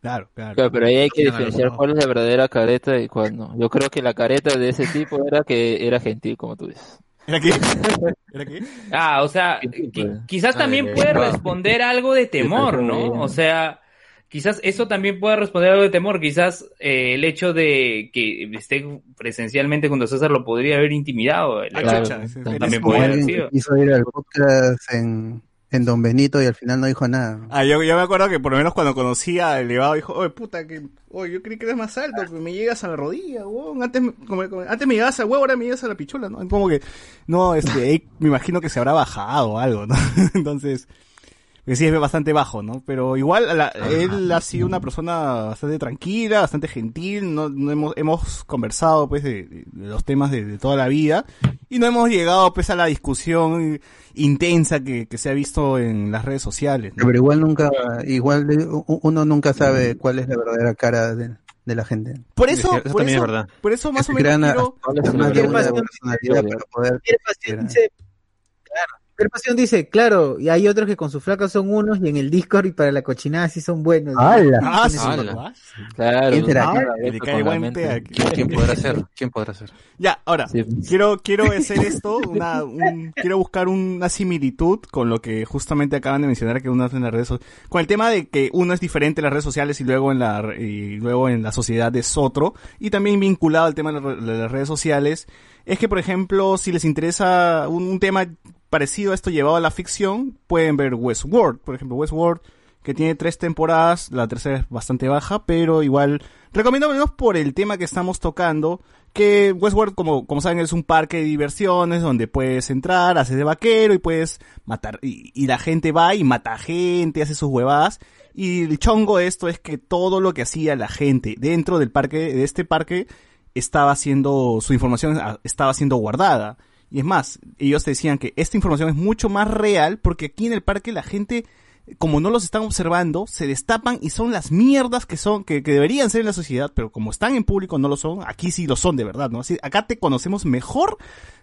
Claro, claro. Claro, pero ahí hay que diferenciar cuál es la verdadera careta y cuál no. Yo creo que la careta de ese tipo era que era gentil, como tú dices. ¿Era qué? ¿Era qué? Ah, o sea, qui- quizás también Ay, puede responder algo de temor, ¿no? O sea, quizás eso también puede responder algo de temor. Quizás eh, el hecho de que esté presencialmente junto a César lo podría haber intimidado. El- Ah, ese- también podría haber sido. quiso ir al podcast en, en Don Benito y al final no dijo nada. Ah, yo, yo me acuerdo que por lo menos cuando conocí a Elevado dijo, oye, puta, que, oye, yo creí que eres más alto, que me llegas a la rodilla, weón. Antes, como- como- antes me llegabas al huevo, ahora me llegas a la pichula, ¿no? Como que, no, este, me imagino que se habrá bajado o algo, ¿no? Entonces, que sí es bastante bajo, ¿no? Pero igual, a la- él ha sido una persona bastante tranquila, bastante gentil, no, no hemos, hemos conversado, pues, de, de los temas de, de toda la vida, y no hemos llegado, pues, a la discusión intensa que, que se ha visto en las redes sociales, ¿no? Pero igual nunca, igual uno nunca sabe cuál es la verdadera cara de, de la gente. Por eso, Eso por también eso, es verdad. por eso más o menos quiero... una pasión- dice, claro, y hay otros que con su flaca son unos y en el Discord y para la cochinada sí son buenos. ¡Hala! Ah, sí, Ala. ¿verdad? Claro, ¿Quién será? Ah, le cae buen. ¿Quién, podrá ser? ¿Quién podrá ser? Ya, ahora, Sí, quiero, quiero hacer esto, una, un- quiero buscar una similitud con lo que justamente acaban de mencionar que uno hace en las redes sociales, con el tema de que uno es diferente en las redes sociales y luego en la, y luego en la sociedad es otro, y también vinculado al tema de las re- de las redes sociales, es que por ejemplo, si les interesa un, un tema parecido a esto llevado a la ficción, pueden ver Westworld, por ejemplo, Westworld, que tiene tres temporadas, la tercera es bastante baja, pero igual recomiendo menos por el tema que estamos tocando, que Westworld, como, como saben, es un parque de diversiones donde puedes entrar, haces de vaquero y puedes matar, y, y la gente va y mata gente, hace sus huevadas, y el chongo de esto es que todo lo que hacía la gente dentro del parque, de este parque, estaba siendo, su información ah, estaba siendo guardada. Y es más, ellos te decían que esta información es mucho más real porque aquí en el parque la gente, como no los están observando, se destapan y son las mierdas que son, que, que deberían ser en la sociedad, pero como están en público no lo son, aquí sí lo son de verdad, ¿no? Así, acá te conocemos mejor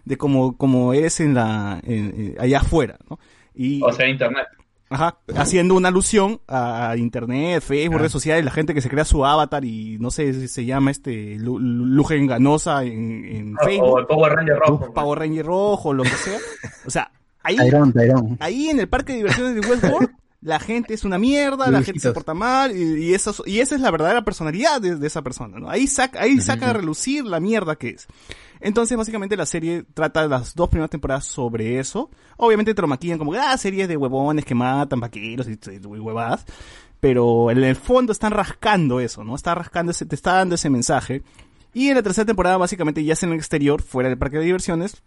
de como, como eres en la, en- eh, allá afuera, ¿no? Y, O sea, internet. Ajá, haciendo una alusión a internet, Facebook, Ah. redes sociales, la gente que se crea su avatar y no sé si se llama este Lu- Lu- Lugen Ganosa en, en O Facebook, el Power Ranger rojo. Power Ranger rojo, lo que sea. O sea, ahí, ahí en el parque de diversiones de Westworld, la gente es una mierda, la gente se porta mal y, y, eso, y esa es la verdadera personalidad de, de esa persona, ¿no? Ahí saca, ahí saca a relucir la mierda que es. Entonces, básicamente, la serie trata las dos primeras temporadas sobre eso. Obviamente te lo maquillan como, ah, series de huevones que matan vaqueros y, y huevadas. Pero en el fondo están rascando eso, ¿no? Está rascando ese, te está dando ese mensaje. Y en la tercera temporada, básicamente, ya es en el exterior, fuera del parque de diversiones,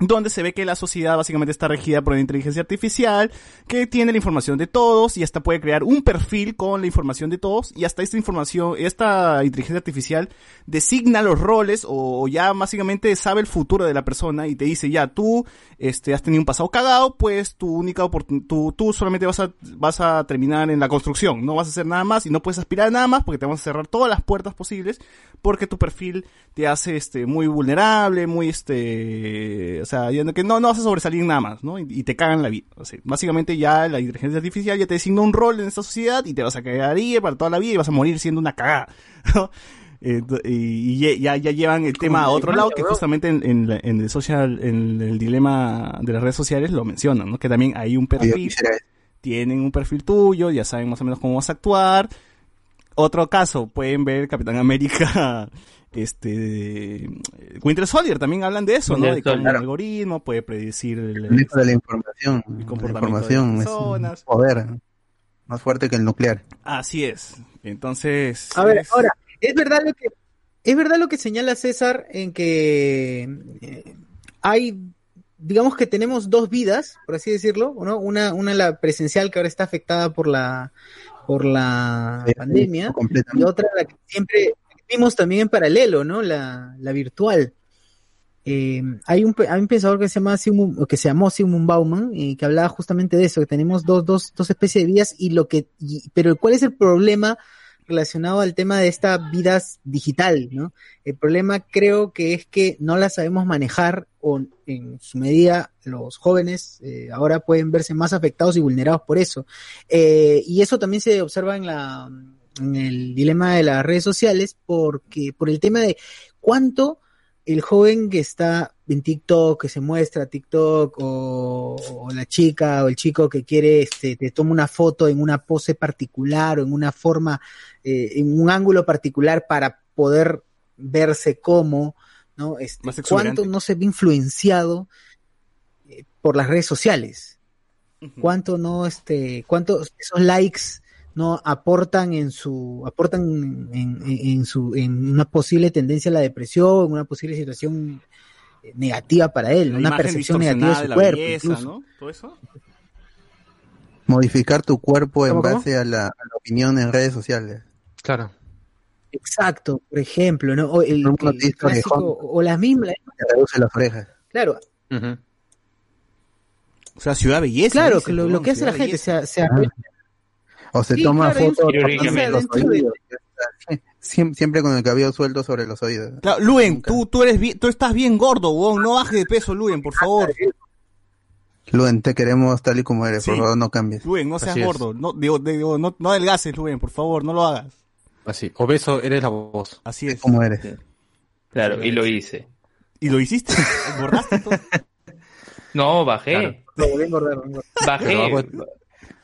donde se ve que la sociedad básicamente está regida por una inteligencia artificial que tiene la información de todos y hasta puede crear un perfil con la información de todos y hasta esta información, esta inteligencia artificial designa los roles o ya básicamente sabe el futuro de la persona y te dice ya tú este has tenido un pasado cagado pues tu única oportunidad tú, tú solamente vas a vas a terminar en la construcción no vas a hacer nada más y no puedes aspirar a nada más porque te vamos a cerrar todas las puertas posibles porque tu perfil te hace este muy vulnerable muy este o sea, ya no- que no, no vas a sobresalir nada más, ¿no? Y, y te cagan la vida. O sea, básicamente ya la inteligencia artificial ya te designa un rol en esta sociedad y te vas a cagar ahí para toda la vida y vas a morir siendo una cagada, ¿no? Eh, y, y ya, ya llevan el tema a otro lado que justamente en, en, la- en el social, en el dilema de las redes sociales lo mencionan, ¿no? Que también hay un perfil, tienen un perfil tuyo, ya saben más o menos cómo vas a actuar. Otro caso, pueden ver Capitán América, este, Winter Soldier, también hablan de eso, ¿no? De cómo un Soldier. algoritmo puede predecir el, El manejo de la información. La comportamiento información de las es un personas. poder más fuerte que el nuclear. Así es. Entonces. A ver, es- ahora, es verdad lo que es verdad lo que señala César en que eh, hay digamos que tenemos dos vidas, por así decirlo, ¿no? Una una la presencial que ahora está afectada por la por la Sí, pandemia y otra la que siempre vimos también en paralelo, ¿no? La, la virtual. eh, hay un hay un pensador que se llama que se llamó Sigmund Bauman y que hablaba justamente de eso, que tenemos dos, dos, dos especies de vidas y lo que, y- pero ¿cuál es el problema relacionado al tema de esta vida digital, ¿no? El problema creo que es que no la sabemos manejar o en su medida los jóvenes eh, ahora pueden verse más afectados y vulnerados por eso. Eh, y eso también se observa en la el dilema de las redes sociales porque por el tema de cuánto el joven que está en TikTok, que se muestra TikTok, o, o la chica o el chico que quiere, este, te toma una foto en una pose particular o en una forma, eh, en un ángulo particular para poder verse como, ¿no? Este, Más. ¿Cuánto no se ve influenciado eh, por las redes sociales? ¿Cuánto no, este, cuántos esos likes no aportan en su, aportan en, en- en su, en una posible tendencia a la depresión, en una posible situación eh, negativa para él, La una percepción negativa de su la cuerpo, belleza, incluso. ¿no? Todo eso. Modificar tu cuerpo en base a la, a la opinión en redes sociales. Claro. Exacto, por ejemplo, ¿no? O el, clásico, o las mismas, Te reduce las orejas. claro, O sea, ciudad belleza. claro, dice, que lo, que hace la gente, belleza. se. O se Sí, toma claro, fotos Siempre con el cabello suelto sobre los oídos. Claro, Luen, tú, tú, eres bien- tú estás bien gordo, weón. No bajes de peso, Luen, por favor. Luen, te queremos tal y como eres, por favor, no cambies. Luen, no seas Así es. gordo. No, digo, digo, no, no adelgaces, Luen, por favor, no lo hagas. Así, obeso eres la voz. Así es. Como eres. Claro, y lo hice. ¿Y lo hiciste? ¿Engordaste todo? No, bajé. Engordar, volví a engordar. Bajé.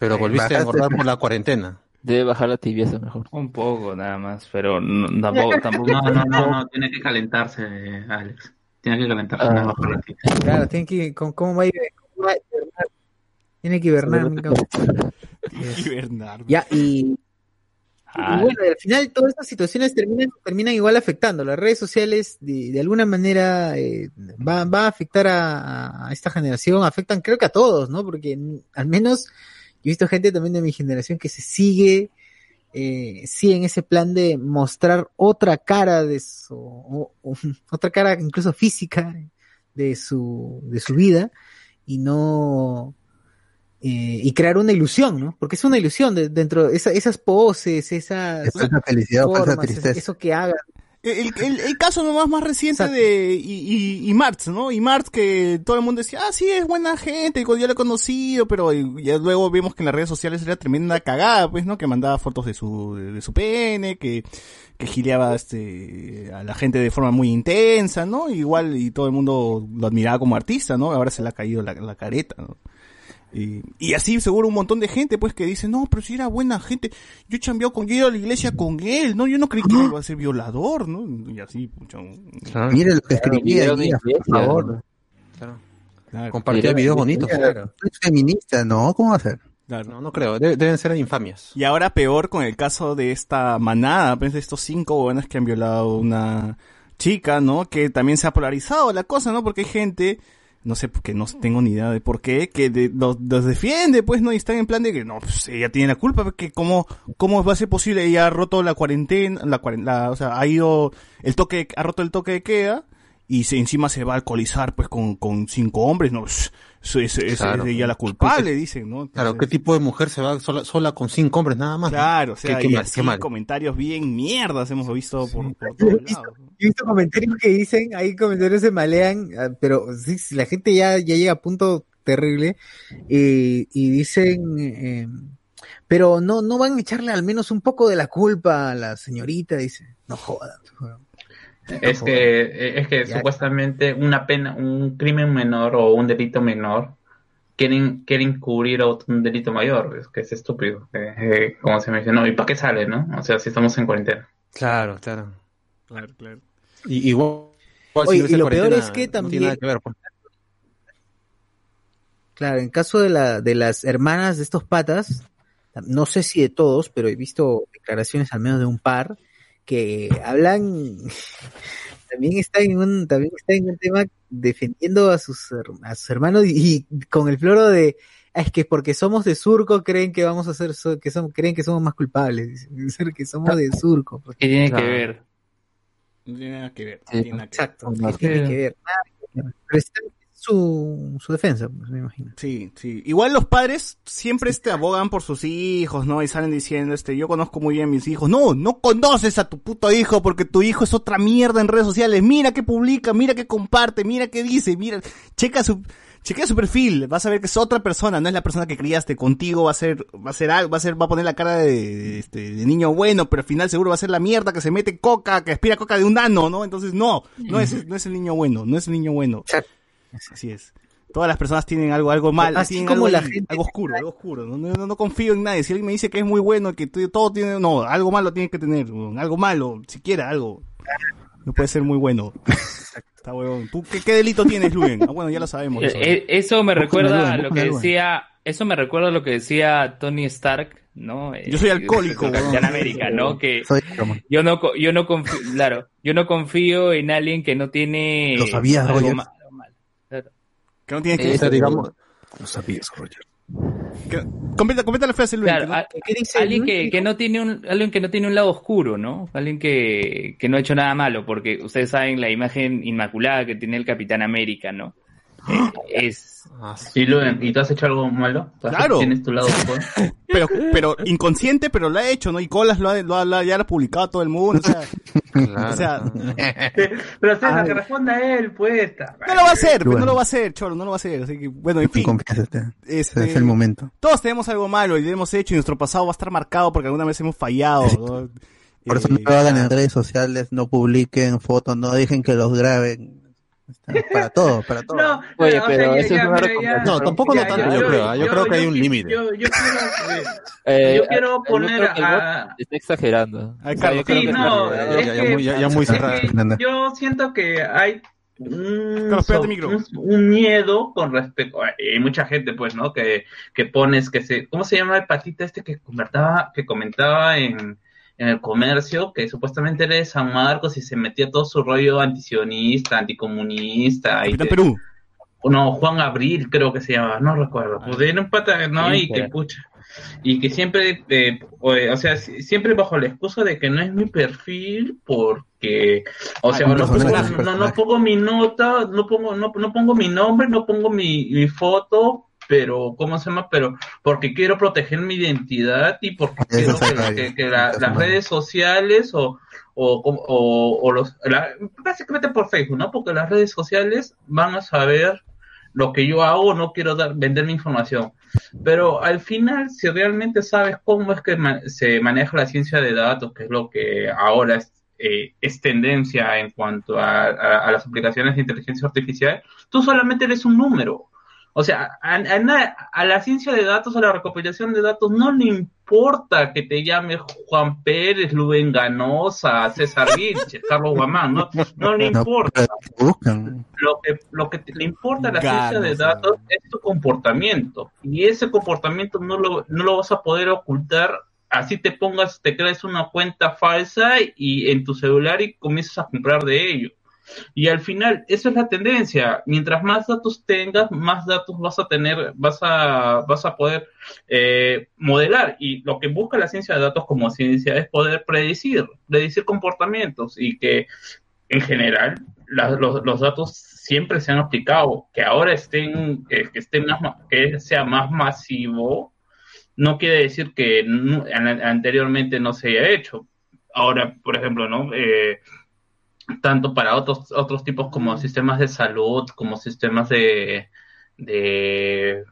Pero, volviste a engordar por la cuarentena. Debe bajar la tibieza mejor. Un poco nada más, pero no- tampoco, tampoco. No, no, no, no, tiene que calentarse, Alex. Tiene que calentarse. Ah. ti. Claro, tiene que, ¿cómo, cómo va a ir? cómo va a hibernar? Tiene que hibernar, cabrón. Y Bernardo. Ya, y, Ah, y bueno, al final todas estas situaciones terminan, terminan igual afectando. Las redes sociales de, de alguna manera eh, va, va a afectar a, a esta generación, afectan creo que a todos, ¿no? Porque mm, al menos he visto gente también de mi generación que se sigue, eh, sigue en ese plan de mostrar otra cara de su, o- o- otra cara incluso física de su, de su vida y no, eh, y crear una ilusión, ¿no? Porque es una ilusión de- dentro de esa- esas poses, esas o falsa formas, tristeza. eso que hagan. El, el, el caso nomás más reciente de y, y, y Marx, ¿no? Y Marx que todo el mundo decía, ah, sí, es buena gente, yo lo he conocido, pero ya luego vemos que en las redes sociales era tremenda cagada, pues, ¿no? Que mandaba fotos de su, de, su pene, que, que gileaba este, a la gente de forma muy intensa, ¿no? Igual, y todo el mundo lo admiraba como artista, ¿no? Ahora se le ha caído la, la careta, ¿no? Y, y así seguro un montón de gente pues que dice, no, pero si era buena gente, yo he chambeado con, yo he ido a la iglesia con él, no, yo no creí que iba a ser violador, ¿no? Y así, pucha. un- Mire lo que Claro, escribía video de ahí, por favor. Claro. Compartía videos bonitos. Claro. Es feminista, ¿no? ¿Cómo va a ser? No, no creo. De- deben ser infamias. Y ahora peor con el caso de esta manada, pues de estos cinco buenas que han violado a una chica, ¿no? Que también se ha polarizado la cosa, ¿no? Porque hay gente, no sé, porque no tengo ni idea de por qué, que de- los, los defiende, pues, ¿no? Y están en plan de que, no, pues ella tiene la culpa, porque cómo, cómo va a ser posible, ella ha roto la cuarentena, la, la- o sea, ha ido, el toque, ha roto el toque de queda, y se, encima se va a alcoholizar, pues, con, con cinco hombres, ¿no? Es, es, es- Claro. es ella la culpable, dicen, ¿no? Claro, ¿qué tipo de mujer se va sola, sola con cinco hombres nada más? Claro, o sea, qué, qué y mal, así qué mal. comentarios bien mierdas hemos visto por, por Yo he todos visto, lados. yo he visto comentarios que dicen, hay comentarios que se malean, ah, pero sí, sí, la gente ya, ya llega a punto terrible y, y dicen, eh, pero no, no van a echarle al menos un poco de la culpa a la señorita, dice, no jodan. Es que, eh, es que Ya. supuestamente una pena, un crimen menor o un delito menor quieren, quieren cubrir otro- un delito mayor. Es que es estúpido. eh, eh, como se mencionó. ¿Y para qué sale, no? O sea, si estamos en cuarentena. Claro, claro. Claro, claro. Y, igual, Oye, es y lo peor es que no también- tiene nada que ver, pues. Claro, en caso de la, de las hermanas de estos patas, no sé si de todos, pero he visto declaraciones al menos de un par que hablan, también están en un, también están en un tema defendiendo a sus, a sus hermanos y, y con el floro de "Ah, es que porque somos de surco creen que vamos a ser, so- que son, creen que somos más culpables, que somos de surco. ¿Qué tiene Claro. que ver? No tiene nada que ver. no Sí. tiene nada que ver. Exacto, No, ¿qué tiene que ver? Nada. Pero está su, su defensa, pues, me imagino. Sí, sí. Igual los padres siempre este abogan por sus hijos, ¿no? Y salen diciendo, este, yo conozco muy bien a mis hijos. No, no conoces a tu puto hijo porque tu hijo es otra mierda en redes sociales. Mira qué publica, mira qué comparte, mira qué dice, mira, checa su, chequea su perfil. Vas a ver que es otra persona, no es la persona que criaste contigo. Va a ser, va a ser algo, va a ser, va a poner la cara de, de, este, de niño bueno, pero al final seguro va a ser la mierda que se mete coca, que aspira coca de un nano, ¿no? Entonces no, no es, no es el niño bueno, no es el niño bueno. Así es. Todas las personas tienen algo, algo mal, Así tienen como algo, la gente- algo oscuro, algo oscuro. No, no, no confío en nadie. Si alguien me dice que es muy bueno, que todo tiene, no, algo malo tiene que tener, algo malo, siquiera algo. No puede ser muy bueno. Está huevón. ¿Tú qué, qué delito tienes, Luen? Ah, bueno, ya lo sabemos. eso. Eh, eh, Eso me recuerda a lo que decía, eso me recuerda a lo que decía Tony Stark, ¿no? Eh, Yo soy alcohólico, el Capitán. América, ¿no? Que Soy yo no, co- yo no confío, claro, yo no confío en alguien que no tiene Lo sabías, algo ma-. Que no tiene que Eh, ser, digamos- Lo sabías, Roger. Que- Completa, completa la frase. Claro, no- a- alguien que, que no tiene un, alguien que no tiene un lado oscuro, ¿no? Alguien que, que no ha hecho nada malo, porque ustedes saben la imagen inmaculada que tiene el Capitán América, ¿no? Es ¿Y, Luen, ¿y tú has hecho algo malo? ¿Tú has- Claro. ¿Tienes tu lado oscuro? pero, pero inconsciente, pero lo ha hecho, ¿no? Y Colas lo ha, lo ha- lo ha- ya lo ha publicado todo el mundo. O sea, o sea, Pero César, que responda él, pues. no lo va a hacer, Bueno. no lo va a hacer, Cholo, no lo va a hacer. Así que, bueno, en fin. Este- es el momento. Todos tenemos algo malo y lo hemos hecho y nuestro pasado va a estar marcado porque alguna vez hemos fallado. ¿no? Por eso no Eh, lo hagan en redes sociales, no publiquen fotos, no dejen que los graben. Está Para todo, para todo. No, Oye, o pero sea, ya- eso es ya, ya- No, tampoco ya, no tanto, ya, yo creo, ¿ah? Yo creo que hay un límite. Yo, yo quiero, Eh, yo quiero yo poner a... está exagerando. Ay, O Sí, que no, es que- muy- ya- ya muy cerrado. yo siento que hay un, Carlos, pégate so- el micro. un, un miedo con respecto hay mucha gente pues no que, que pones que se cómo se llama el patita este que comentaba que comentaba en, en el comercio que supuestamente era de San Marcos y se metía todo su rollo antisionista anticomunista y que- Perú. no, Juan Abril creo que se llama, no recuerdo. Pues era un pata, ¿no? Sí, y que pero- pucha. Y que siempre, eh, o, o sea, si- siempre bajo la excusa de que no es mi perfil, porque, o Ah, sea, no, pongo, no, no pongo mi nota, no pongo, no, no pongo mi nombre, no pongo mi, mi foto, pero, ¿cómo se llama? Pero, porque quiero proteger mi identidad y porque Eso quiero que, claro. que- que la- Eso las es redes sociales o, o, o, o los, la- básicamente por Facebook, ¿no? Porque las redes sociales van a saber lo que yo hago, no quiero dar, vender mi información. Pero al final, si realmente sabes cómo es que ma- se maneja la ciencia de datos, que es lo que ahora es, eh, es tendencia en cuanto a, a- a las aplicaciones de inteligencia artificial, tú solamente eres un número. O sea, a, a a la ciencia de datos, a la recopilación de datos, no le importa que te llame Juan Pérez, Lubén Ganosa, César Vilches, Carlos Guamán, no, no le importa lo que, lo que te- le importa a la ciencia de datos es tu comportamiento. Y ese comportamiento no lo, no lo vas a poder ocultar. Así te pongas, te crees una cuenta falsa y en tu celular y comienzas a comprar de ello. Y al final, esa es la tendencia. Mientras más datos tengas, más datos vas a tener, vas a, vas a poder eh, modelar. Y lo que busca la ciencia de datos como ciencia es poder predecir, predecir comportamientos y que en general los, los datos siempre se han aplicado. Que ahora estén, que, que estén más, que sea más masivo, no quiere decir que anteriormente no se haya hecho. Ahora, por ejemplo, ¿no? Eh, tanto para otros otros tipos como sistemas de salud, como sistemas de de,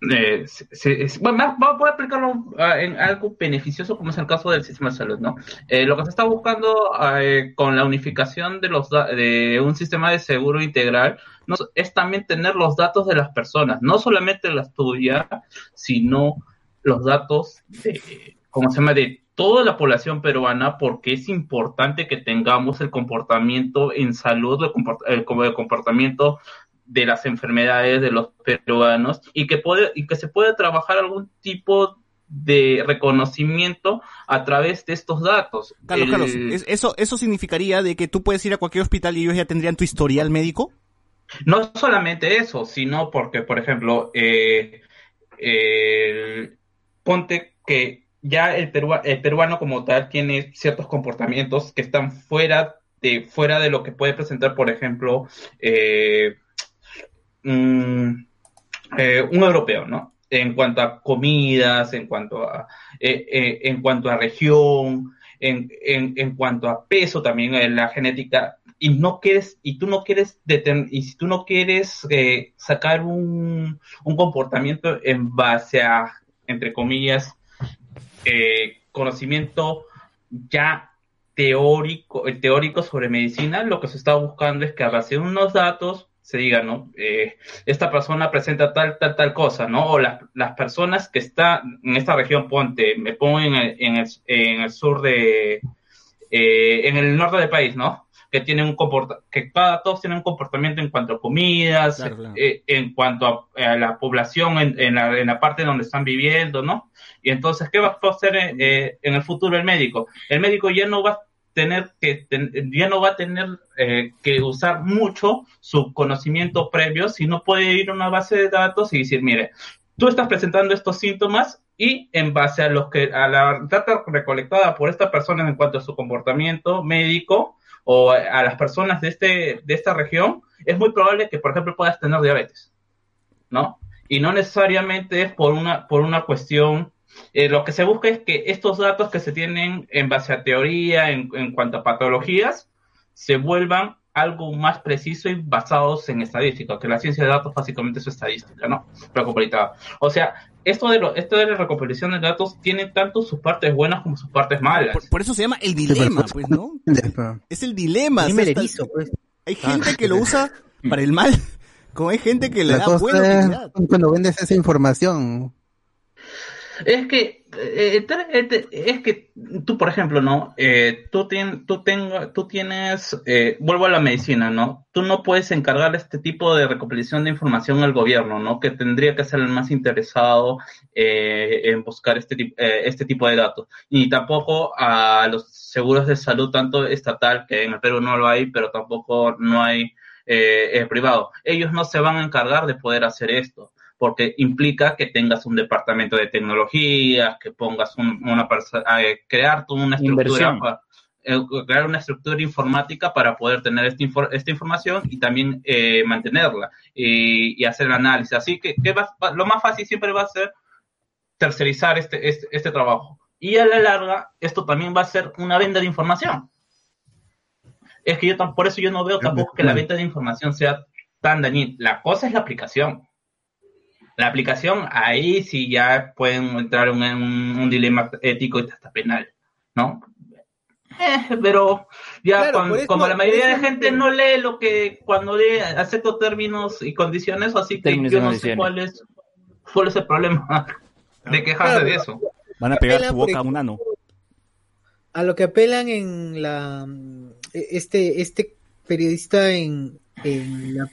de- se- se- bueno, voy a aplicarlo ah, en algo beneficioso como es el caso del sistema de salud, ¿no? Eh, lo que se está buscando eh, con la unificación de los de un sistema de seguro integral no, es también tener los datos de las personas, no solamente las tuyas, sino los datos de, ¿cómo se llama? de toda la población peruana porque es importante que tengamos el comportamiento en salud, el, comportamiento de las enfermedades de los peruanos y que puede y que se puede trabajar algún tipo de reconocimiento a través de estos datos. Carlos, El- Carlos, ¿es- eso, ¿eso significaría de que tú puedes ir a cualquier hospital y ellos ya tendrían tu historial médico? No solamente eso, sino porque, por ejemplo, eh, ponte que ya el, perua- el peruano como tal tiene ciertos comportamientos que están fuera de, fuera de lo que puede presentar, por ejemplo, eh, mm, eh, un europeo, ¿no? En cuanto a comidas, en cuanto a, eh, eh, en cuanto a región, en, en, en cuanto a peso también, en la genética, y no quieres, y tú no quieres y si tú no quieres sacar un, un comportamiento en base a, entre comillas, eh, conocimiento ya teórico, eh, teórico sobre medicina, lo que se está buscando es que a base de unos datos se diga, ¿no? Eh, esta persona presenta tal, tal, tal cosa, ¿no? O las, personas que están en esta región, ponte, me pongo en el, en el, en el sur de, eh, en el norte del país, ¿no? Que tienen un comporta que cada todos tienen un comportamiento en cuanto a comidas, Claro, claro. eh, en cuanto a, a la población en, en, la, en la parte donde están viviendo, ¿no? Y entonces, ¿qué va a hacer eh, eh, en el futuro el médico? El médico ya no va a tener que, ten- ya no va a tener eh, que usar mucho su conocimiento previo, sino puede ir a una base de datos y decir, mire, tú estás presentando estos síntomas y en base a los que a la data recolectada por esta persona en cuanto a su comportamiento médico o a, las personas de este de esta región es muy probable que por ejemplo puedas tener diabetes no y no necesariamente es por una por una cuestión eh, lo que se busca es que estos datos que se tienen en base a teoría en, en cuanto a patologías se vuelvan algo más preciso y basados en estadística, que la ciencia de datos básicamente es estadística, ¿no? Recopilatada. O sea, esto de, lo, esto de la recopilación de datos tiene tanto sus partes buenas como sus partes malas. Por, por eso se llama el dilema, pues, ¿no? Es el dilema. O sea, está- erizo, pues. Hay gente que lo usa para el mal, como hay gente que le La da buena utilidad. cuando vendes esa información. Es que eh, eh, eh, es que tú, por ejemplo, ¿no? Eh, tú, tien- tú, tengo- tú tienes, eh, vuelvo a la medicina, ¿no? Tú no puedes encargar este tipo de recopilación de información al gobierno, ¿no? Que tendría que ser el más interesado eh, en buscar este, este tipo de datos. Y tampoco a los seguros de salud, tanto estatal, que en el Perú no lo hay, pero tampoco no hay privado. Ellos no se van a encargar de poder hacer esto porque implica que tengas un departamento de tecnología, que pongas un- una persona, crear tú una estructura, Inversión. pa- eh, crear una estructura informática para poder tener esta, infor- esta información y también eh, mantenerla y, y hacer el análisis. Así que, ¿qué va- va- lo más fácil siempre va a ser tercerizar este, este, este trabajo. Y a la larga, esto también va a ser una venta de información. Es que yo por eso yo no veo tampoco que la venta de información sea tan dañina. La cosa es la aplicación. La aplicación, ahí sí ya pueden entrar en un, un dilema ético y hasta penal, ¿no? Eh, pero ya Claro, cuando, por eso- como la mayoría de gente no lee lo que cuando lee acepto términos y condiciones, así que yo no sé cuál es, cuál es el problema de quejarse Claro, de eso. Van a pegar por boca a un ano. a lo que apelan en la este este periodista en, en la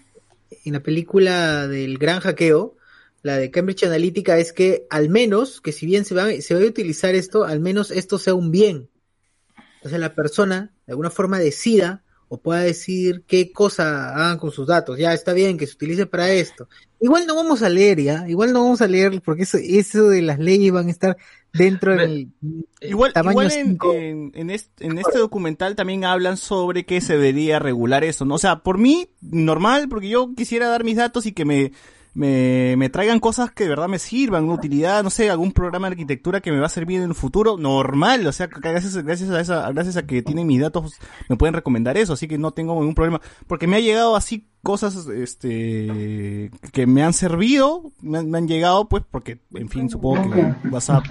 en la película del gran hackeo la de Cambridge Analytica es que al menos que si bien se va se va a utilizar esto al menos esto sea un bien o sea la persona de alguna forma decida o pueda decir qué cosa hagan con sus datos ya está bien que se utilice para esto igual no vamos a leer ya igual no vamos a leer porque eso eso de las leyes van a estar dentro del Igual, tamaño igual en, cinco. en, en este, en este documental también hablan sobre que se debería regular eso, ¿no? O sea, por mí, normal, porque yo quisiera dar mis datos y que me, me, me traigan cosas que de verdad me sirvan, una utilidad, no sé, algún programa de arquitectura que me va a servir en el futuro, normal, o sea, gracias, gracias a esa, gracias a que tienen mis datos, me pueden recomendar eso, así que no tengo ningún problema, porque me ha llegado así cosas, este, que me han servido, me han, me han llegado, pues, porque, en fin, supongo que WhatsApp,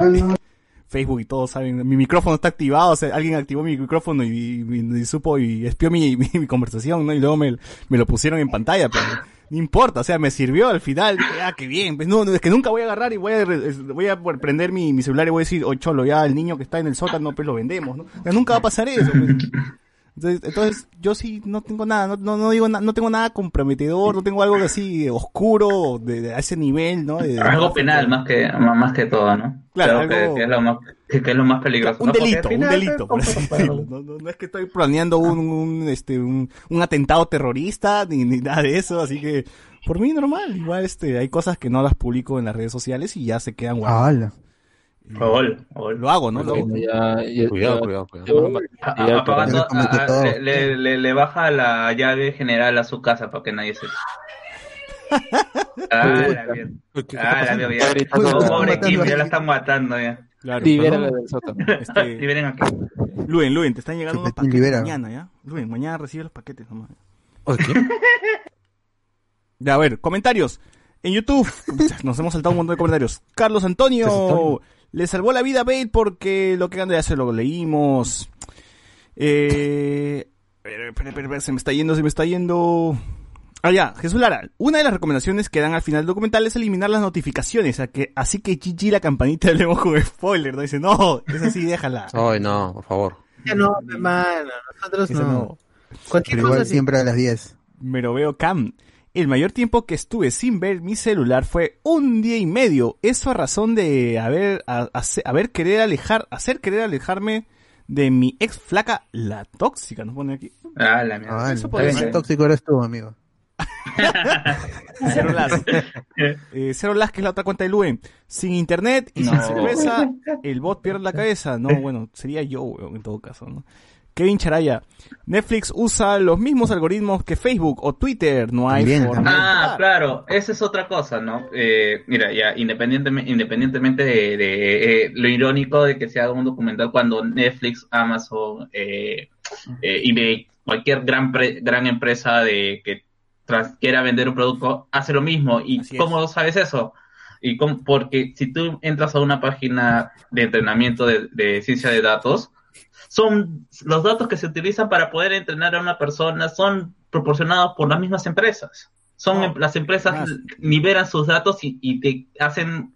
Facebook y todos saben, mi micrófono está activado, o sea, alguien activó mi micrófono y, supo y espió mi conversación, ¿no? Y luego me, me lo pusieron en pantalla, pero no importa, o sea, me sirvió al final, ah, qué bien, pues no, es que nunca voy a agarrar y voy a, voy a prender mi, celular y voy a decir, oh, cholo, ya el niño que está en el sótano, pues lo vendemos, ¿no? Nunca va a pasar eso, pues. Entonces, entonces, yo sí no tengo nada, no, no, no digo na- no tengo nada comprometedor, no tengo algo así oscuro de, de a ese nivel, ¿no? De- de- Algo penal más que más que todo, ¿no? Claro, que- es lo más que, que es lo más peligroso. un delito, un delito, por así decirlo. No, no- no es que estoy planeando un, un, este, un, un atentado terrorista ni, ni nada de eso, así que por mí normal. Igual este, hay cosas que no las publico en las redes sociales y ya se quedan guardadas. ¡Hala! Gol, gol. Lo hago, ¿no? Lo hago. Bueno, ya- ya- Cuidado, cuidado, cuidado. ya- A- ya- apagando- Ya le comenté a- a- todo. le, le- le- le baja la llave general a su casa para que nadie se. Ah, la mierda. Uy, ¿qué- qué Ah, la mierda. Pobre Kim, ya la están matando ya. Claro, Libérala del sótano. Este, Liberen aquí. Luen, Luen, te están llegando unos paquetes libera. mañana, ¿ya? Luen, mañana recibe los paquetes nomás. ¿qué? Ya, a ver, comentarios. En YouTube, nos hemos saltado un montón de comentarios. Carlos Antonio, Carlos Antonio. Le salvó la vida a Bale porque lo que anda de hacer lo leímos. Eh, se me está yendo, se me está yendo. Ah, ya, Jesús Lara. Una de las recomendaciones que dan al final del documental es eliminar las notificaciones. a que- así que GG la campanita hablemos con spoiler. No dice, no, es así, déjala. Ay, no, por favor. Ya no, hermano, nosotros no. no. Pero igual siempre a las 10. Me lo veo Cam. El mayor tiempo que estuve sin ver mi celular fue un día y medio. Eso a razón de haber, a- haber querer alejar, hacer querer alejarme de mi ex flaca, la tóxica, nos pone aquí. Ah, la mierda. Ah, Eso el puede más ser. tóxico eres tú, amigo. Cero Las. Eh, Cero Las, que es la otra cuenta de Luen. Sin internet y sin No. cerveza, el bot pierde la cabeza. No, bueno, sería yo, weón, en todo caso, ¿no? Kevin Charaya. Netflix usa los mismos algoritmos que Facebook o Twitter. No hay También, forma Ah, claro, esa es otra cosa, ¿no? Eh, mira, ya, independientemente, independientemente de, de, eh, lo irónico de que se haga un documental cuando Netflix, Amazon, eh, eh, eBay, cualquier gran, pre- gran empresa de que tras, quiera vender un producto, hace lo mismo. ¿Y Así es. cómo sabes eso? Y cómo- porque si tú entras a una página de entrenamiento de, de ciencia de datos, son los datos que se utilizan para poder entrenar a una persona son proporcionados por las mismas empresas. Son No, em- las empresas más. liberan sus datos y, y te hacen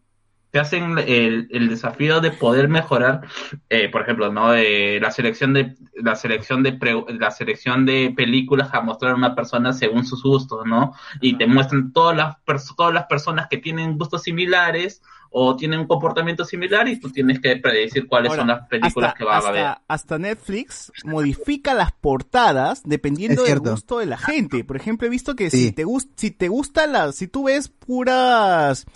te hacen el, el desafío de poder mejorar, eh, por ejemplo, no de la selección de la selección de pre- la selección de películas a mostrar a una persona según sus gustos, ¿no? Y te muestran todas las todas las personas que tienen gustos similares o tienen un comportamiento similar y tú tienes que predecir cuáles Ahora, son las películas hasta, que vas a ver. hasta Netflix modifica las portadas dependiendo del gusto de la gente. Por ejemplo, he visto que Sí. si te gusta, si te gusta la, si tú ves puras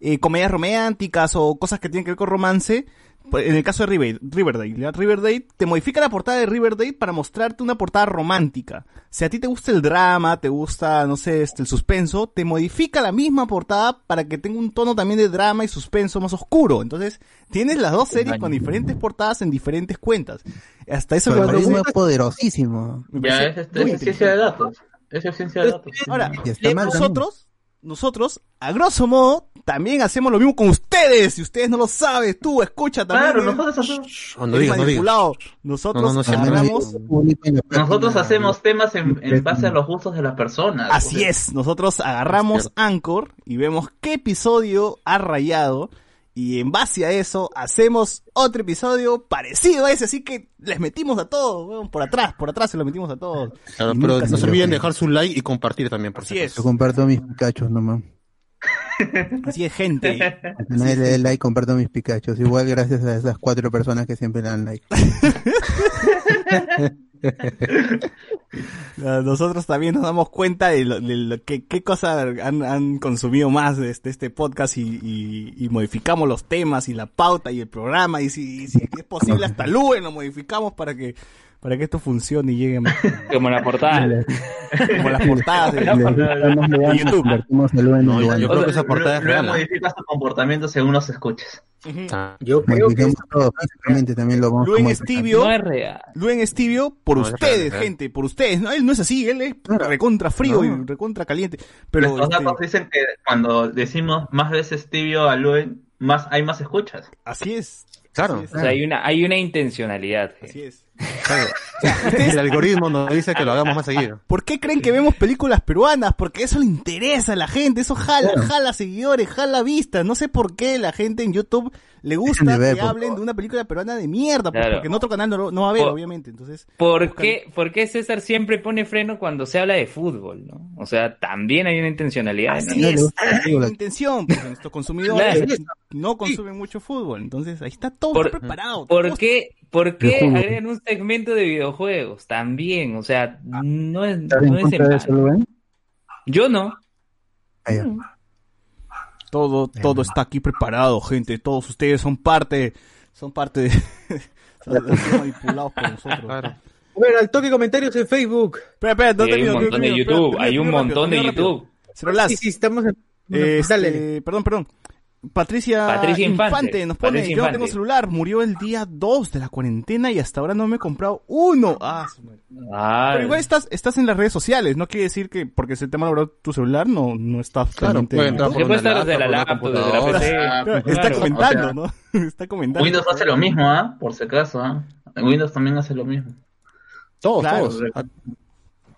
eh, comedias románticas o cosas que tienen que ver con romance, pues, en el caso de River, Riverdale, ¿ya? Riverdale te modifica la portada de Riverdale para mostrarte una portada romántica. Si a ti te gusta el drama, te gusta, no sé, este, el suspenso, te modifica la misma portada para que tenga un tono también de drama y suspenso más oscuro. Entonces, tienes las dos series con diferentes portadas en diferentes cuentas. Hasta eso Su me parece, es poderosísimo. Ya es, es, muy es ciencia de datos. Es ciencia de datos. Ahora, también. nosotros, nosotros, a grosso modo, también hacemos lo mismo con ustedes. Si ustedes no lo saben, tú escucha también. Claro, nosotros hacemos, no digas, no digas. Nosotros No, no, no, sí, agarramos... nosotros hacemos temas en, en base a los gustos de las personas. Así es, nosotros agarramos Anchor y vemos qué episodio ha rayado y en base a eso hacemos otro episodio parecido a ese, así que les metimos a todos, weón, por atrás, por atrás se lo metimos a todos. Claro, pero no se olviden dejar su like y compartir también, por Así si es. Yo comparto mis Pikachu nomás. Así es, gente. Nadie le dé like, comparto mis Pikachu. Igual gracias a esas cuatro personas que siempre le dan like. Nosotros también nos damos cuenta de, lo, de lo que, qué cosas han, han consumido más de este, este podcast y, y- y modificamos los temas y la pauta y el programa y si, y si es posible hasta Luen lo modificamos para que para que esto funcione y llegue más Como la portada. como las portadas de, YouTube. No, yo- yo creo que esa portada es Luego real. modificas tu comportamiento según los escuches. Ah, Yo creo que Modificamos todo físicamente, también lo vamos Luen modificar. Estibio, No es real. Luen Estibio por No, es ustedes, real, gente, por ustedes. No, él no es así, él es recontra frío y recontra caliente. Pero Nuestros este, datos dicen que cuando decimos más veces tibio a Luen, más, hay más escuchas. así es. Claro. Así es. O sea, hay una, hay una intencionalidad. Así es. El algoritmo nos dice que lo hagamos más seguido. ¿Por qué creen que vemos películas peruanas? Porque eso le interesa a la gente, eso jala, jala seguidores, jala vistas. No sé por qué la gente en YouTube le gusta Dejen de ver, que hablen de una película peruana de mierda, pues, Claro. porque en otro canal no, lo- no va a haber, Por- obviamente. Entonces, ¿Por buscan- qué, ¿Por qué César siempre pone freno cuando se habla de fútbol? ¿no? O sea, también hay una intencionalidad. ¿no? Así No es, hay una intención, porque nuestros consumidores Claro. no consumen mucho fútbol. Entonces, ahí está todo Por- preparado. ¿Por todo qué, por qué agregan un segmento de videojuegos? También, o sea, no es, ¿Estás en no es en contra de eso, vano. Luen? Yo no. Todo, todo está aquí preparado, gente. Todos ustedes son parte, son parte de, son manipulados por nosotros. Bueno, al toque comentarios en Facebook. Espera, espera, no Sí, hay un montón de YouTube, hay un montón de. YouTube. Sí, sí, estamos en... Dale. Perdón, perdón. Patricia, Patricia Infante. nos pone, Patricia yo no tengo celular, murió el día 2 de la cuarentena y hasta ahora no me he comprado uno. Ah. Ah, Pero igual estás, estás en las redes sociales, no quiere decir que porque se te malogró tu celular no, no estás Claro, puede estar desde la laptop, laptop, una desde la. PC. Claro, está claro. comentando, o sea, ¿no? está comentando. Windows hace lo mismo, ¿ah? Por si acaso, ¿ah? Windows también hace lo mismo. Todos, Claro. todos.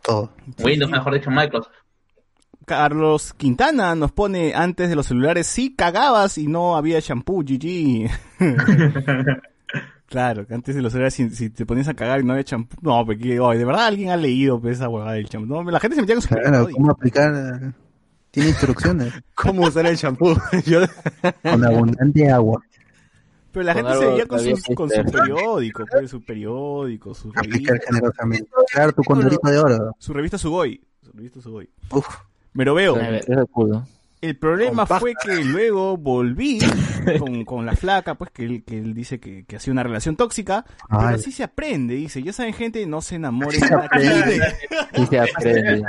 Todo. Windows, mejor dicho, Microsoft. Carlos Quintana nos pone antes de los celulares, sí cagabas y no había shampoo, GG. claro, que antes de los celulares, si, si te ponías a cagar y no había champú, no, porque ay, de verdad alguien ha leído pues, esa huevada del champú. No, la gente se metía con su Claro, periódico. ¿cómo aplicar? Tiene instrucciones. ¿Cómo usar el shampoo? Yo- Con abundante agua. Pero la Con gente se veía con, sus- con su periódico, pues, su periódico, su Aplicar revista, generosamente. Claro, tu condorito de oro. su revista Sugoi. Su revista Sugoi. Uf. Me lo veo. El problema fue que luego volví con, con la flaca, pues que él, que él dice que, que hacía una relación tóxica, pero Ay. así se aprende, dice, ya saben gente, no se enamoren Así se de la aprende. calle. Y se aprende.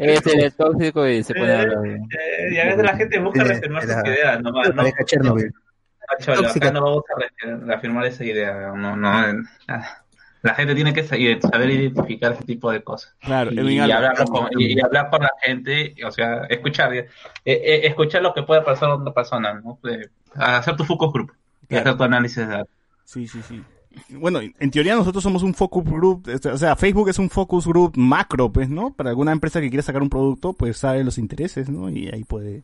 Ese es el tóxico y se pone a hablar. Eh, y a veces la gente busca Eh, reafirmar sus ideas, nomás, ¿no? Acá no vamos a re- reafirmar esa idea. No, no, eh, ah. La gente tiene que sa- saber identificar ese tipo de cosas. Claro, y, hablar con, y, y hablar con la gente, o sea, escuchar, eh, eh, escuchar lo que puede pasar a otra persona, ¿no? Eh, hacer tu focus group y Claro. hacer tu análisis de datos. Sí, sí, sí. Bueno, en teoría nosotros somos un focus group, este, o sea, Facebook es un focus group macro, pues, ¿no? Para alguna empresa que quiera sacar un producto, pues sabe los intereses, ¿no? Y ahí puede,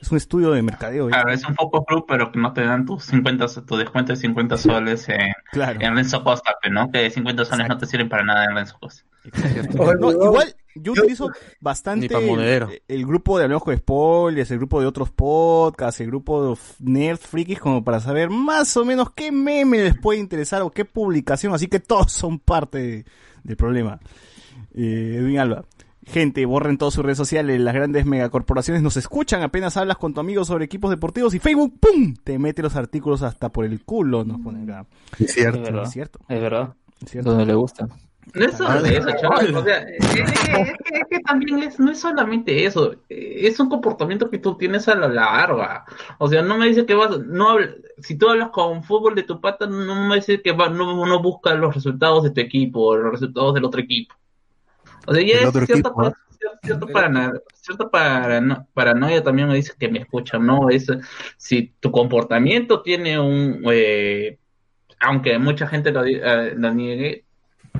Es un estudio de mercadeo. ¿eh? Claro, es un focus group, pero que no te dan tus 50, tu descuento de 50 soles en, Claro. en Renzo Costa, ¿no? Que 50 soles no te sirven para nada en Renzo Costa. No, igual yo utilizo bastante el, el grupo de Hablamos con Spoilers, el grupo de otros podcasts, el grupo de Nerd Frikis como para saber más o menos qué meme les puede interesar o qué publicación, así que todos son parte de- del problema. Eh, Edwin Alba. Gente, borren todas sus redes sociales, las grandes megacorporaciones nos escuchan, apenas hablas con tu amigo sobre equipos deportivos y Facebook, ¡pum! Te mete los artículos hasta por el culo, nos ponen acá. Es Es cierto. verdad. Es cierto, Es verdad. es cierto. Donde le gusta. No es solo eso, chaval. O sea, es, que- es que, es que también es, no es solamente eso. Es un comportamiento que tú tienes a la larga. O sea, no me dice que vas, no si tú hablas con fútbol de tu pata, no me dice que va, no, no busca los resultados de tu equipo o los resultados del otro equipo. O sea, ya es otro cierta, equipo, ¿eh? cierta, cierta parano- cierta parano- paranoia también me dice que me escucha, ¿no? Es si tu comportamiento tiene un, eh, aunque mucha gente lo, eh, lo niegue,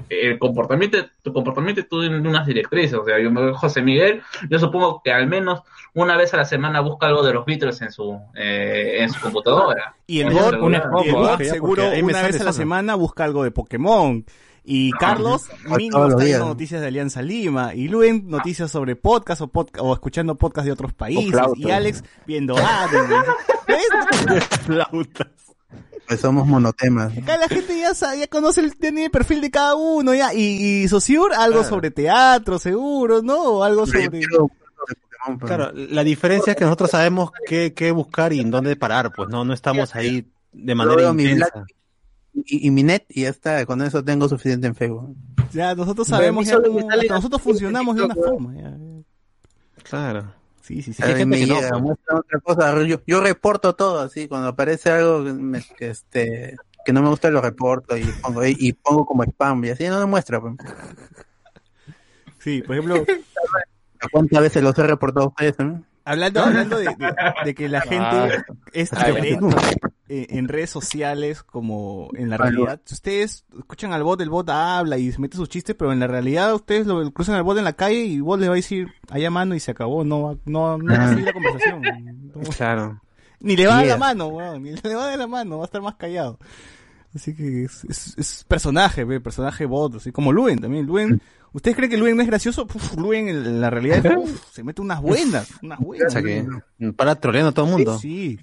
el comportamiento, tu comportamiento tú en unas directrices, o sea, yo me José Miguel, yo supongo que al menos una vez a la semana busca algo de los Beatles en su eh, en su computadora. Y el bot, seguro una vez a la semana busca algo de Pokémon. Y Carlos, los está viendo noticias de Alianza Lima. Y Luen, noticias sobre podcast o, podca- o escuchando podcast de otros países. Y Alex, viendo. Flautas. Pues somos monotemas. Acá la gente ya, sabe, ya conoce el, tiene el perfil de cada uno. ya Y, y Sociur, algo sobre teatro, seguro, ¿no? O algo sobre... Claro, la diferencia es que nosotros sabemos qué, qué buscar y en dónde parar, pues no, no estamos ahí de manera mi intensa. Black- y, y mi net y ya está, con eso tengo suficiente en Facebook. Ya, nosotros sabemos ya cómo- nosotros funcionamos de una forma. ya. Claro. Sí, sí, sí. Hay A mí gente me que no, llega, muestra otra cosa. Yo, yo reporto todo así, cuando aparece algo que, me- que, este, que no me gusta lo reporto y pongo, y, y pongo como spam y así no me muestra. pues. Sí, por ejemplo, ¿Cuántas veces los he reportado a ustedes? no? Hablando, hablando de, de- de que la gente es diferente eh, en redes sociales como en la realidad. Si ustedes escuchan al bot, el bot habla y se mete sus chistes, pero en la realidad ustedes lo cruzan al bot en la calle y el bot le va a decir allá mano y se acabó, no, va- no, no va a seguir la conversación. No- Claro. ni le va a dar la mano, weón, ni le va a dar la mano, va a estar más callado. Así que es, es, es personaje, ve, personaje bot, así como Luen también. Luen, ¿ustedes creen que Luen no es gracioso? Uf, Luen en, la realidad uf, se mete unas buenas, unas O buenas. sea que para troleando a todo el mundo. Sí,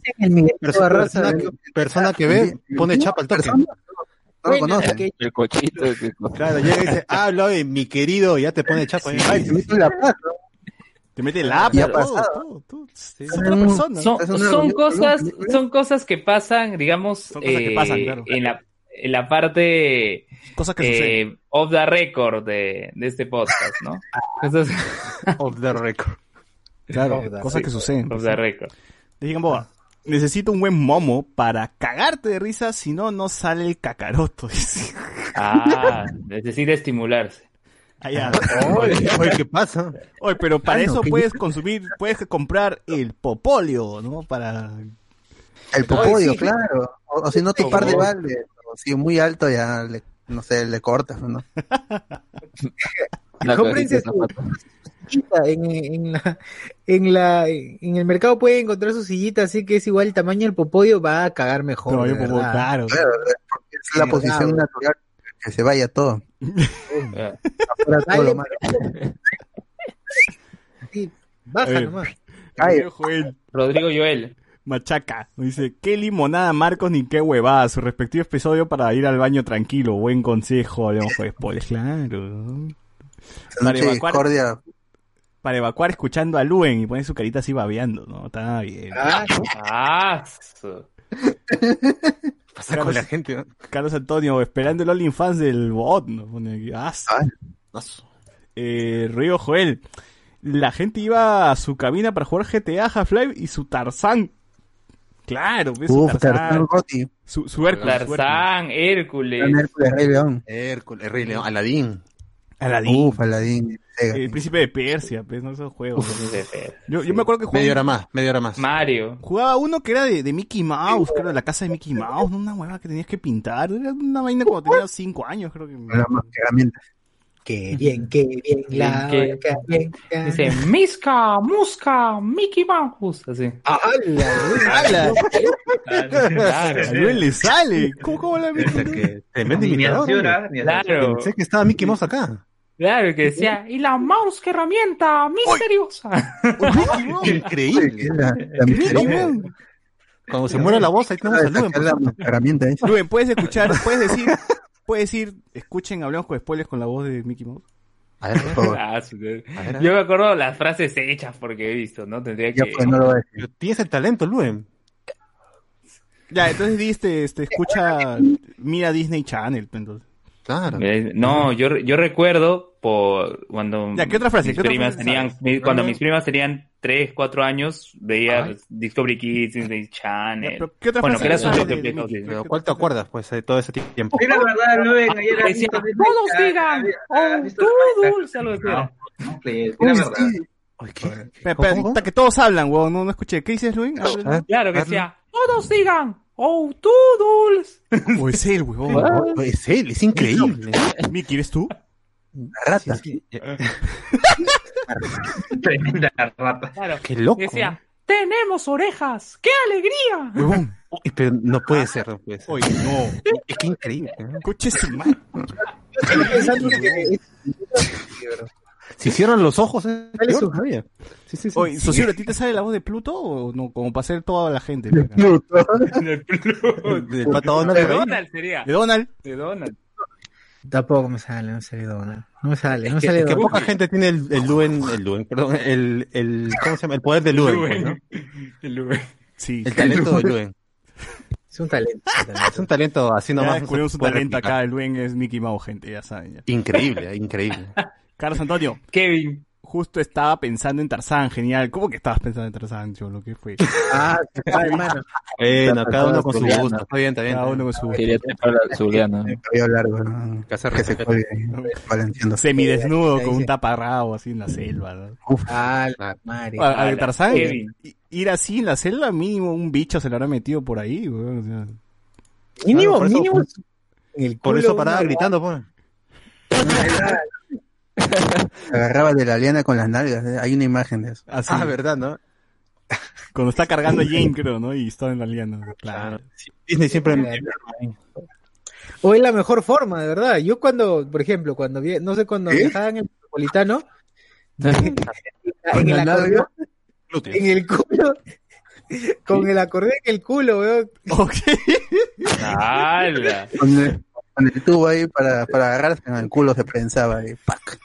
Persona, persona que, persona que ve, pone chapa al toque. No lo que- El cochito. Claro, llega y dice, habla de mi querido, y ya te pone chapa. ahí. Tú la paz, Te mete el app, Ya ha todo, todo, todo. Es Sí. otra persona. Son, cosas, son cosas que pasan, digamos, Son cosas que eh, pasan, claro. en la en la parte Cosas que eh, off the record de, de este podcast, ¿no? Cosas Off the record. Claro, the cosas que suceden. off the record. Digan, boba, necesito un buen momo para cagarte de risa, si no, no sale el cacaroto. Ah, necesita estimularse. Allá. Oye, oye, ¿qué pasa? Oye, pero para Ah, no, eso puedes consumir, puedes comprar el popolio, ¿no? Para... El popodio, sí. claro. O, o si no, tu par de balde. O si muy alto, ya, le, no sé, le cortas, ¿no? La Cómprense su- en, en la, en la en el mercado pueden encontrar su sillita así que es igual el tamaño del popodio va a cagar mejor de yo como, claro. Claro, porque es la Sí, posición claro. natural que se vaya todo. Afuera todo lo malo. sí, baja nomás Ay, Rodrigo Joel Rodrigo Joel. Machaca dice, qué limonada Marcos ni qué huevada, su respectivo episodio para ir al baño tranquilo, buen consejo, hablamos de spoilers, claro. Para evacuar-. Para evacuar escuchando a Luen y poner su carita así babeando, ¿no? Está bien. Ah, Ah, su- Pasa con la gente. ¿no? Carlos Antonio, esperando el OnlyFans del bot, ¿no? Pone aquí, ah, su- Eh, Río Joel, la gente iba a su cabina para jugar GTA, Half-Life y su Tarzán. Claro, pues, su Uf, Tarzán. Tarzán Gotti. Su, su Hércules, su Tarzán, Hércules. Hércules, Rey León. Hércules, Rey León, Aladín. Aladín. Uf, Aladín. Sega. El príncipe de Persia, pues, no esos juegos. Uf. Yo, yo me acuerdo que jugaba, Media hora más, media hora más. Mario. jugaba uno que era de, de Mickey Mouse, que era de la casa de Mickey Mouse, ¿no? una hueva que tenías que pintar. Era una vaina cuando tenía 5 años, creo que. Las más herramientas. qué bien qué bien la Qué- qué bien Dice, Miska, Muska, Mickey Mouse. Así. ¡Hala! ¡Hala! Le sale. ¿Cómo, cómo la Esa que tremendo imitador. Miniatura, hombre. Claro. Pensé que estaba Mickey Mouse acá. Claro, que decía, y la mouse, que herramienta misteriosa. Increíble. La, la misteriosa. Cuando se muere la voz, ahí tenemos a la herramienta esa. Luen, puedes escuchar, puedes decir, puedes decir, escuchen, hablamos con spoilers con la voz de Mickey Mouse. A ver, por favor. Ah, su- A ver, a ver. Yo me acuerdo las frases hechas porque he visto, ¿no? Tendría Ya que... pues no lo voy a decir. Pero Tienes el talento, Luen. Ya, entonces diste, este, escucha, mira Disney Channel, pues, entonces. Claro. Eh, No, yo, yo recuerdo por cuando Ya, ¿qué otra frase? mis ¿Qué otra primas frase tenían, sabes? mi- cuando No, no. mis primas tenían 3, 4 años, veía Ay. Discovery Kids, Disney Channel. pero ¿Qué otra Bueno, frase que era su propio. Pero ¿cuál te acuerdas, pues, de todo ese tiempo? La verdad, Luen, ayer has Decía, todos ah, digan, ah, oh, dulce, algo así era. No, no, Uy, verdad. que todos hablan, weón, no, no escuché. ¿Qué dices, Luis? Claro, que decía, todos digan, oh, tú dulce. O es él, weón. Oh, es él, es increíble. Mickey, ¿eres tú? Rata. Sí, sí. Tremenda rata. Claro, Qué loco. decía, tenemos orejas, qué alegría. Huevón. Pero no puede ser, no puede ser. Oye, no. Es que increíble. Coche su madre. Estoy pensando que Si cierran los ojos, es Dale peor. Sí, sí, sí. Oye, socio, ¿a ti te sale la voz de Pluto o no? Como para hacer toda la gente. Pato Donald De por ahí. Donald sería. De Donald. De Donald. tampoco me sale no sale Donald no me sale no me Que, sale que Donald. poca gente tiene el, el Luen, el Luen, perdón, el, el, ¿cómo se llama? El poder de Luen, pues, ¿no? El Luen. Sí. El talento de Luen. es un talento, es un talento. Es un talento así Ya nomás. descubrimos su puede talento acá. El Luen es Mickey Mouse, gente, ya saben. ya. Increíble, increíble. Carlos Antonio, Kevin. justo estaba pensando en Tarzán, genial. ¿Cómo que estabas pensando en Tarzán, Cholo? ¿Qué fue? ah ah, hermano Bueno, cada uno con su gusto. Está bien, está bien. Cada uno bien. con su Quería la Zuliana. El cabello largo, ¿no? Que se ahí, balanceando. semidesnudo con un taparrabo así en la selva. ¿no? ah Claro. madre A, a de Ala, Tarzán, ir así en la selva, mínimo un bicho se le habrá metido por ahí, sea. mínimo por eso- mínimo Por eso paraba gritando, pues. Agarraba de la liana con las nalgas. ¿eh? Hay una imagen de eso. Así, Ah, verdad, ¿no? cuando está cargando Jane, creo, ¿no? Y está en la liana. Claro. Disney siempre o es la mejor forma de verdad yo cuando por ejemplo cuando vi- no sé cuando ¿Eh? viajaba en el metropolitano en el acordeón en el culo con el acordeón en el culo weón Ok. ¡Hala! Con el, con el tubo ahí para, para agarrarse en el culo se prensaba ahí. ¡pac!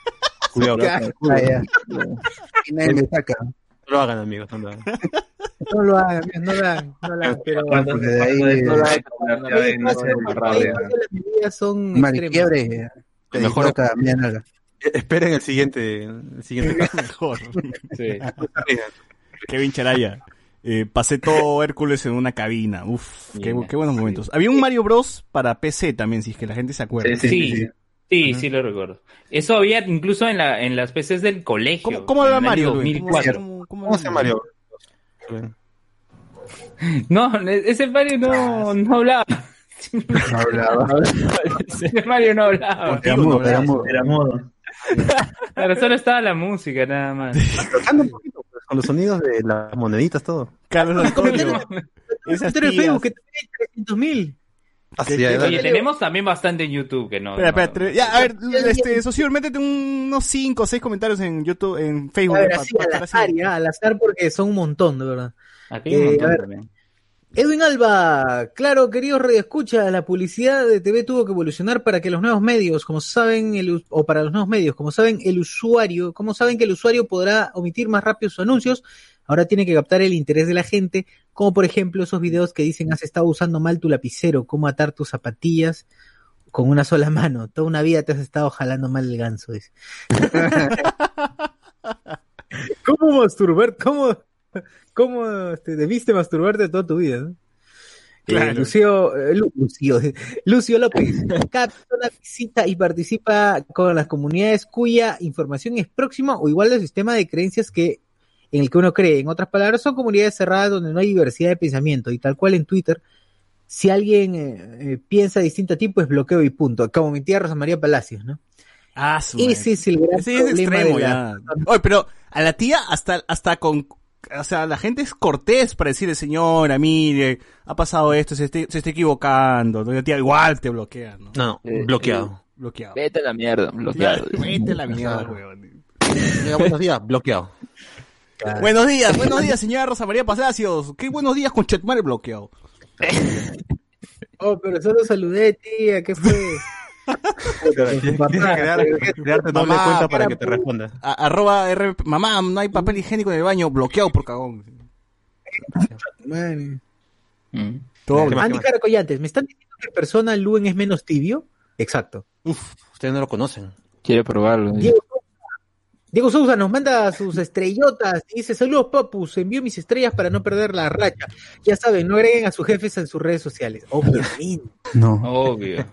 Cuidado, Ah, ya. Y nadie me saca. No lo hagan, amigos. No lo hagan. No lo hagan, no lo hagan, no lo hagan, pero de ahí, ahí rabia. pasa las medidas son extremas. Mejor-. Eh, Esperen el siguiente, el siguiente caso. Mejor. Sí. Kevin Charaya. Eh, pasé todo Hércules en una cabina. Uf, qué, buenos momentos. Había un Mario Bros para PC también, si es que la gente se acuerda. Sí, Sí, sí. Sí, sí, lo recuerdo. Eso había incluso en, la, en las PCs del colegio. ¿Cómo, cómo año Mario? Luis? 2004. ¿Cómo, cómo, ¿Cómo se llama Mario? No, ese Mario no, no hablaba. No hablaba. Ese Mario no hablaba. No mudo, era mudo. Era modo. Claro, solo estaba la música, nada más. Tocando un poquito, pues, con los sonidos de las moneditas, todo. Carlos Antonio. Tías. Facebook que tiene 300 mil. Así, ¿Qué- ya, qué- dale. Oye, tenemos también bastante en YouTube que no. Espera, espera, no- ya, a ver, este, socio, métete un- unos 5 o 6 comentarios en YouTube, en Facebook. A ver, así pa al estar azar, así. ya, al azar porque son un montón, de verdad. Aquí hay un Eh, montón también. Edwin Alba, claro, queridos redescuchas, la publicidad de TV tuvo que evolucionar para que los nuevos medios, como saben, el, o para los nuevos medios, como saben, el usuario, como saben que el usuario podrá omitir más rápido sus anuncios, ahora tiene que captar el interés de la gente, como por ejemplo esos videos que dicen has estado usando mal tu lapicero, cómo atar tus zapatillas con una sola mano, toda una vida te has estado jalando mal el ganso, dice. ¿Cómo masturbar? ¿Cómo, cómo este, debiste masturbarte toda tu vida? ¿no? Claro. Eh, Lucio, eh, Lu- Lucio, Lucio López, cada persona visita y participa con las comunidades cuya información es próxima o igual al sistema de creencias que en el que uno cree. En otras palabras, son comunidades cerradas donde no hay diversidad de pensamiento y tal cual en Twitter. Si alguien eh, eh, piensa distinto a ti, pues bloqueo y punto. Como mi tía Rosa María Palacios, ¿no? Ah, su. Ese es el gran Ese es extremo de la- ya. Oye, pero a la tía hasta, hasta con, o sea, la gente es cortés para decirle, señora, mire, ha pasado esto, se, esté- se está equivocando. La tía igual te bloquea, ¿no? No, Eh, bloqueado. Bloqueado. Vete a la mierda, bloqueado. Vete a la mierda, weón. Buenos días, bloqueado. Buenos días, buenos días, señora Rosa María Palacios. Qué buenos días con Chetmare bloqueado. Oh, pero solo saludé, tía, ¿qué fue? Tienes que crear- crearte doble Mamá, cuenta para que te responda. A- arroba R, mamá, no hay papel higiénico en el baño, bloqueado por cagón. Man. Mm. Todo ¿Qué más, Andy más? Caracollantes, ¿me están diciendo que persona Luen es menos tibio? Exacto. Ustedes no lo conocen. Quiere probarlo. Diego Diego Sousa nos manda sus estrellotas y dice, saludos papus, envío mis estrellas para no perder la racha. Ya saben, no agreguen a sus jefes en sus redes sociales. Obviamente. No, Obvio.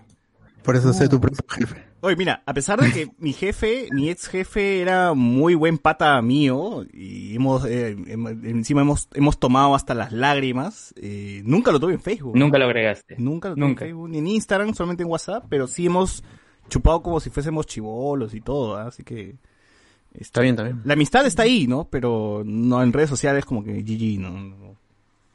por eso sé tu propio jefe. Oye, mira, a pesar de que mi jefe, mi ex jefe era muy buen pata mío y hemos, eh, encima hemos, hemos tomado hasta las lágrimas, eh, nunca lo tuve en Facebook. Nunca lo agregaste. Nunca lo tuve Nunca. en Facebook, ni en Instagram, solamente en WhatsApp, pero sí hemos chupado como si fuésemos chivolos y todo, ¿ah? así que... Está bien, está bien. La amistad está ahí, ¿no? Pero no en redes sociales como que GG, ¿no?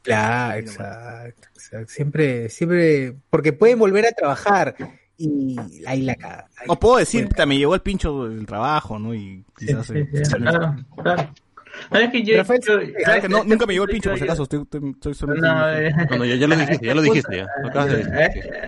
Claro, exacto, exacto. Siempre, siempre, porque pueden volver a trabajar y ahí la caga. Ahí- No puedo decir, puta, me llegó el pincho del trabajo, ¿no? Y quizás... eh, Claro, claro. No, es que yo, Rafael, yo- Claro que no, este nunca me llegó el pincho, por si yo- acaso, estoy, estoy, estoy solamente- No, eh, No, no, ya, ya lo dijiste, ya lo dijiste, ya. Decir.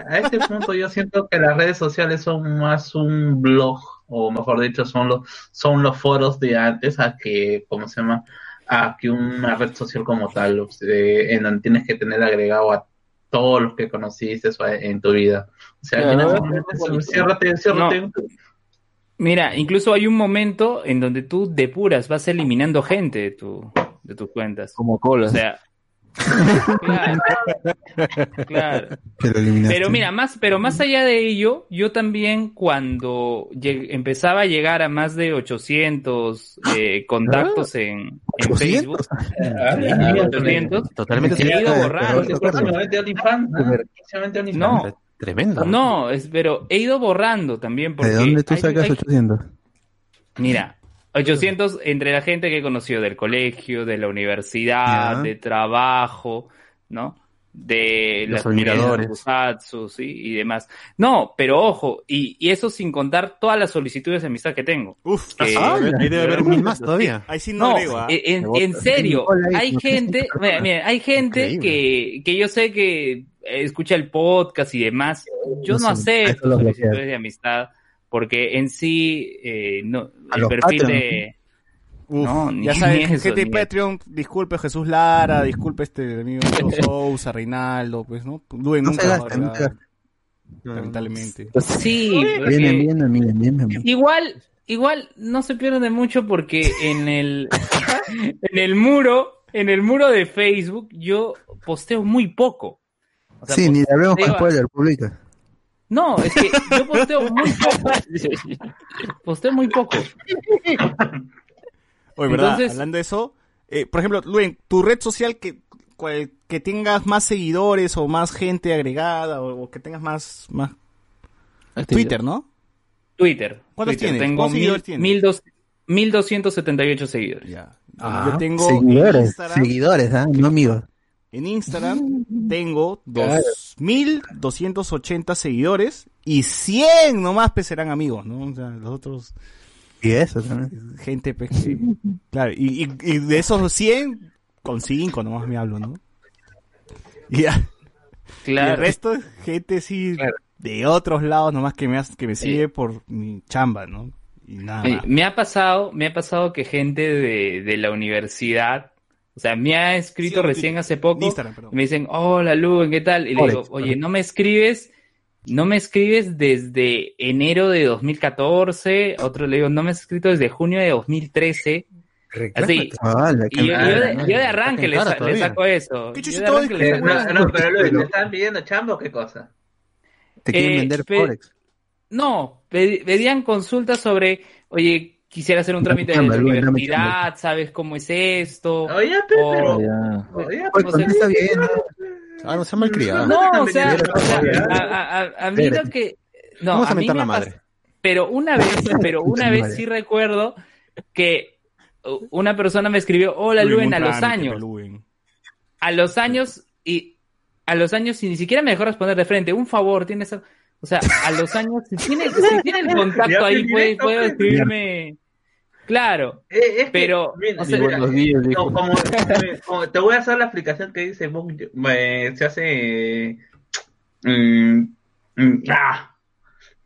a, a este punto yo siento que las redes sociales son más un blog, o mejor dicho, son los, son los foros de antes a que, ¿cómo se llama? A que una red social como tal, en donde tienes que tener agregado a todos los que conociste en tu vida. O sea, al Claro, final no, ciérrate, ciérrate. Mira, incluso hay un momento en donde tú depuras, vas eliminando gente de tu, de tus cuentas. Como cola. O sea, claro, claro. Pero mira, más, pero más allá de ello, yo también cuando empezaba a llegar a más de 800 eh, contactos en, en Facebook, sí, 800, Totalmente he ido borrando. ¿no? Próximamente OnlyFans. No, Tremendo. no, es, pero he ido borrando también porque ¿De dónde tú hay- sacas hay- 800? Mira, 800 entre la gente que he conocido del colegio, de la universidad, de trabajo, ¿no? De Los las admiradores. ¿sí? Y demás. No, pero ojo, y, y eso sin contar todas las solicitudes de amistad que tengo. Uf, Que- Ah, ahí debe haber mil más todavía. ahí sí no, no, ¿ah? en, en serio, hay gente, mira, mira, hay gente Increíble. que, que yo sé que escucha el podcast y demás. Yo No no sé, acepto solicitudes de amistad Porque en sí, eh, no, A el perfil Patreon. de... Uf, no, ya saben, eso, gente de Patreon, disculpe Jesús Lara, disculpe este amigo Sousa, Reinaldo, pues, ¿no? Luen No nunca se va a gasten, no se agregar, lamentablemente. Sí, Vienen, porque- vienen, vienen, vienen. Igual, igual no se pierden de mucho porque en el, en el muro, en el muro de Facebook, yo posteo muy poco. O sea, Sí, ni le hablemos con spoiler, publica. No, es que yo posteo muy poco. posteo muy poco. Oye, ¿verdad? Entonces- Hablando de eso, eh, por ejemplo, Luen, tu red social que, cual- que tengas más seguidores o más gente agregada o, o que tengas más, más... Twitter, ¿no? Twitter. ¿Cuántos Twitter. tienes? Tengo ¿Cuántos mil, seguidores tienes? mil dos- 1278 seguidores. Bueno, yo tengo en seguidores, Instagram- seguidores, ¿ah? no amigos. En Instagram tengo Claro. 2.280 seguidores y 100 nomás pues serán amigos, ¿no? O sea, los otros... Y eso también. Gente pues que... Claro, y, y- y de esos 100, con 5 nomás me hablo, ¿no? Y ya. Claro. Y el resto es gente sí de otros lados nomás que me, hace- que me sigue por mi chamba, ¿no? Y nada más. me ha pasado, me ha pasado que gente de, de la universidad, o sea, me ha escrito Sí, recién hace poco, Instagram, perdón. y me dicen, hola Lu, ¿qué tal? Y le digo, oye, no me escribes, no me escribes desde enero de 2014, otro le digo, no me has escrito desde junio de 2013. Así. Y yo, de, ¿no? yo de arranque le, sa- saco eso. ¿Qué Yo de arranque le saco no, eso. no, pero Luis, ¿te están pidiendo chamba o qué cosa? Te quieren Eh, vender Forex. No, pe- pedían consultas sobre, oye, quisiera hacer un trámite de universidad, ¿sabes cómo es esto? Oye, O- pero... Ya. Oye, o sea, Está bien. Ah, no sea malcriado. No, o sea, o sea, a, a- a- a mí lo que... No, Vamos a a mí me la madre. Pero una vez, pero una vez sí recuerdo que una persona me escribió, hola Luen, a los años. A los años y a los años y ni siquiera me dejó responder de frente. Un favor, tienes... O sea, a los años, si tiene, si tiene el contacto ahí, puede, puede pues. escribirme... Claro, Eh, es que, pero... mira, o sea, mira, buenos días, no, dijo. como, como- te voy a hacer la aplicación que dice eh, se hace mm, mm, ah,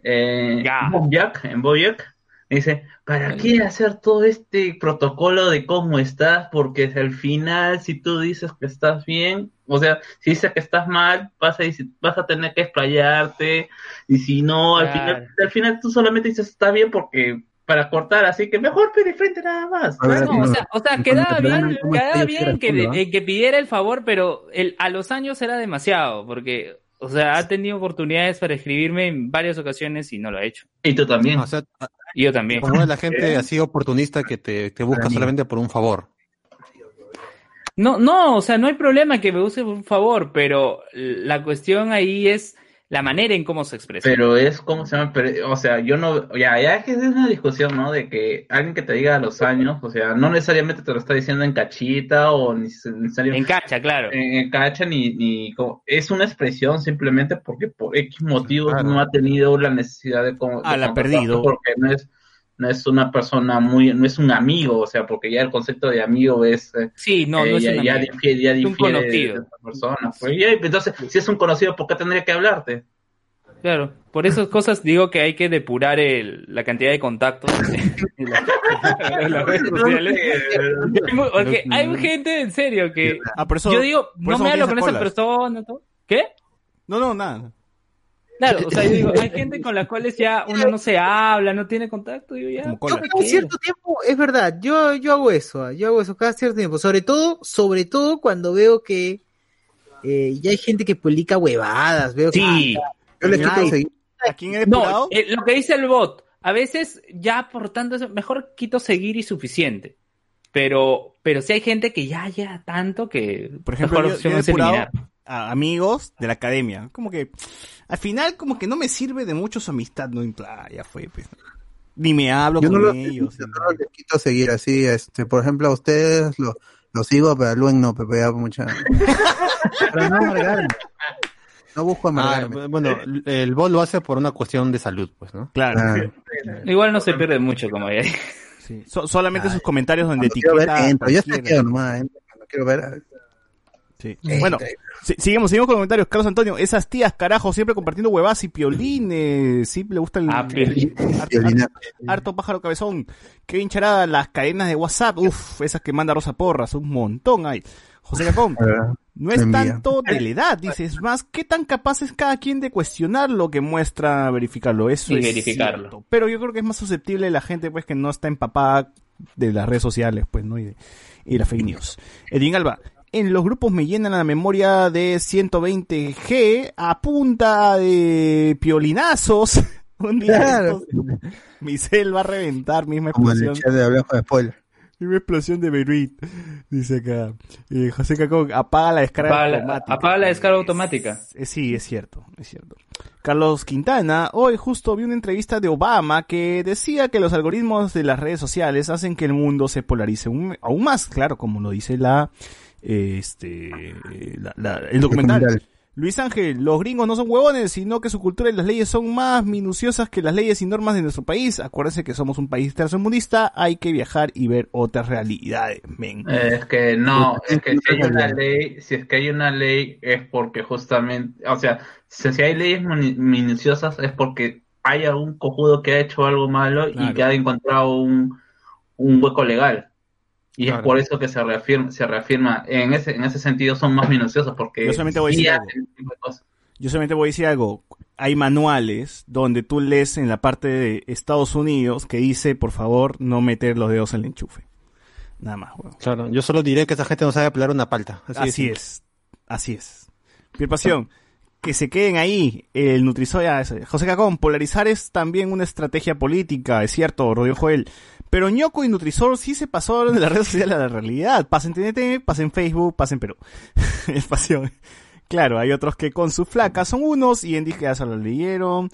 eh, Ya. Bojack, en Bojack dice ¿para qué hacer todo este protocolo de cómo estás? porque al final si tú dices que estás bien o sea, si dices que estás mal vas a, vas a tener que explayarte y si no, al Claro. final al final tú solamente dices está bien porque para cortar, así que mejor pe de frente nada más. A ver, No, o sea, o sea, Con quedaba bien, ¿cómo quedaba bien que, eh, que pidiera el favor, pero el, a los años era demasiado, porque, o sea, ha tenido oportunidades para escribirme en varias ocasiones y no lo ha hecho. Y tú también. O sea, Y yo también. como es la gente así oportunista que te, te busca solamente por un favor. No, no, o sea, no hay problema que me use un favor, pero la cuestión ahí es la manera en cómo se expresa. Pero es como se llama, pero, o sea, yo no, ya, ya es que es una discusión, ¿no? De que alguien que te diga a los años, o sea, no necesariamente te lo está diciendo en cachita o ni necesariamente En cacha, claro. en, en cacha ni, ni como- es una expresión simplemente porque por X motivos no ha tenido la necesidad de, como, Ah, de la ha perdido. porque no es no es una persona muy, no es un amigo, o sea, porque ya el concepto de amigo es eh, Sí, no, no eh, es ya, un ya amigo. difiere, ya Es un difiere de, conocido. de esa persona. Pues, y, entonces, si es un conocido, ¿por qué tendría que hablarte? Claro, por esas cosas digo que hay que depurar el, la cantidad de contactos en la- en las redes sociales. Porque hay gente en serio que Ah, eso- yo digo, no me no hablo con esa colas. persona. ¿no? ¿Qué? No, no, nada. Claro, o sea, yo digo, hay gente con la cual ya uno no se habla, no tiene contacto, yo ya. Yo cada cierto tiempo, es verdad, yo, yo hago eso, ah, yo hago eso cada cierto tiempo, sobre todo, sobre todo cuando veo que eh, ya hay gente que publica huevadas, veo Sí. que Yo les quito Ay, seguir. ¿A quién he depurado? No, eh, lo que dice el bot, a veces ya aportando eso, mejor quito seguir y suficiente. Pero, pero sí hay gente que ya ya tanto que Por ejemplo, mejor yo, opción yo he es depurado eliminar. a amigos de la academia. Como que al final como que no me sirve de mucho su amistad, no plan, ya fue, pues. Ni me hablo Yo no con lo- ellos. Yo no les quito seguir así, este, por ejemplo, a ustedes lo, lo sigo, pero a Luen no, pero ya mucha. Para no amargarme. No busco Ah, amargarme. bueno, el bot lo hace por una cuestión de salud, pues, ¿no? Claro. Ah, Igual no se pierde mucho, como ya. Sí. So- solamente sus comentarios donde cuando quiero ver, etiqueta. a entro. Yo estoy nomás, entro, cuando quiero ver. Sí. Bueno, si- seguimos, seguimos con comentarios. Carlos Antonio, esas tías, carajo, siempre compartiendo huevas y piolines. Sí, le gusta el. Ah, piolín. harto, pájaro cabezón. Qué hincharada las cadenas de WhatsApp. Uf, esas que manda Rosa Porras, un montón hay. José Cacón, no es tanto de la edad, dices, más qué tan capaz es cada quien de cuestionar lo que muestra verificarlo. Eso Y es verificarlo. cierto. Pero yo creo que es más susceptible la gente pues que no está empapada de las redes sociales, pues, ¿no? Y de, y de las fake news. Edwin Alba, en los grupos me llenan la memoria de 120G a punta de piolinazos. Un día Claro. estos- mi cel va a reventar, misma explosión. de Hablamos de Spoiler. Misma explosión de Beirut, dice acá. Eh, José Cacón, apaga la descarga Apaga la, automática. apaga la descarga automática. Eh, Sí, es cierto, es cierto. Carlos Quintana, hoy justo vi una entrevista de Obama que decía que los algoritmos de las redes sociales hacen que el mundo se polarice aún, aún más, claro, como lo dice la, este, la- la- el documental. Documental. Luis Ángel, los gringos no son huevones, sino que su cultura y las leyes son más minuciosas que las leyes y normas de nuestro país. Acuérdense que somos un país tercermundista, hay que viajar y ver otras realidades, men. Eh, Es que no, es que si hay una ley, si es que hay una ley es porque justamente, o sea, si, si hay leyes minuciosas es porque hay algún cojudo que ha hecho algo malo y que ha encontrado un, un hueco legal. Y Claro. es por eso que se reafirma, se reafirma. En ese, en ese sentido son más minuciosos porque Yo solamente voy a decir cosas. Yo solamente voy a decir algo. Hay manuales donde tú lees en la parte de Estados Unidos que dice, por favor, no meter los dedos en el enchufe. Nada más, weón. Claro, yo solo diré que esa gente no sabe apelar una palta. Así, es. Así es. Piel Pasión. Que se queden ahí. El Nutrisoya. ese. José Cacón. Polarizar es también una estrategia política. Es cierto, Rodrigo Joel. Pero ñoco y Nutrisor sí se pasó de las redes sociales a la realidad. Pasa en TNT, pasa en Facebook, pasa en Perú. es pasión. Claro, hay otros que con su flaca son unos y en Dije ya se lo leyeron.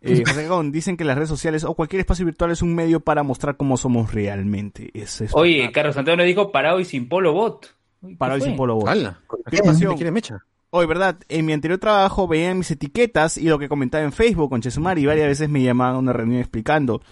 Eh, José dicen que las redes sociales o cualquier espacio virtual es un medio para mostrar cómo somos realmente. Es Oye, Carlos Antonio dijo parado y sin polo bot. Uy, ¿qué para hoy fue? sin polo bot. ¡Hala! Piel Pasión. ¿Te quiere mecha? Hoy, ¿verdad? En mi anterior trabajo veían mis etiquetas y lo que comentaba en Facebook con Chesumari y varias veces me llamaban a una reunión explicando.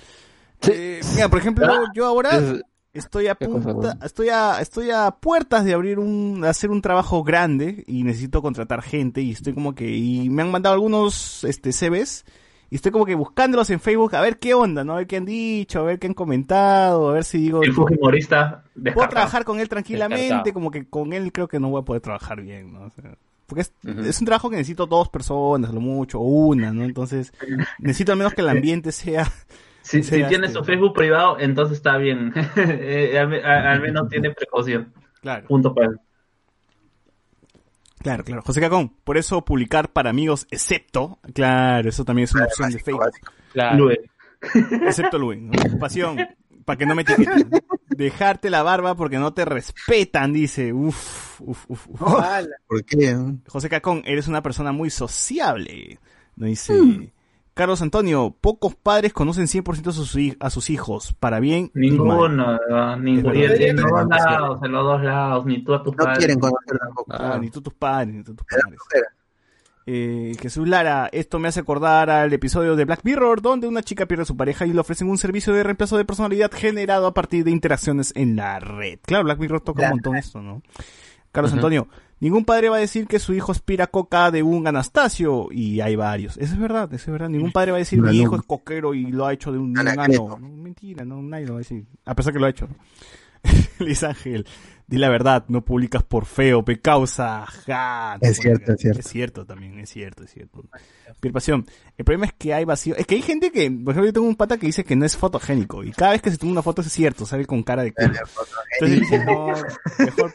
Eh, mira, por ejemplo, yo ahora Es- estoy a ¿Qué cosa, punta, estoy a, estoy a puertas de abrir un, hacer un trabajo grande y necesito contratar gente y estoy como que, y me han mandado algunos, este, CVs y estoy como que buscándolos en Facebook a ver qué onda, ¿no? A ver qué han dicho, a ver qué han comentado, a ver si digo, El Fujimorista puedo trabajar con él tranquilamente, Descartado. como que con él creo que no voy a poder trabajar bien, ¿no? O sea, porque es, es un trabajo que necesito dos personas, lo mucho, o una, ¿no? Entonces, necesito al menos que el ambiente sea... Si, si tiene su Facebook privado, entonces está bien. Eh, al, a- al menos tiene precaución. Claro, Punto para él. claro, claro. José Cacón, por eso publicar para amigos, excepto, claro, eso también es una opción de Facebook. Claro. Lue. Excepto Luis, ¿no? Pasión, para que no me etiqueten. Dejarte la barba porque no te respetan, dice. Uf, uf, uf, uf. ¿Por qué? José Cacón, eres una persona muy sociable. No dice. Mm. Carlos Antonio, pocos padres conocen 100% a sus, a sus hijos, para bien. Ninguno, ¿no? ninguno. En los dos lados, en los dos lados, ni tú a tus No padres. quieren conocer tampoco. Ah, ni tú tus padres, ni tú tus Me da padres. Eh, Jesús Lara, esto me hace acordar al episodio de Black Mirror, donde una chica pierde a su pareja y le ofrecen un servicio de reemplazo de personalidad generado a partir de interacciones en la red. Claro, Black Mirror toca un montón esto, ¿no? Carlos Antonio, ningún padre va a decir que su hijo aspira coca de un Anastasio, y hay varios. Eso es verdad, eso es verdad. Ningún padre va a decir mi hijo es coquero y lo ha hecho de un, de un Anacleto. ano. No, mentira, no, nadie lo va a decir. A pesar que lo ha hecho. Luis Ángel, di la verdad, no publicas por feo, pe causa. Ja, no Es cierto, es cierto. Es cierto también, es cierto, es cierto. Piel Pasión, el problema es que hay vacío. Es que hay gente que, por ejemplo, yo tengo un pata que dice que no es fotogénico. Y cada vez que se toma una foto es cierto, sale con cara de culo. Entonces dice, no, mejor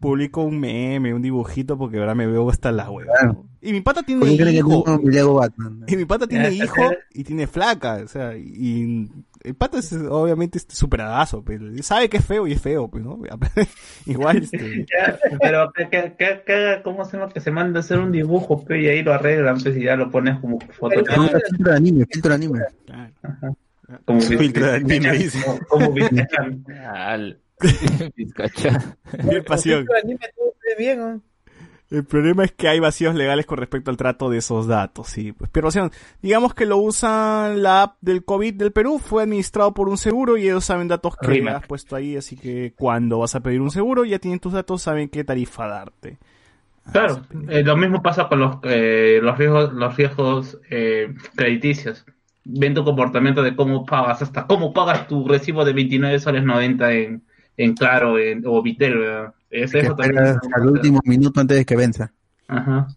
publico un meme, un dibujito, porque ahora me veo hasta la hueva. Claro. Y mi pata tiene ¿Por qué creen que hijo. Batman? Y mi pata tiene hijo y tiene flaca, o sea, y el pata es obviamente este superadazo, pero sabe que es feo y es feo, pues, ¿no? Igual, este, Ya, pero que, que, que, que haga, ¿cómo se llama? Que se manda a hacer un dibujo, pe, y ahí lo arreglan, pues, y ya lo pones como foto. Filtro de anime, filtro de anime. claro. Como Filtro de anime, dice. Como. Bien. El problema es que hay vacíos legales con respecto al trato de esos datos, sí. Pues, pero, o sea, digamos que lo usan la app del COVID del Perú, fue administrado por un seguro y ellos saben datos que Rima. has puesto ahí, así que cuando vas a pedir un seguro ya tienen tus datos, saben qué tarifa darte. Claro, eh, lo mismo pasa con los, eh, los riesgos, los riesgos eh, crediticios. Ven tu comportamiento de cómo pagas, hasta cómo pagas tu recibo de 29 soles 90 en, en Claro en, o Vitel. ¿verdad? Es- Que eso también es- al último minuto antes de que venza. Ajá.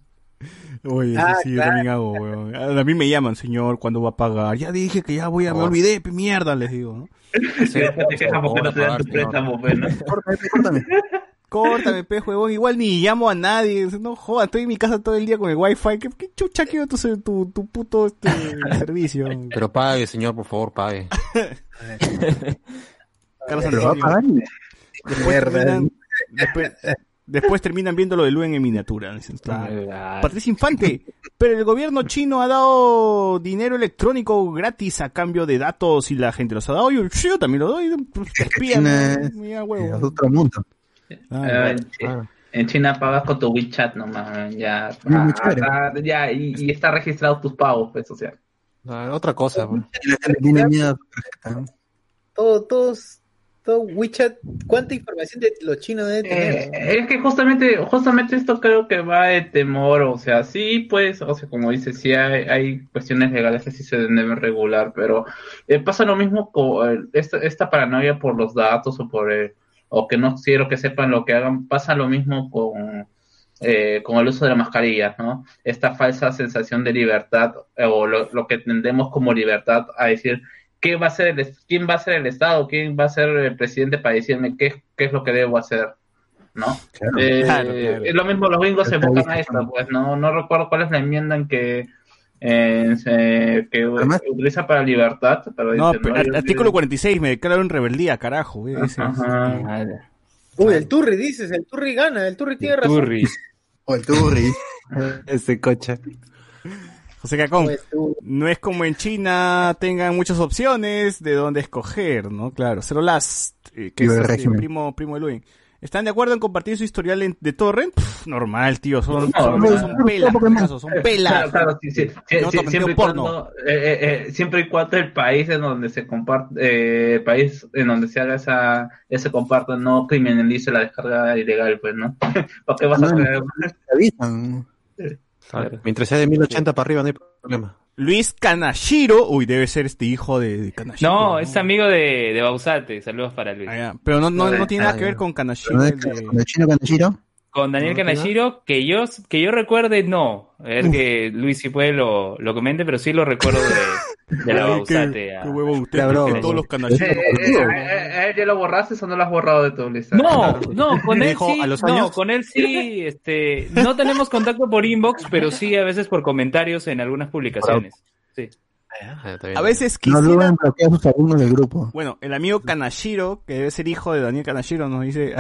Oye, eso Ah, sí, yo claro. también hago, weón. A mí me llaman, señor, ¿cuándo va a pagar? Ya dije que ya voy a, me Oh. olvidé, mierda, les digo, ¿no? Después te quejas porque no te dan tu préstamo, ¿no? Córtame, pe, huevón. Igual ni llamo a nadie. No joda, estoy en mi casa todo el día con el wifi. ¿Qué, qué chucha quiero tu, tu, tu puto este, servicio? Pero pague, señor, por favor, pague. Carlos Pero va a Antonio. pagar. Después Mierda. terminan, después, después terminan viendo lo de Luen en miniatura. Patricia Infante, pero el gobierno chino ha dado dinero electrónico gratis a cambio de datos y la gente los ha dado. Yo, yo también lo doy. Pues, espía, China ¿no? es- Mira, huevo. Es otro mundo. Ah, Eh. En China pagas con tu WeChat nomás, ya, ah, ah, ya y, y está registrado tus pagos, pues, o sea. Ah, otra cosa, pues. Y la gente tiene miedo a su tarjeta. ¿no? Todo, todos, WeChat, ¿cuánta información de los chinos? Eh, es que justamente, justamente esto creo que va de temor, o sea, sí, pues, o sea, como dice, sí hay, hay cuestiones legales que sí se deben regular, pero eh, pasa lo mismo con eh, esta, esta paranoia por los datos o por, eh, o que no quiero que sepan lo que hagan, pasa lo mismo con, con el uso de la mascarilla, ¿no? Esta falsa sensación de libertad, o lo, lo que entendemos como libertad, a decir, ¿qué va a ser el, es- quién va a ser el Estado, quién va a ser el presidente para decirme qué, qué es lo que debo hacer, ¿no? Claro. Eh, Claro, claro. Es lo mismo, los gringos se enfocan a esto, pues no, no recuerdo cuál es la enmienda en que eh, se- que Además- utiliza para libertad, pero No, dice, pero yo- artículo 46, me declaro en rebeldía, carajo. eh, ese. Uy, el Turri dices, el Turri gana, el Turri tiene razón. Turri. O el Turri. Ese coche. José Cacón, Pues tú- no es como en China tengan muchas opciones de dónde escoger, ¿no? Claro, Zero Last, eh, que es el este, régimen. primo, primo de Luin. ¿Están de acuerdo en compartir su historial en- de torrent? Pff, normal, tío, son, No, son, no, son pelas, caso, son pelas. Claro, claro, sí, sí, siempre, y cuando, eh, eh, eh, siempre y cuando el país en donde se comparte, eh, el país en donde se haga esa, ese comparto no criminalice la descarga ilegal, pues, ¿no? ¿Para qué vas a No, creer? Te avisan. Claro. Mientras sea de 1080 para arriba, no hay problema. Luis Kanashiro, uy, debe ser este hijo de, de Kanashiro. No, es amigo de, de Bausate. Saludos para Luis. Ah. Pero no, no, no tiene nada Ah, que ver con Kanashiro. ¿No es el de- con el chino Kanashiro? Con Daniel ¿No Kanashiro, que yo, que yo recuerde, no. A ver que Luis si puede lo, lo comente, pero sí lo recuerdo de, de la Ay, Bausate. qué, qué huevo usted, La todos los Eh, Kanashiro. eh, eh, eh, ¿Ya lo borraste o no lo has borrado de tu lista? No, no, con él sí, ¿a los no, años? con él sí, este, no tenemos contacto por inbox, pero sí a veces por comentarios en algunas publicaciones. Sí. Ah. A veces No quisiera... dudan bloquear a sus alumnos del grupo. Bueno, el amigo Kanashiro, que debe ser hijo de Daniel Kanashiro, nos dice...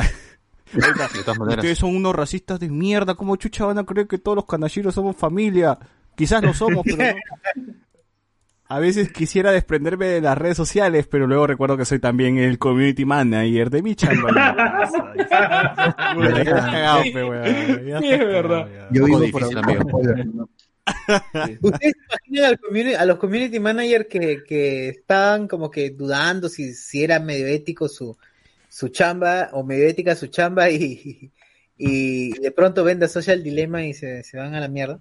De todas maneras. Ustedes son unos racistas de mierda, ¿cómo chucha van a creer que todos los Kanashiros somos familia? Quizás lo somos, pero no. A veces quisiera desprenderme de las redes sociales, pero luego recuerdo que soy también el community manager de mi chamba. Yo vivo por ¿no? ¿Ustedes se imaginan a los community managers que, que estaban como que dudando si, si era medio ético su, su chamba o medio ética su chamba y, y de pronto ven The Social Dilemma y se, se van a la mierda?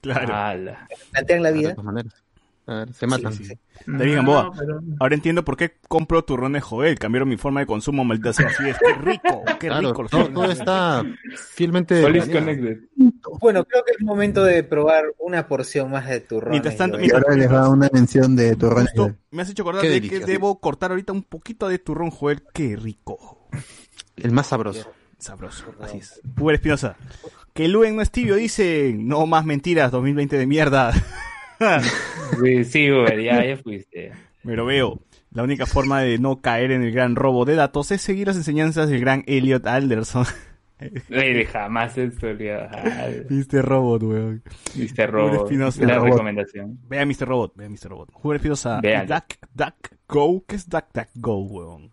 Claro. Plantean la De vida. todas maneras. A ver, se matan. Sí, sí. David Gamboa, ahora entiendo por qué compro turrones Joel. Cambiaron mi forma de consumo, maldita sea. Así es, qué rico, qué Claro, rico. los todo, turrones todo está fielmente. Bueno, creo que es momento de probar una porción más de turrón. Mientras tanto, Y ahora les va una mención de turrones. Justo me has hecho acordar Qué de que debo cortar ahorita un poquito de turrón Joel. Qué rico. El más sabroso. Sabroso, así es. Puber Espinosa. Que Luen no es tibio, dice. No más mentiras, 2020 de mierda. Sí, sí, Uber, ya, ya fuiste. Me lo veo. La única forma de no caer en el gran robo de datos es seguir las enseñanzas del gran Elliot Alderson. Güey, jamás esto, Viste robot, weón. Viste Huber robo. Espinosa. La Robot. recomendación. Vea Mr. Robot, vea Mr. Robot. Huber Espinosa. Duck, Duck, Go. ¿Qué es Duck, Duck, Go, weón?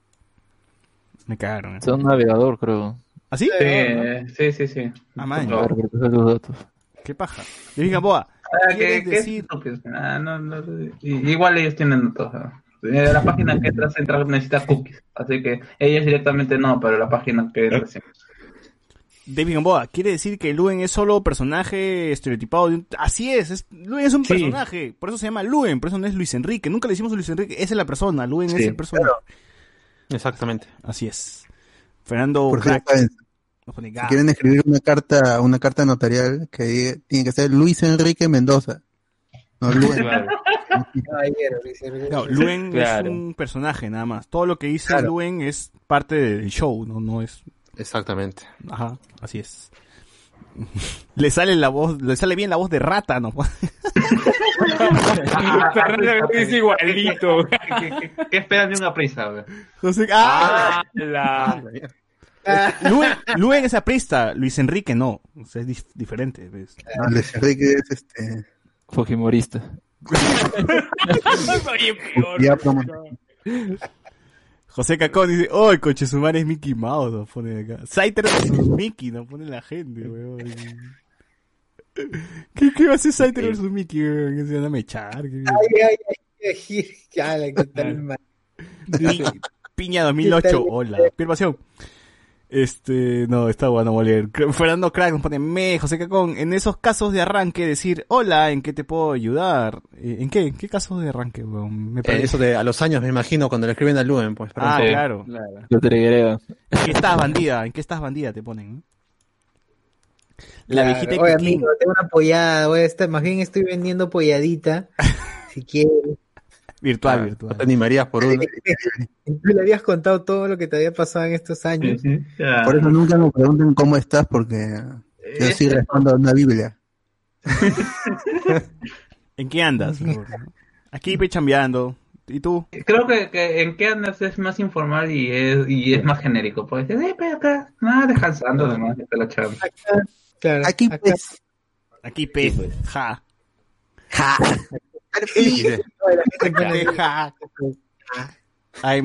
Me cagaron. ¿eh? Es un navegador, creo. ¿Así? Sí, sí, sí, sí. Ah, man. Los datos. ¿Qué paja? David Gamboa. Ah, que, ¿Quieres que decir? estúpidos. Ah, no, no, i- igual ellos tienen todo. Eh, La página que entras, entras necesita cookies. Así que ellos directamente no, pero la página que sí. David Gamboa, quiere decir que Luen es solo personaje estereotipado de un... Así es, es- Luen es un Sí. personaje, por eso se llama Luen, por eso no es Luis Enrique, nunca le decimos a Luis Enrique, esa es la persona, Luen es el personaje. Exactamente. Así es. Fernando Por quieren escribir una carta, una carta notarial que diga- tiene que ser Luis Enrique Mendoza. No, Luen. No, Luen Claro. es un personaje nada más. Todo lo que dice Claro. Luen es parte del show, no, no es. Exactamente. Ajá, así es. Le sale la voz, le sale bien la voz de rata, ¿no? Es igualito. ¿Qué, qué- qué esperan de una prisa? José- ¡Ah! la... Luen, Luen es aprista, Luis Enrique no. O sea, es dif- diferente. ¿ves? No, Luis Enrique es este. Fujimorista. José Cacón dice, ¡Oh, el coche su madre es Mickey Mouse! Nos pone acá. Saiter versus Mickey, nos pone la gente, weón. ¿Qué, qué va a hacer Saiter versus Mickey, weón? Que se van a mechar. Ay, ay, ay, Piña 2008, hola. Pierre Pasión. Este, no, está bueno moler. Fernando Crack nos pone, me, José Cacón, en esos casos de arranque decir, hola, ¿en qué te puedo ayudar? Eh, ¿En qué? ¿En qué casos de arranque, weón? Me Eh, parece. eso de a los años, me imagino, cuando le escriben a Luen, pues. ah, pronto. claro. Lo trigueo. ¿En qué estás bandida? ¿En qué estás bandida? Te ponen. La Claro, viejita Oye, Coquín. amigo, tengo una pollada, voy a estar, más bien estoy vendiendo polladita. si quieres. Virtual, Ah, virtual. No te animarías por uno. Tú le habías contado todo lo que te había pasado en estos años. Por eso nunca me pregunten cómo estás, porque yo sí respondo a una Biblia. ¿En qué andas? Aquí pe chambeando. ¿Y tú? Creo que, que en qué andas es más informal y es, y es más genérico. Pues, eh, pero acá, nada, descansando nomás, de la chamba. Claro, Aquí, acá- pues. Aquí pe. Ja. Ja. Oye, la. Ay,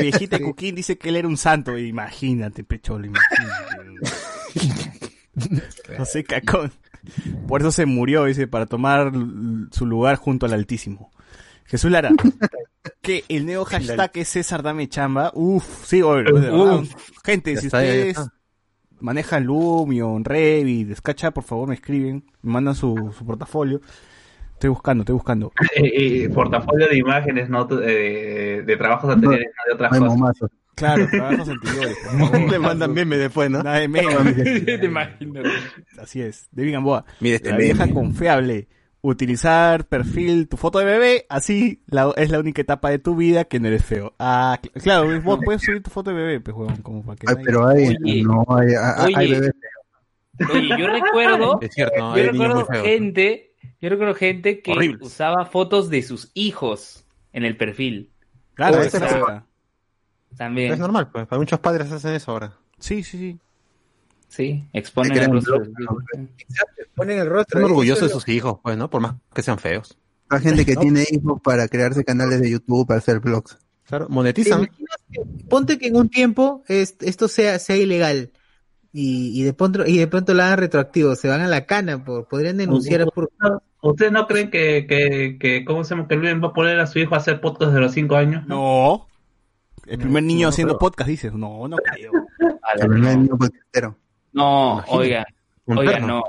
viejita de Cuquín dice que él era un santo. Imagínate, pecholo, imagínate. José Cacón. Por eso se murió, dice, para tomar su lugar junto al Altísimo. Jesús Lara. Que el nuevo hashtag es César Dame Chamba. Uf, sí, oye. Gente, si ustedes manejan Lumion, Revit, Descacha, por favor me escriben, me mandan su, su portafolio. Estoy buscando, estoy buscando. Eh, portafolio de imágenes, no eh, de trabajos anteriores, no de otras hay cosas. momazos. Claro, trabajos anteriores. Le mandan meme después, ¿no? Nada de meme. Te imagino. Así es. David Gamboa. Mira este la vieja meme. confiable. Utilizar perfil, tu foto de bebé, así la- es la única etapa de tu vida que no eres feo. Ah, cl- claro, vos puedes subir tu foto de bebé, pues, huevón, como para que Ay, pero hay, Oye. no, hay, hay, hay Oye. bebés. Oye, yo recuerdo, Es cierto, ¿no? yo recuerdo gente, yo recuerdo gente que Horribles. usaba fotos de sus hijos en el perfil. Claro, esa esa es la- También. Es normal, pues. Para muchos padres hacen eso ahora. Sí, sí, sí. Sí, exponen el rostro. Ponen el rostro. Están orgullosos Eso de sus hijos, pues, ¿no? Por más que sean feos. Hay gente que tiene hijos para crearse canales de YouTube, para hacer blogs. Claro, ¿Te monetizan. que- ponte que en un tiempo es- esto sea, sea ilegal y, y de pronto y de pronto lo hagan retroactivo, se van a la cana, por, podrían denunciar por ¿Ustedes no creen que, que, que ¿cómo se llama? Que Luis va a poner a su hijo a hacer podcast de los 5 años? No. El primer niño no haciendo creo. podcast, dices. No, no creo. La- El primer niño podcastero. No, Imagínate. oigan, perro. no.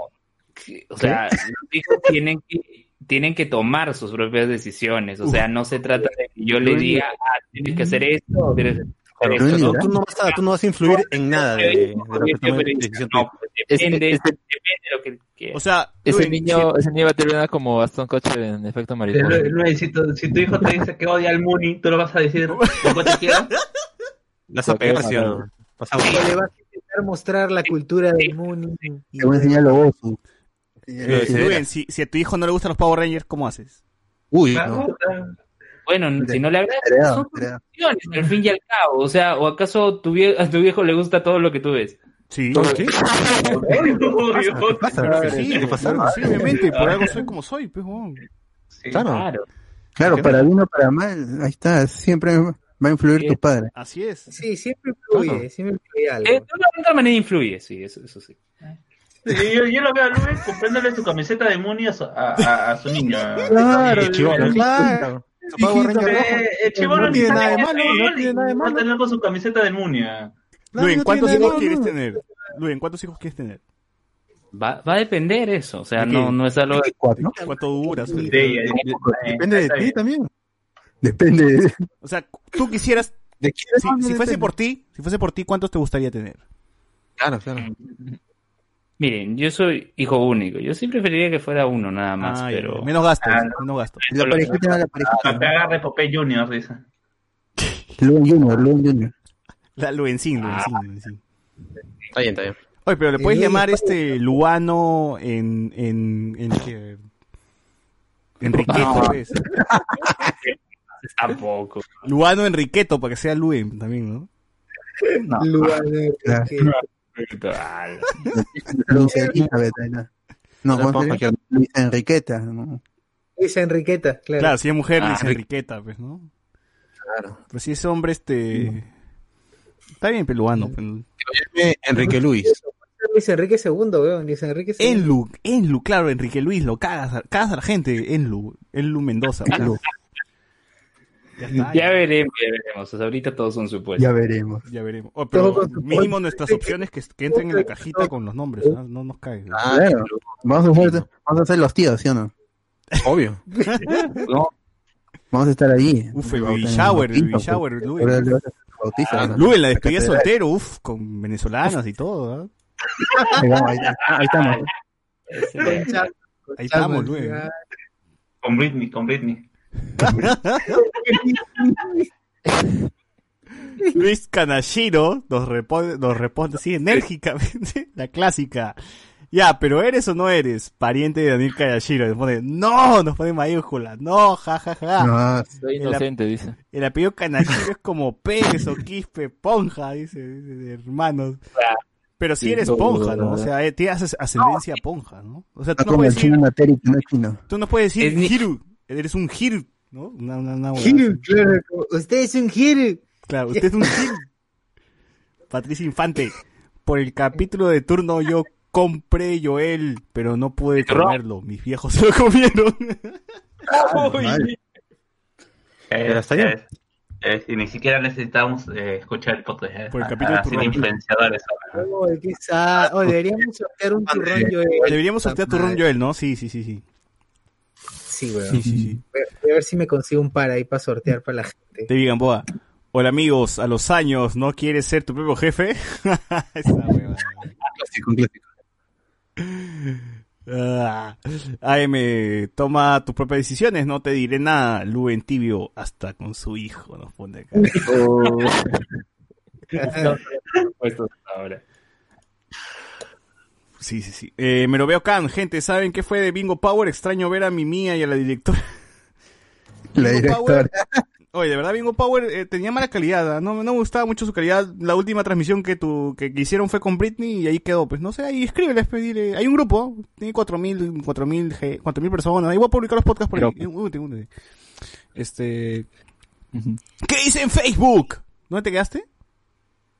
O sea, los hijos tienen que, tienen que tomar sus propias decisiones. O sea, no se trata de que yo le diga, ah, tienes que hacer esto, tienes que hacer Claro, esto. tú, No, tú no vas a, tú no vas a influir en nada de, de lo que tome decisión tu No, hijo. pues Ese- depende, ese- depende de lo que quieras. O sea, Ese niño, ese niño va a terminar como Aston Kutcher en efecto mariposa. Luis, si tu, si tu hijo te dice que odia al Muni, ¿tú lo vas a decir lo que te quieras? Vas a pegar, ¿sí o no? Vas a le vas a intentar mostrar la cultura del y- Te voy a enseñar eh, Luen, si, a tu hijo no le gustan los Power Rangers, ¿cómo haces? Uy, no. Bueno, si no le agrada, Heredado, son opciones, al fin y al cabo. O sea, ¿o acaso tu vie- a tu viejo le gusta todo lo que tú ves? Sí. ¿Qué? Sí, pasa? sí, obviamente, por algo soy como soy, pues. Sí. Claro. Claro. Claro, para bien o para mal, ahí está, siempre va a influir tu padre. Así es. Sí, siempre influye, Claro. siempre influye algo. Eh, de una otra manera influye, sí, eso, eso sí. Sí, yo, yo lo veo a Luis comprándole su camiseta de Muni a su, a, a- a su niño. Claro, Sí, claro. Su Power Ranger rojo. El chivolo No ni tiene nada de malo, no tiene nada de malo. Tener con su camiseta del Muni. No, Luen, no ¿cuántos hijos quieres tener? Luen, ¿cuántos hijos quieres tener? Va, va a depender eso, o sea, no, no es algo de... ¿Cuánto duras? Depende de ti también. Depende de... O sea, tú quisieras, si, fuese por ti, si fuese por ti, ¿cuántos te gustaría tener? Claro, claro. Miren, yo soy hijo único, yo sí preferiría que fuera uno nada más, Ah, pero... menos gasto, Ah, menos gasto. La parejita, la parejita. Para que agarre Popeye Junior, dice. Luen Junior, Luen Junior. La Luencín, Luencín, Luencín. Está bien, está bien. Oye, pero le puedes Eh, llamar este Luano en en en qué? Enriqueto, No. pues. Tampoco. Luano Enriqueto para que sea Luen también, ¿no? No. Que- Ala. Luis Elizabeth, ahí no. No. Luis Enriqueta, ¿no? Luisa Enriqueta, claro. Claro, si es mujer Ah, dice Enrique- Enriqueta, pues, ¿no? Claro. Pero si es hombre, este... Está bien, peluano. pues. Llame Enrique Luis. Luis Enrique II, weón. Luis Enrique II. Enlu, Enlu, claro, Enrique Luis, lo cagas, cagas a la gente, Enlu, Enlu Mendoza. Enlu. Ya está, Ya veremos, ya veremos. O sea, ahorita todos son supuestos. Ya veremos. Ya veremos. Oh, pero mínimo nuestras opciones que, que entren en la cajita con los nombres, ¿no? No nos caen. Claro. Vamos a, hacer, vamos a hacer los tíos, ¿sí o no? Obvio. No, Vamos a estar ahí. Uf, el baby shower, el baby shower. Luis. Ahora le vas a hacer bautizo, Ah, ¿no? Lu en la despedida soltero, uff, con venezolanas y todo, ¿ah? Ahí vamos, ahí, ah, ahí estamos. Ahí estamos, Lu. Con Britney, con Britney. Luis Kanashiro nos responde, nos responde así enérgicamente, la clásica. Ya, pero ¿eres o no eres pariente de Daniel Kanashiro? Nos pone, no, nos pone mayúscula, no, ja, ja, ja. No, Soy inocente, dice. El apellido Kanashiro es como Pérez o Quispe, Ponja, dice, dice, hermanos. Pero si Sí, eres Ponja, ¿no? O sea, eh, tienes ascendencia Ponja, ¿no? O sea, tú no como el puedes decir, no tú no puedes decir Hiru, eres un Hiru, ¿no? Una, una, una- Hiru, claro. Usted es un Hiru. Claro, usted es un Hiru. Patricia Infante, por el capítulo de turno yo compré Joel, pero no pude comerlo. Mis viejos se lo comieron. Está bien. Eh, ni siquiera necesitamos eh, escuchar el podcast. eh. Por el capítulo de turrón. influenciadores. Oh, sa- oh, deberíamos sortear un turrón yo. Deberíamos sortear turrón. Joel, ¿no? Sí, sí, sí, sí. Sí, weón. Sí, sí, sí. Voy a- voy a ver si me consigo un par ahí para sortear para la gente. Te digan, boa. Hola amigos, a los años, ¿no quieres ser tu propio jefe? Esa hueva. Clásico, un clásico. Ah, AM, toma tus propias decisiones, no te diré nada. Lu en tibio, hasta con su hijo, nos pone acá. Oh. Sí, sí, sí. Eh, me lo veo Khan, gente, ¿saben qué fue de Bingo Power? Extraño ver a mi mía y a la directora. La Bingo directora. Power- Oye, de verdad Bingo Power eh, tenía mala calidad, ¿ah? no, no me gustaba mucho su calidad. La última transmisión que tu, que, que hicieron fue con Britney y ahí quedó. Pues no sé, ahí escríbeles, pues, dile. Hay un grupo, tiene cuatro mil, cuatro mil, ge- cuatro mil personas. Ahí voy a publicar los podcasts por ahí. Únete, únete. Este, ¿qué dice en Facebook? ¿Dónde te quedaste?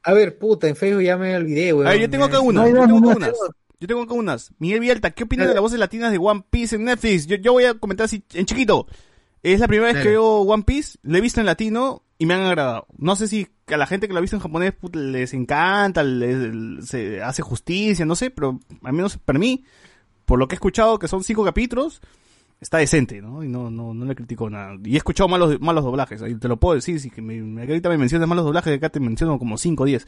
A ver, puta, en Facebook ya me olvidé, weón. A ver, yo tengo acá unas, No, yo tengo no, acá no. unas. Yo tengo acá unas. Miguel Vialta, ¿qué opinas de las voces latinas de One Piece en Netflix? Yo, yo voy a comentar así en chiquito. Es la primera vez que veo One Piece, lo he visto en latino y me han agradado. No sé si a la gente que lo ha visto en japonés puta, les encanta, les, se hace justicia, no sé, pero al menos para mí, por lo que he escuchado, que son cinco capítulos, está decente, ¿no? Y no, no, no le critico nada. Y he escuchado malos, malos doblajes, ahí te lo puedo decir, si que me, me- ahorita me mencionas malos doblajes, acá te menciono como cinco o diez.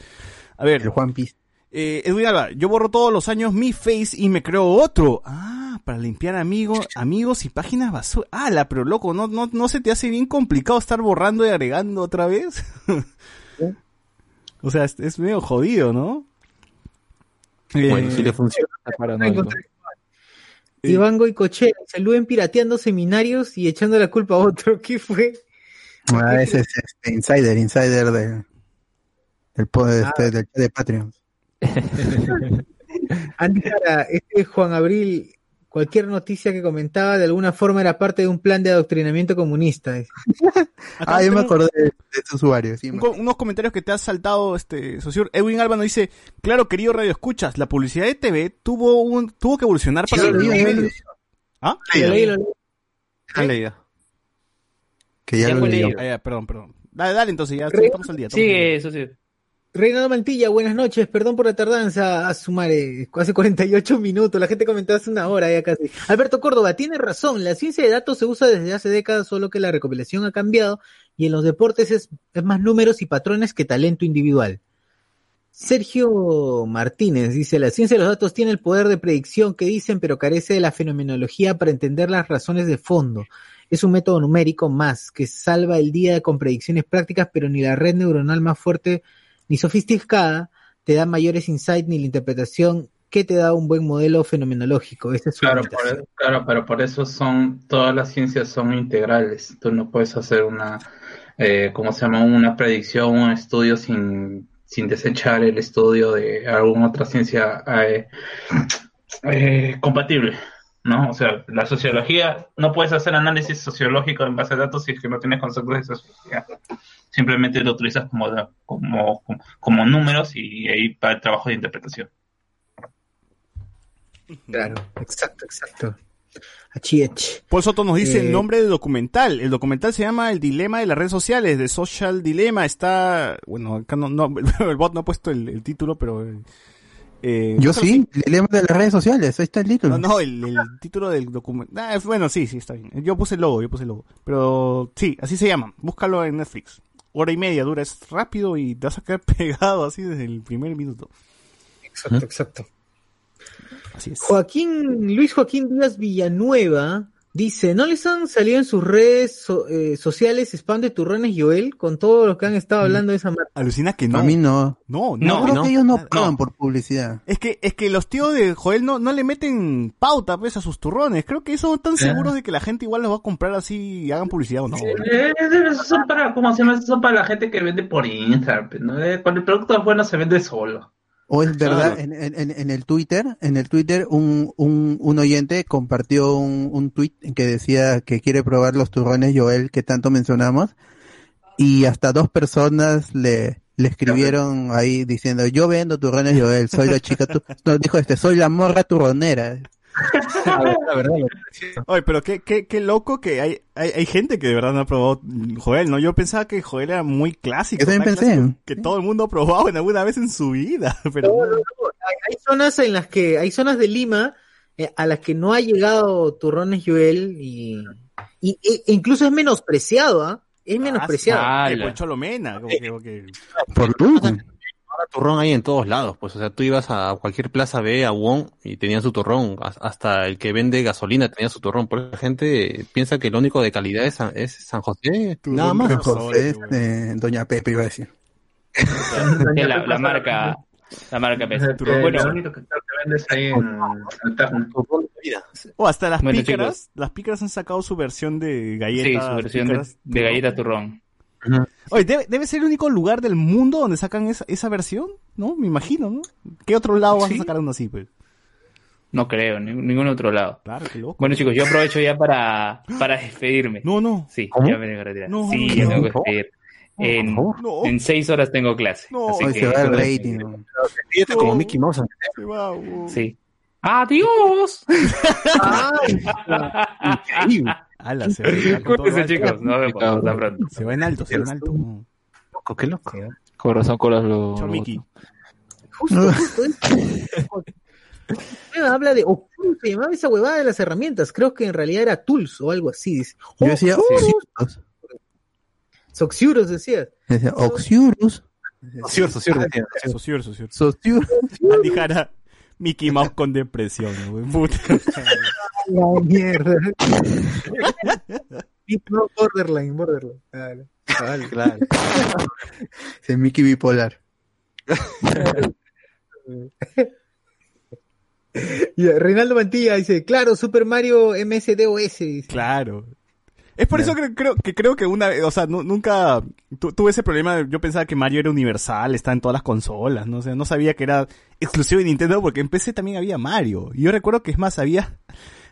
A ver, El Juan Piece. Eh, Edwin Alba, yo borro todos los años mi face y me creo otro. Ah, para limpiar amigos, amigos y páginas basura. Ah, la pero loco, ¿no, no, no se te hace bien complicado estar borrando y agregando otra vez? o sea, es, es medio jodido, ¿no? Bueno, Eh, si le funciona. Está paranoico. Iván Goicochea, saluden pirateando seminarios y echando la culpa a otro. ¿Qué fue? Ah, ese es este, Insider, Insider de, del, po- de, este, del- de Patreon. Andy Jara, este Juan Abril, cualquier noticia que comentaba de alguna forma era parte de un plan de adoctrinamiento comunista. acá Ah, yo me acordé de, de ese usuario. Sí, un unos comentarios que te has saltado, este, socio. Edwin nos dice, claro, querido Radio Escuchas, la publicidad de TV tuvo un, tuvo que evolucionar para Sí, los lo leí, leí. ¿Ah? Lo leí, lo leí. Han leído. que ya, Ya lo leí. leído. Ah, ya, perdón, perdón. Dale, dale, entonces ya estamos al día. Sigue, eso sí. Reinaldo Mantilla, buenas noches, perdón por la tardanza, a sumare, hace 48 minutos, la gente comentó hace una hora ya casi. Alberto Córdoba, tiene razón, la ciencia de datos se usa desde hace décadas, solo que la recopilación ha cambiado y en los deportes es, es más números y patrones que talento individual. Sergio Martínez dice, la ciencia de los datos tiene el poder de predicción que dicen, pero carece de la fenomenología para entender las razones de fondo. Es un método numérico más que salva el día con predicciones prácticas, pero ni la red neuronal más fuerte ni sofisticada te da mayores insights ni la interpretación que te da un buen modelo fenomenológico. Esa es su Claro, por, claro, pero por eso son, todas las ciencias son integrales. Tú no puedes hacer una, eh, ¿cómo se llama? Una predicción, un estudio sin, sin desechar el estudio de alguna otra ciencia eh, eh, compatible, ¿no? O sea, la sociología, no puedes hacer análisis sociológico en base a datos si es que no tienes conceptos de sociología. Simplemente lo utilizas como, como, como, como números y ahí para el trabajo de interpretación. Claro, exacto, exacto. Paul Soto nos dice Eh, el nombre del documental. El documental se llama El Dilema de las redes sociales, de Social Dilemma. Está, bueno, acá no, no el bot no ha puesto el, el título, pero... eh, Yo sí, el dilema de las redes sociales, ahí está el título. No, no, el, el título del documental. bueno, sí, sí, está bien. Yo puse el logo, yo puse el logo. Pero sí, así se llama. Búscalo en Netflix. Hora y media dura, es rápido y te vas a quedar pegado así desde el primer minuto. Exacto, exacto. Así es. Joaquín, Luis Joaquín Díaz Villanueva dice, ¿no les han salido en sus redes so- eh, sociales spam de turrones Joel con todo lo que han estado hablando de esa marca? Alucina que no. A mí no. No, No, no, creo no. que ellos no No. pagan por publicidad. Es que, es que los tíos de Joel no, no le meten pauta pues a sus turrones. Creo que eso están seguros de que la gente igual los va a comprar así y hagan publicidad o no. Eh, esos son para, ¿cómo se llama? Esos son para la gente que vende por Instagram. pues, ¿no? Eh, Cuando el producto es bueno se vende solo. O es verdad, Claro. en, en- en- el Twitter, en el Twitter un, un, un oyente compartió un, un tweet que decía que quiere probar los turrones Joel que tanto mencionamos y hasta dos personas le, le escribieron ahí diciendo yo vendo turrones Joel, soy la chica, tu-". no, dijo este, soy la morra turronera. La verdad. Oye, pero qué, qué, qué loco que hay, hay, hay gente que de verdad no ha probado Joel, ¿no? Yo pensaba que Joel era muy clásico. Yo también tan pensé. clásico Que todo el mundo ha probado en alguna vez en su vida. Pero No, no, no. Hay, zonas en las que, hay zonas de Lima eh, a las que no ha llegado turrones Joel y, y e- incluso es menospreciado, ¿ah? Es menospreciado. Ah, por Cholomena. Como que, como que- Por Ahora turrón hay en todos lados, pues, o sea, tú ibas a cualquier plaza B, a Wong, y tenían su turrón, Has- hasta el que vende gasolina tenía su turrón, por eso la gente piensa que lo único de calidad es San, es San José, nada más. José, este, Doña Pepe iba a decir. La, la marca, la marca pesa. Eh, Bueno, lo único que vendes ahí en. O hasta las Bueno, pícaras. chicos. Las pícaras han sacado su versión de sí, galletas. su versión de galleta turrón. Oye, debe, debe ser el único lugar del mundo donde sacan esa, esa versión, ¿no? Me imagino, ¿no? ¿Qué otro lado vas a sacar uno así, pues? No creo, ni- ningún otro lado. Claro, qué loco. Bueno, chicos, yo aprovecho ya para, para despedirme. No, no. Sí, ¿Cómo? ya me tengo que retirar. No, sí, no, ya no, tengo que despedir. En. No. en seis horas tengo clase. No. así que se va el rating. como Mickey Mouse. Se va. Sí. ¡Adiós! Ala, se va Cuídense, chicos. Nos vemos. Hasta pronto. Se va en alto, se va en alto. Loco, qué loco. Corazón, colas lo. Mickey. Justo, justo Habla de se llamaba esa huevada de las herramientas. Creo que en realidad era Tools o algo así. Dice. Yo decía Oxiurus. Soxiurus decías. Decía. Sociur. Mickey Mouse con depresión, güey. Puta. La mierda. No, borderline, borderline. Claro. Vale. Claro. Ese Mickey bipolar. Y Reinaldo Mantilla dice, claro, Super Mario MSDOS. Dice. Claro. Es por eso que creo que creo que una vez, o sea, nu- nunca tu- tuve ese problema. Yo pensaba que Mario era universal, está en todas las consolas, no o sea, no sabía que era exclusivo de Nintendo porque en PC también había Mario. Y yo recuerdo que es más había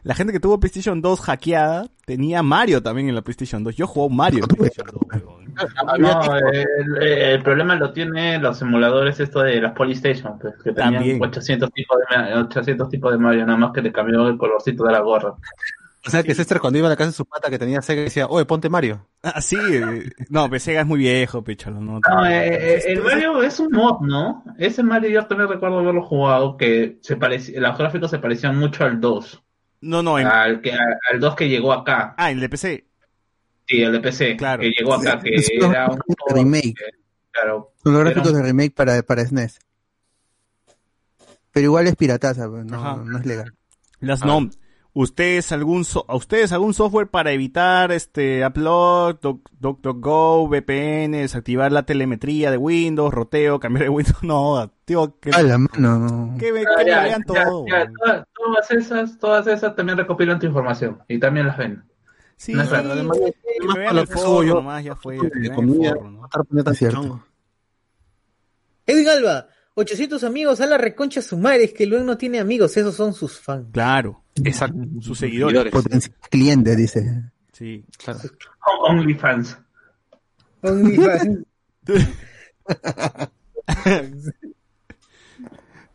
la gente que tuvo PlayStation 2 hackeada tenía Mario también en la PlayStation 2. Yo jugaba Mario en PlayStation 2. weón. No, el, el problema lo tienen los emuladores esto de las Polystation, pues, que tenían También. 800 tipos, de, 800 tipos de Mario, nada más que le cambió el colorcito de la gorra. O sea, que César cuando iba a la casa de su pata que tenía Sega decía, oye, ponte Mario. Ah, sí, eh, no, pues Sega es muy viejo, pichalo, ¿no? No, eh, eh, el Mario es un mod, ¿no? Ese Mario yo también recuerdo haberlo jugado, que se parecía, los gráficos se parecían mucho al 2. No, no, en- Al, que, al 2 que llegó acá. Ah, el de PC. Sí, el de PC, Claro. que llegó acá, que Es era un remake. Claro. Son los gráficos un- de remake para, para SNES. Pero igual es pirataza, pues, no, no es legal. Las Ah. no. ¿Ustedes algún so- a ustedes algún software para evitar este upload, doc- DuckDuckGo, VPN, desactivar la telemetría de Windows, roteo, cambiar de Windows? No, tío, que, A la mano, no. que, me- Ah, que me ya, vean ya, todo. ya, todas, todas esas, todas esas también recopilan tu información y también las ven. Sí, No raro. Además, que me vean el que subo yo, nomás, ya fue. que me forro, ¿no? estar poniendo tan Cierto. chongo. Edwin Alba, 800 amigos a la reconcha sumares que luego no tiene amigos, esos son sus fans. Claro, exacto, sus seguidores. Potencial cliente, dice. Sí, Claro. OnlyFans. OnlyFans.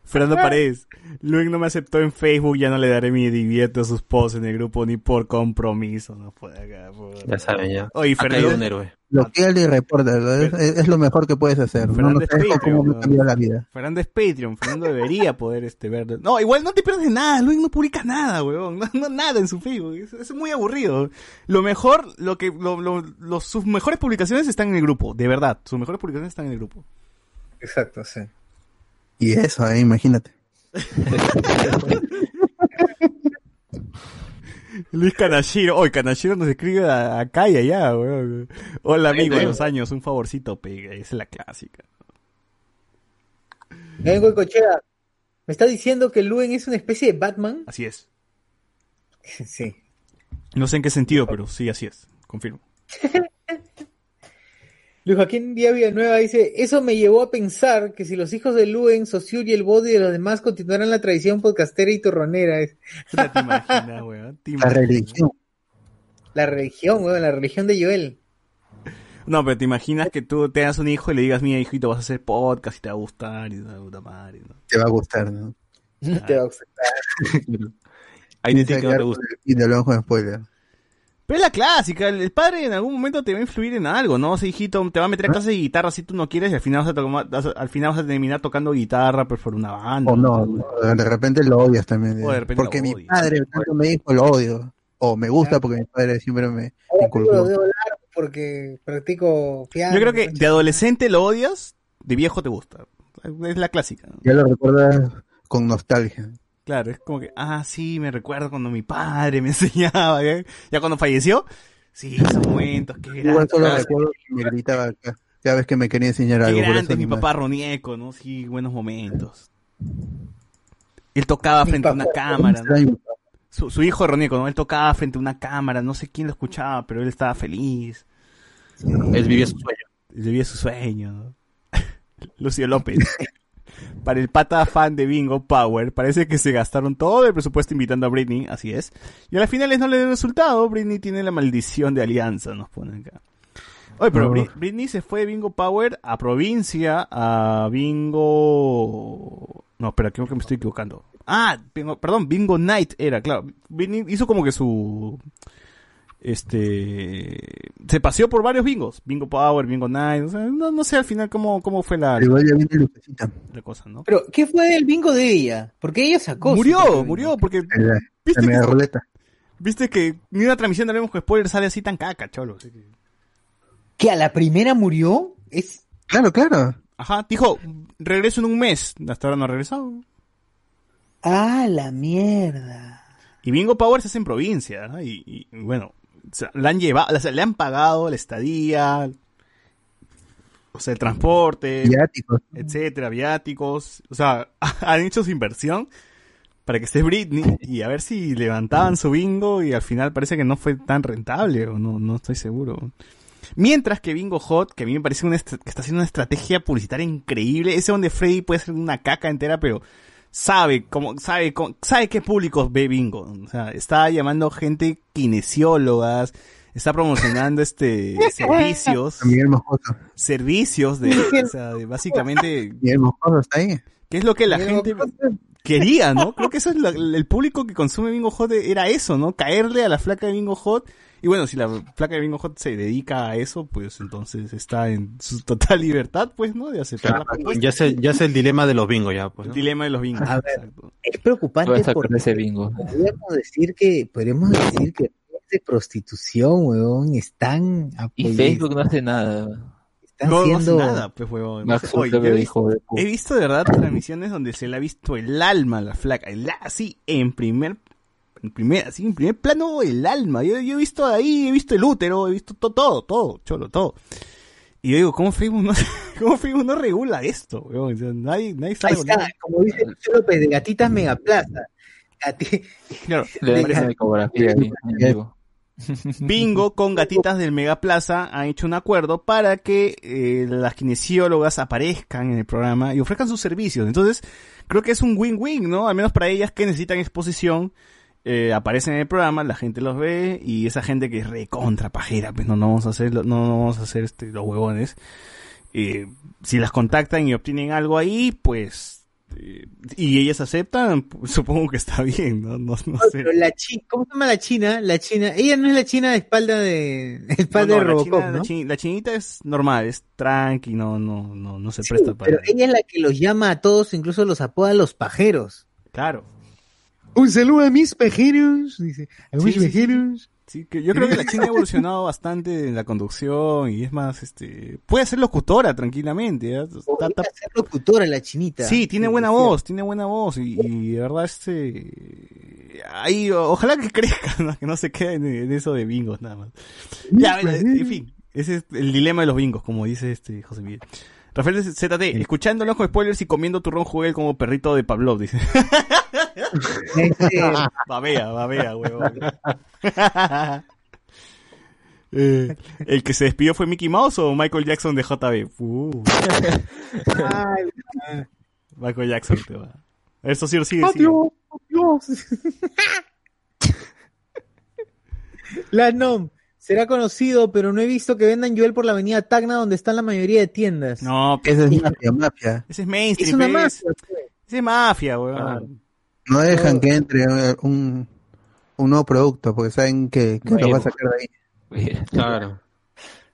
Fernando Paredes, Luis no me aceptó en Facebook, ya no le daré mi divierte a sus posts en el grupo ni por compromiso. No puede acá, por- Ya saben, ya. Oye, Fernando, un héroe. Y repórtalo. Es, es- es lo mejor que puedes hacer. No, no Patreon, cómo me ¿no? cambió la vida. Fernando es Patreon, Fernando debería poder este ver. No, igual no te pierdes nada, Luis no publica nada, weón, no, no, nada en su Facebook, es, es muy aburrido. Lo mejor, lo que, lo, lo- los- sus mejores publicaciones están en el grupo, de verdad, sus mejores publicaciones están en el grupo. Exacto, sí. Y eso, eh, imagínate. Luis Kanashiro, hoy Kanashiro nos escribe a- acá y allá, weón. Hola amigo de los años, un favorcito, pega, esa es la clásica. Vengo cochea. ¿Me está diciendo que Luen es una especie de Batman? Así es. Sí. No sé en qué sentido, pero sí, así es, confirmo. Luis Joaquín Díaz Villanueva dice, eso me llevó a pensar que si los hijos de Luen, Sosur y el Body y los demás continuaran la tradición podcastera y torronera, es ¿Te imaginas, weón? ¿Te La religión. la religión, weón, la religión de Joel. No, pero te imaginas que tú tengas un hijo y le digas, mira, hijito, vas a hacer podcast y te va a gustar y la puta madre, ¿no? Te va a gustar, ¿no? Te va a gustar. Ahí dice que no te gusta. Y te lo con spoiler. Pero es la clásica, el el padre en algún momento te va a influir en algo, ¿no? O sea, hijito, te va a meter a clase de guitarra si tú no quieres y al final vas a, toma- vas a- al final vas a terminar tocando guitarra pues, por una banda. O no, no, de repente lo odias también. O de repente porque lo mi odias. padre tanto me dijo, lo odio. O me gusta porque mi padre siempre me inculcó. porque practico piano. Yo creo que de adolescente lo odias, de viejo te gusta. Es la clásica. ¿no? Ya lo recuerdas con nostalgia. Claro, es como que, ah, sí, me recuerdo cuando mi padre me enseñaba. ¿eh? Ya cuando falleció, sí, esos momentos, qué Igual grande. solo recuerdo que me gritaba acá, cada vez que me quería enseñar Qué algo. por grande mi papá Ronieco, ¿no? Sí, buenos momentos. Él tocaba frente a una cámara, ¿no? Su hijo Ronieco, ¿no? Él tocaba frente a una cámara, no sé quién lo escuchaba, pero él estaba feliz. Él vivía su sueño. Él vivía su sueño, ¿no? Lucio López. Para el pata fan de Bingo Power, parece que se gastaron todo el presupuesto invitando a Britney, así es. Y a las finales no le dio resultado, Britney tiene la maldición de alianza, nos ponen acá. Oye, pero Britney se fue de Bingo Power a provincia, a Bingo... No, espera, creo que me estoy equivocando. Ah, Bingo- perdón, Bingo Night era, claro. Britney hizo como que su... Este... Se paseó por varios bingos. Bingo Power, Bingo Night. o sea, no, no sé al final cómo, cómo fue la, lucecita. la cosa, ¿no? Pero, ¿qué fue del bingo de ella? Porque ella sacó. Murió, murió, porque... La, la ¿Viste que, ruleta. viste que ni una transmisión de Hablemos con Spoiler sale así tan caca, cholo. así que- ¿Que a la primera murió? Es... Claro, claro. Ajá, dijo, regreso en un mes. Hasta ahora no ha regresado. ¡Ah, la mierda! Y Bingo Power se hace en provincia, ¿no? y, y, bueno, o sea, la han llevado, o sea, le han pagado la estadía, o sea, el transporte, Viáticos. etcétera, viáticos, o sea, han hecho su inversión para que esté Britney y a ver si levantaban su bingo y al final parece que no fue tan rentable o no, no estoy seguro. Mientras que Bingo Hot, que a mí me parece una que está haciendo una estrategia publicitaria increíble, ese donde Freddy puede ser una caca entera, pero sabe cómo, sabe cómo- sabe qué públicos ve Bingo. O sea, está llamando gente kinesiólogas, está promocionando este servicios, A Miguel Moscoso. servicios de, o sea, de básicamente Miguel Moscoso está ahí. ¿Qué es lo que la Miguel gente quería, no? Creo que eso es la- el público que consume Bingo Hot era eso, ¿no? Caerle a la flaca de Bingo Hot Y bueno, si la flaca de Bingo Hot se dedica a eso, pues entonces está en su total libertad, pues, ¿no? De aceptar la propuesta. Ya sé, ya sé el dilema de los bingos ya, pues. El ¿no? dilema de los bingos. A ver, es preocupante porque ese bingo. podríamos decir que, podríamos decir que de prostitución, weón, están Y apoyando, Facebook no hace nada. están No, no hace siendo nada, pues, huevón. Mark Oye, yo Zuckerberg he, de he visto de verdad transmisiones donde se le ha visto el alma a la flaca, el, así, en primer, en primer, así, en primer plano, el alma. Yo, yo he visto ahí, he visto el útero, he visto to- todo, todo, cholo, todo. Y yo digo, ¿cómo Facebook no, cómo Facebook no regula esto? O sea, nadie, nadie está Ahí está, como dice Lucho López de Gatitas Megaplaza. Gati- Claro, Le de- ecografía. Bingo con gatitas del Megaplaza han hecho un acuerdo para que eh, las kinesiólogas aparezcan en el programa y ofrezcan sus servicios. Entonces, creo que es un win-win, ¿no? Al menos para ellas que necesitan exposición, eh, aparecen en el programa, la gente los ve y esa gente que es recontra pajera, pues no, no vamos a hacer, no, no vamos a hacer este, los huevones. Eh, si las contactan y obtienen algo ahí, pues, eh, y ellas aceptan, supongo que está bien, ¿no? No, no sé. La chi- ¿Cómo se llama la china? La china, ella no es la china de espalda de, espalda No, no, de la, Robocop, la chi- la chinita es normal, es tranqui, no, no, no, no se presta para. Pero ella es la que los llama a todos, incluso los apoda los pajeros. Claro. Un saludo a mis pajeros, dice. A mis Sí, sí, sí. pajeros. Sí, que yo creo que la China ha evolucionado bastante en la conducción y es más, este, puede ser locutora tranquilamente. ¿eh? Está- ser locutora la chinita. sí, tiene buena voz, tiene buena voz y, y de verdad este, ahí, ojalá que crezca, ¿no? que no se quede en, en eso de bingos nada más. Ya, en fin, ese es el dilema de los bingos, como dice este José Miguel. Rafael ZT, escuchando los spoilers y comiendo turrón jugué como perrito de Pavlov, dice. Este, babea, babea, huevón. Eh, ¿El que se despidió fue Mickey Mouse o Michael Jackson de JB? Uh, Michael Jackson te va. Eso sí, sigue, sigue. Adiós, adiós. La NOM será conocido, pero no he visto que vendan Joel por la avenida Tacna, donde están la mayoría de tiendas. No, Esa es mafia, mafia. ese es mainstream. es una ¿ves? mafia. pues. Ese es mafia, weón. Claro. No dejan que entre eh, un, un nuevo producto porque saben que, que lo va a sacar de ahí. Claro.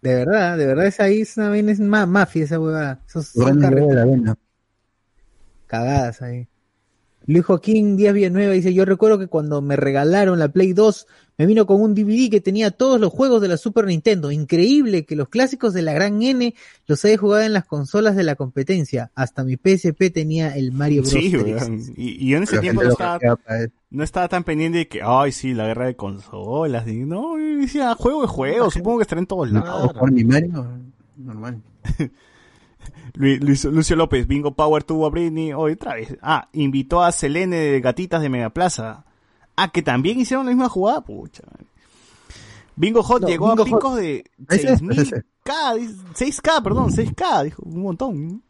De verdad, de verdad, esa ahí es una vaina, es ma- mafia esa huevada. Esos son la vena. cagadas ahí. Luis Joaquín Díaz Villanueva dice, yo recuerdo que cuando me regalaron la Play 2, me vino con un DVD que tenía todos los juegos de la Super Nintendo. Increíble que los clásicos de la gran N los haya jugado en las consolas de la competencia. Hasta mi PSP tenía el Mario Bros. Sí, 3. weón. Y, y yo en ese La tiempo no estaba, no estaba tan pendiente de que, ay, sí, la guerra de consolas. y no, decía, juego de juego, supongo que estará en todos lados. Por mi Mario, normal. Lucio López, Bingo Power tuvo a Britney hoy otra vez. Ah, invitó a Selene de Gatitas de Megaplaza. Ah, que también hicieron la misma jugada, pucha. Bingo Hot No, llegó Bingo a picos de Ese es, 6000K, dice- 6K, perdón, 6K, dijo, un montón.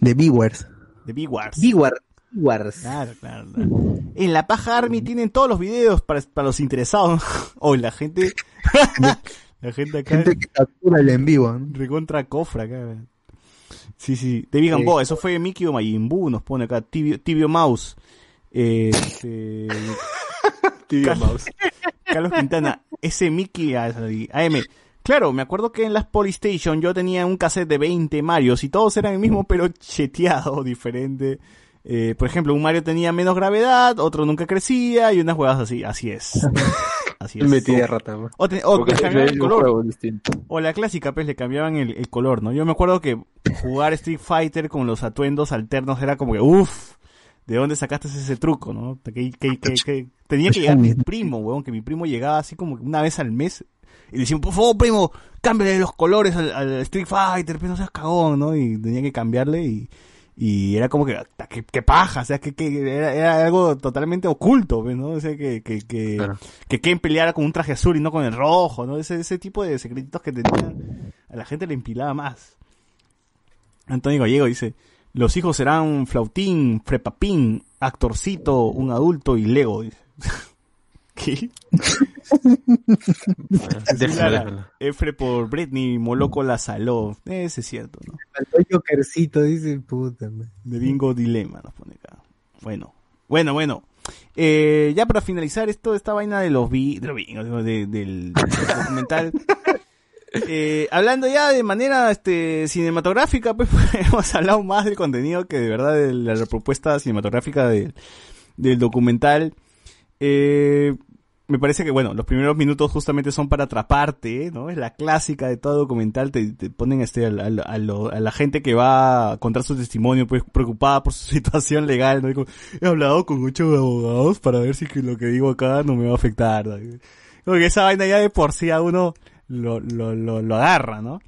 De Viewers. De. Bigwar- Bigwars. Claro, claro, claro. En la paja Army tienen todos los videos para, para los interesados. Hoy la gente, la gente acá Gente que captura el en vivo. ¿no? recontra cofra acá. Sí, sí. David Gamboa, eso fue Mickey o Majin Buu, nos pone acá. Tibio, Tibio Mouse. Eh, este, Tibio Carlos- mouse. Carlos Quintana, ese Mickey ah, AM. Claro, me acuerdo que en las Polystation yo tenía un cassette de 20 Marios y todos eran el mismo, pero cheteado, diferente. Eh, por ejemplo, un Mario tenía menos gravedad, otro nunca crecía y unas huevas así. Así es. Así es. Metí de rata. O, te- cambiaban el color. la clásica, pues le cambiaban el, el color, ¿no? Yo me acuerdo que jugar Street Fighter con los atuendos alternos era como que, uff, ¿de dónde sacaste ese truco, no? Que, que- que- que- tenía que llegar mi primo, weón, que mi primo llegaba así como una vez al mes y le decían, por favor, primo, cámbiale los colores al, al Street Fighter, pero no seas cagón, ¿no? Y tenía que cambiarle y, y era como que, "Ta, qué, qué paja, o sea, que, que era, era algo totalmente oculto, pues, ¿no? O sea, que, que, que, Claro. que Ken peleara con un traje azul y no con el rojo, ¿no? Ese, ese tipo de secretitos que tenían, a la gente le empilaba más. Antonio Gallego dice, los hijos serán Flautín, Frepapín, Actorcito, un adulto y Lego. dice. ¿Qué? Lara. Efre por Britney, Moloco la saló. Ese es cierto, ¿no? Jokercito, dice puta. man. De Bingo Dilema nos pone acá. Bueno, bueno, bueno. Eh, ya para finalizar esto, esta vaina de los vi, de de- del documental. Eh, hablando ya de manera este, cinematográfica, pues hemos hablado más del contenido que de verdad de la, propuesta cinematográfica del- del documental. Eh, me parece que, bueno, los primeros minutos justamente son para atraparte, ¿no? Es la clásica de todo documental, te, te ponen este, al- a, lo- a la gente que va a contar su testimonio, pues preocupada por su situación legal, ¿no? Digo, he hablado con ocho abogados para ver si lo que digo acá no me va a afectar. ¿no? Como esa vaina ya de por sí a uno lo, lo, lo, lo agarra, ¿no?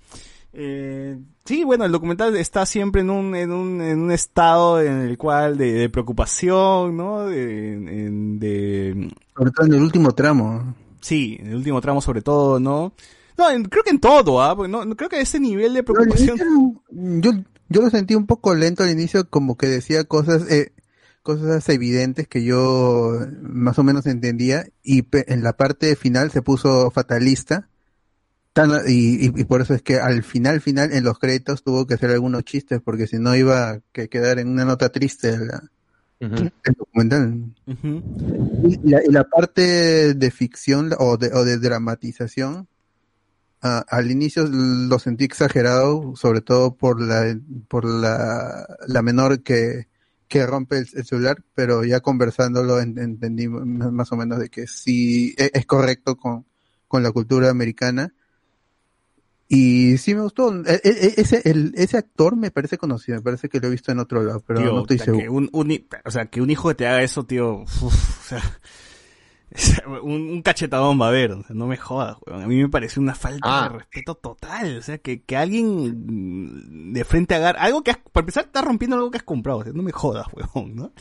Eh, sí, bueno, el documental está siempre en un, en un, en un estado en el cual de, de preocupación, ¿no? De, de, Sobre todo en el último tramo. sí, en el último tramo sobre todo, ¿no? No, en- creo que en todo, ¿ah? Porque no, no creo que ese nivel de preocupación... Yo, yo lo sentí un poco lento al inicio, como que decía cosas, eh, cosas evidentes que yo más o menos entendía, y pe- en la parte final se puso fatalista. Tan- y, y- y por eso es que al final, final, en los créditos tuvo que hacer algunos chistes, porque si no iba a que quedar en una nota triste la- el documental. Y la, y la parte de ficción o de, o de dramatización, al inicio lo sentí exagerado, sobre todo por la, por la, la menor que, que rompe el, el celular, pero ya conversándolo en- entendí más o menos de que sí e- es, correcto con, con la cultura americana. Y sí me gustó. E- e- ese, el, ese actor me parece conocido, me parece que lo he visto en otro lado, pero Tío, no estoy que seguro. un, un o sea, que un hijo que te haga eso, tío, uf, o sea, es un, un cachetadón va a haber, o sea, no me jodas, weón. A mí me parece una falta Ah. de respeto total, o sea, que, que alguien de frente agarre, algo que has, para empezar, estás rompiendo algo que has comprado, o sea, no me jodas, weón, ¿no?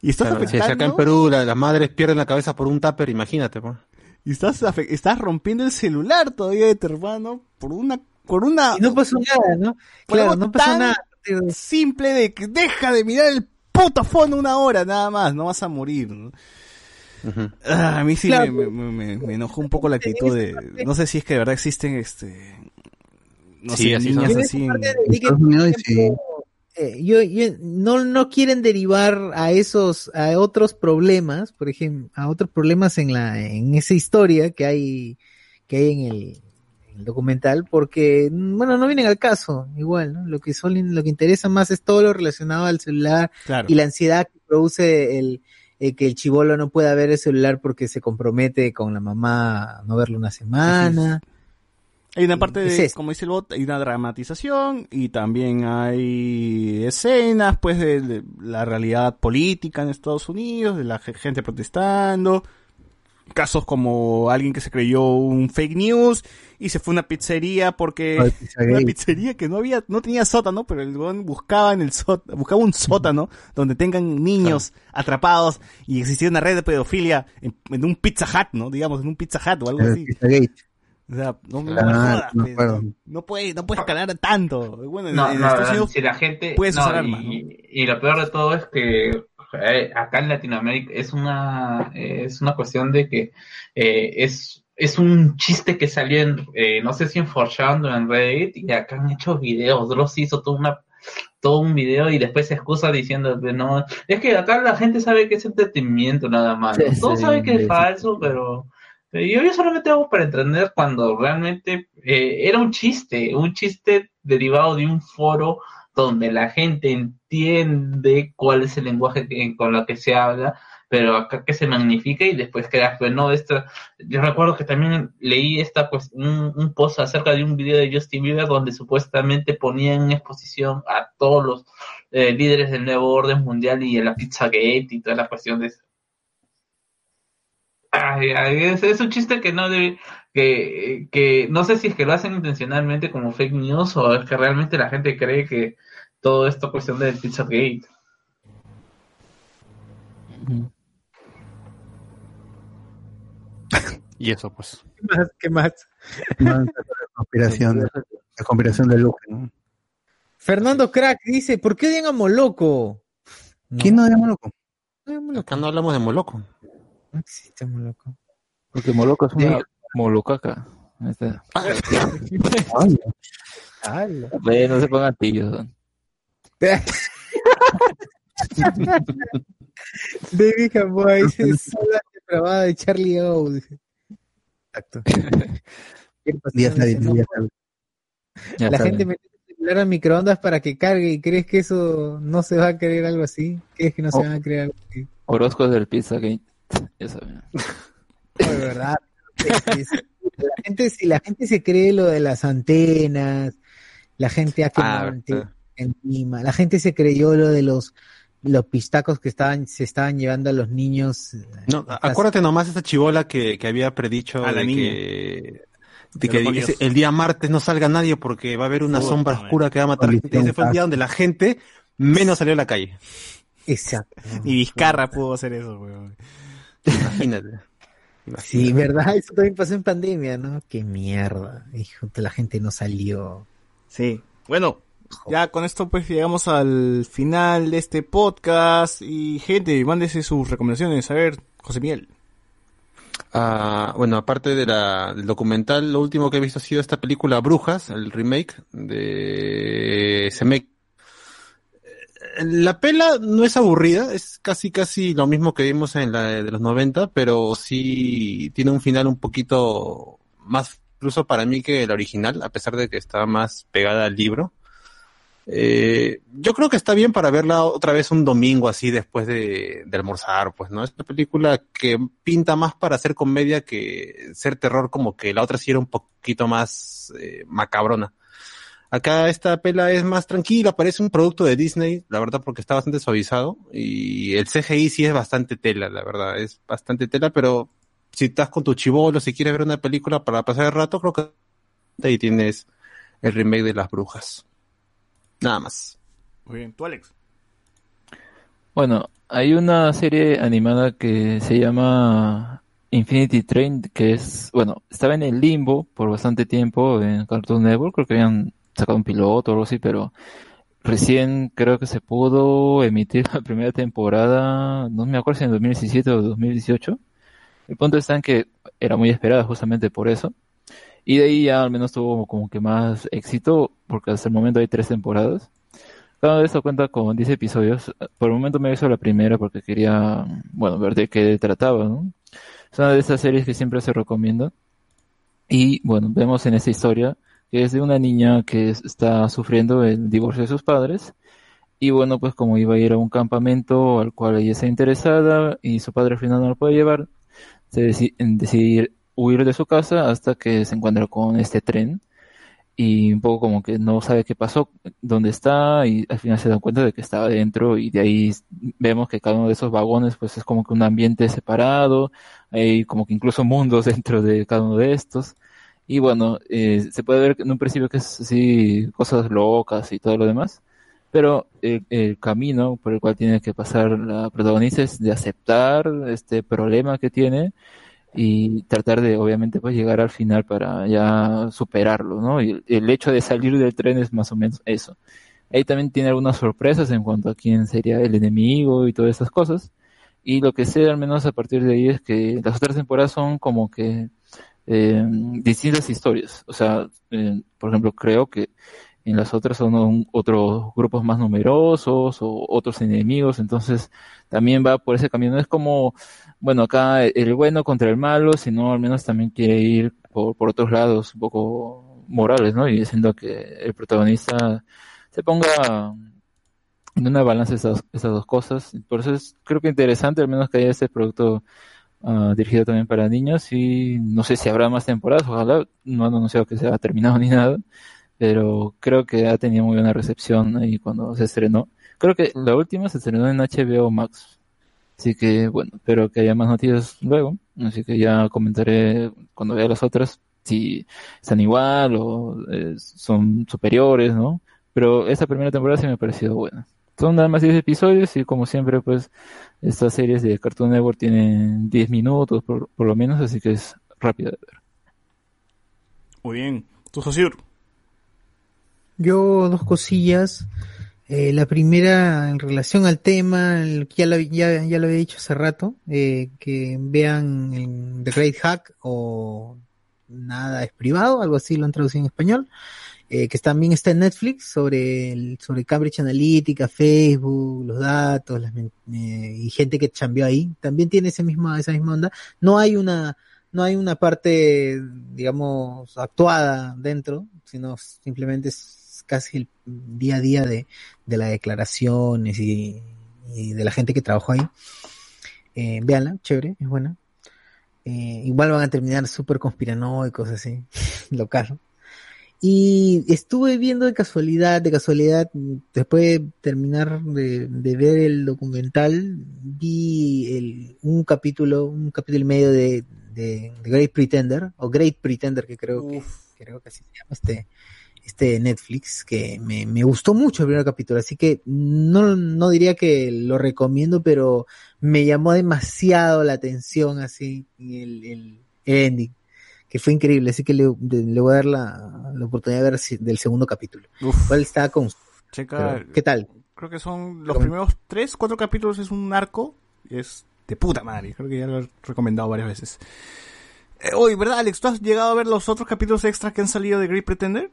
Y estás Claro, si acá en Perú la- las madres pierden la cabeza por un tupper, imagínate, pues. Y estás, estás rompiendo el celular todavía de tu hermano por una, por una... Y no pasó nada, ¿no? por Claro, no pasó tan nada. Simple de que deja de mirar el puto fondo una hora, nada más, no vas a morir, ¿no? Ah, a mí sí Claro. me, me, me- me enojó un poco la actitud de... No sé si es que de verdad existen, este... No Sí, sé, así niñas así... en- de que, por ejemplo, eh, yo, yo- no, no quieren derivar a esos, a otros problemas, por ejemplo, a otros problemas en la, en esa historia que hay, que hay en el, en el documental, porque, bueno, no vienen al caso, igual, ¿no? Lo que son, lo que interesa más es todo lo relacionado al celular Claro. y la ansiedad que produce el, eh, que el chivolo no pueda ver el celular porque se compromete con la mamá a no verlo una semana. Hay una parte de, como dice el bot, hay una dramatización y también hay escenas, pues, de, de la realidad política en Estados Unidos, de la ge- gente protestando, casos como alguien que se creyó un fake news y se fue a una pizzería porque una pizzería que no había no tenía sótano pero el weón buscaba en el sót- buscaba un sótano donde tengan niños atrapados y existía una red de pedofilia en, en un Pizza Hut no digamos en un Pizza Hut o algo así. O sea, no, no Ah, jodas, me pues. no puede, no puede escalar tanto. Bueno, en, No, en no, Estados no, Unidos si la gente puedes no, usar y, armas, ¿no? y lo peor de todo es que eh, acá en Latinoamérica es una es una cuestión de que eh, es es un chiste que salió en eh, no sé si en 4chan o en Reddit y acá han hecho videos Dross hizo toda una todo un video y después se excusa diciendo que no es que acá la gente sabe que es entretenimiento nada más ¿no? Sí, todos sí, saben que es sí. falso pero pero yo, yo solamente hago para entender cuando realmente eh, era un chiste, un chiste derivado de un foro donde la gente entiende cuál es el lenguaje con lo que se habla, pero acá que se magnifica y después queda, pues no, esta, yo recuerdo que también leí esta, pues, un, un post acerca de un video de Justin Bieber donde supuestamente ponía en exposición a todos los eh, líderes del nuevo orden mundial y de la Pizzagate y toda la cuestión de Ay, ay, es, es un chiste que no debe, que, que no sé si es que lo hacen intencionalmente como fake news o es que realmente la gente cree que todo esto es cuestión del Pizzagate. Y eso, pues. ¿Qué más? ¿Qué más? No, la conspiración, de- la conspiración de Luke. ¿no? Fernando Crack dice, ¿por qué odian a Moloco? ¿Quién no llama loco? Acá no hablamos de Moloco. No existe Moloco. Porque Moloco es una molocaca. Está. Ve, no se pongan. ¿no? David Gamboa dice sola depravada de Charlie O. Exacto. Ya La está gente mete el celular al microondas para que cargue y crees que eso no se va a creer algo así. ¿Crees que no se Oh. va a creer algo así? Orozco del Pizzagate. Ya de verdad. La gente, si la gente se cree lo de las antenas, la gente ha quemado Ah, verdad. encima, la gente se creyó lo de los los pistacos que estaban se estaban llevando a los niños. No, acuérdate nomás esa chivola que, que había predicho A la de niña. que, de que el día martes no salga nadie porque va a haber una sombra oscura que va a matar gente. Ese fue el día donde la gente menos salió a la calle. Exacto. Y Vizcarra pudo hacer eso, weón. Imagínate. Sí, verdad, eso también pasó en pandemia, ¿no? Qué mierda. Hijo, la gente no salió. Sí. Bueno, ya con esto pues llegamos al final de este podcast. Y gente, mándese sus recomendaciones. A ver, José Miguel. Ah, bueno, aparte de la, del documental, lo último que he visto ha sido esta película Brujas, el remake de Zemeck. La pela no es aburrida, es casi casi lo mismo que vimos en la de los 90, pero sí tiene un final un poquito más incluso para mí que el original, a pesar de que está más pegada al libro. Eh, yo creo que está bien para verla otra vez un domingo así después de, almorzar, pues, ¿no? Es una película que pinta más para hacer comedia que ser terror, como que la otra sí era un poquito más eh, macabrona. Acá esta pela es más tranquila, parece un producto de Disney, la verdad, porque está bastante suavizado y el CGI sí es bastante tela, la verdad, es bastante tela, pero si estás con tu chivolo, si quieres ver una película para pasar el rato, creo que ahí tienes el remake de Las Brujas. Nada más. Muy bien, tú Alex. Bueno, hay una serie animada que se llama Infinity Train, que es, bueno, estaba en el limbo por bastante tiempo en Cartoon Network, creo que habían sacado un piloto o algo así, pero recién creo que se pudo emitir la primera temporada, no me acuerdo si en 2017 o 2018. El punto está en que era muy esperada justamente por eso. Y de ahí ya al menos tuvo como que más éxito, porque hasta el momento hay tres temporadas. Cada de esto cuenta con 10 episodios. Por el momento me hizo la primera porque quería, bueno, ver de qué trataba, ¿no? Es una de esas series que siempre se recomienda. Y bueno, vemos en esta historia que es de una niña que es- está sufriendo el divorcio de sus padres. Y bueno, pues como iba a ir a un campamento al cual ella está interesada y su padre al final no lo puede llevar, se deci- decide ir- huir de su casa hasta que se encuentra con este tren. Y un poco como que no sabe qué pasó, dónde está y al final se da cuenta de que estaba dentro y de ahí vemos que cada uno de esos vagones pues es como que un ambiente separado, hay como que incluso mundos dentro de cada uno de estos y bueno, eh, se puede ver en un principio que es así cosas locas y todo lo demás, pero el, el camino por el cual tiene que pasar la protagonista es de aceptar este problema que tiene y tratar de obviamente pues llegar al final para ya superarlo, ¿no? Y el, hecho de salir del tren es más o menos eso. Ahí también tiene algunas sorpresas en cuanto a quién sería el enemigo y todas esas cosas. Y lo que sé al menos a partir de ahí es que las otras temporadas son como que eh, distintas historias. O sea, eh, por ejemplo, creo que en las otras son otros grupos más numerosos o otros enemigos, entonces también va por ese camino. No es como, bueno, acá el bueno contra el malo, sino al menos también quiere ir por, por otros lados un poco morales, ¿no? Y haciendo que el protagonista se ponga en una balanza esas, esas dos cosas. Por eso es, creo que interesante al menos que haya este producto ah, dirigido también para niños y no sé si habrá más temporadas, ojalá no han anunciado que se ha terminado ni nada, pero creo que ha tenido muy buena recepción ahí cuando se estrenó. Creo que la última se estrenó en HBO Max. Así que bueno, espero que haya más noticias luego. Así que ya comentaré cuando vea las otras si están igual o eh, son superiores, ¿no? Pero esta primera temporada sí me ha parecido buena. Son nada más 10 episodios y como siempre pues estas series de Cartoon Network tienen 10 minutos por, por lo menos, así que es rápida de ver. Muy bien. ¿Tú, Josur? Yo dos cosillas. Eh, la primera, en relación al tema, el que ya lo, ya, ya lo había dicho hace rato, eh, que vean el The Great Hack o nada es privado, algo así lo han traducido en español, eh, que también está en Netflix sobre el, sobre Cambridge Analytica, Facebook, los datos, eh, y gente que chambeó ahí, también tiene ese misma, esa misma onda. No hay una, no hay una parte, digamos, actuada dentro, sino simplemente es casi el día a día de, de las declaraciones y, de la gente que trabajó ahí. Eh, chévere, es buena. Eh, igual van a terminar súper conspiranoicos, así, local. Y estuve viendo de casualidad, de casualidad, después de terminar de, de ver el documental, vi el, un capítulo, un capítulo y medio de, de, de Great Pretender, o Great Pretender, que creo que, creo que así se llama este, este Netflix, que me, me gustó mucho el primer capítulo, así que no, no diría que lo recomiendo, pero me llamó demasiado la atención así el, el ending, que fue increíble, así que le, le voy a dar la, la oportunidad de ver si- del segundo capítulo. ¿Cuál está con Checa, pero, ¿Qué tal? Creo que son los primeros tres, cuatro capítulos es un arco. y Es de puta madre. Creo que ya lo he recomendado varias veces. Eh, Oye, ¿verdad, Alex? ¿Tú has llegado a ver los otros capítulos extras que han salido de Great Pretender?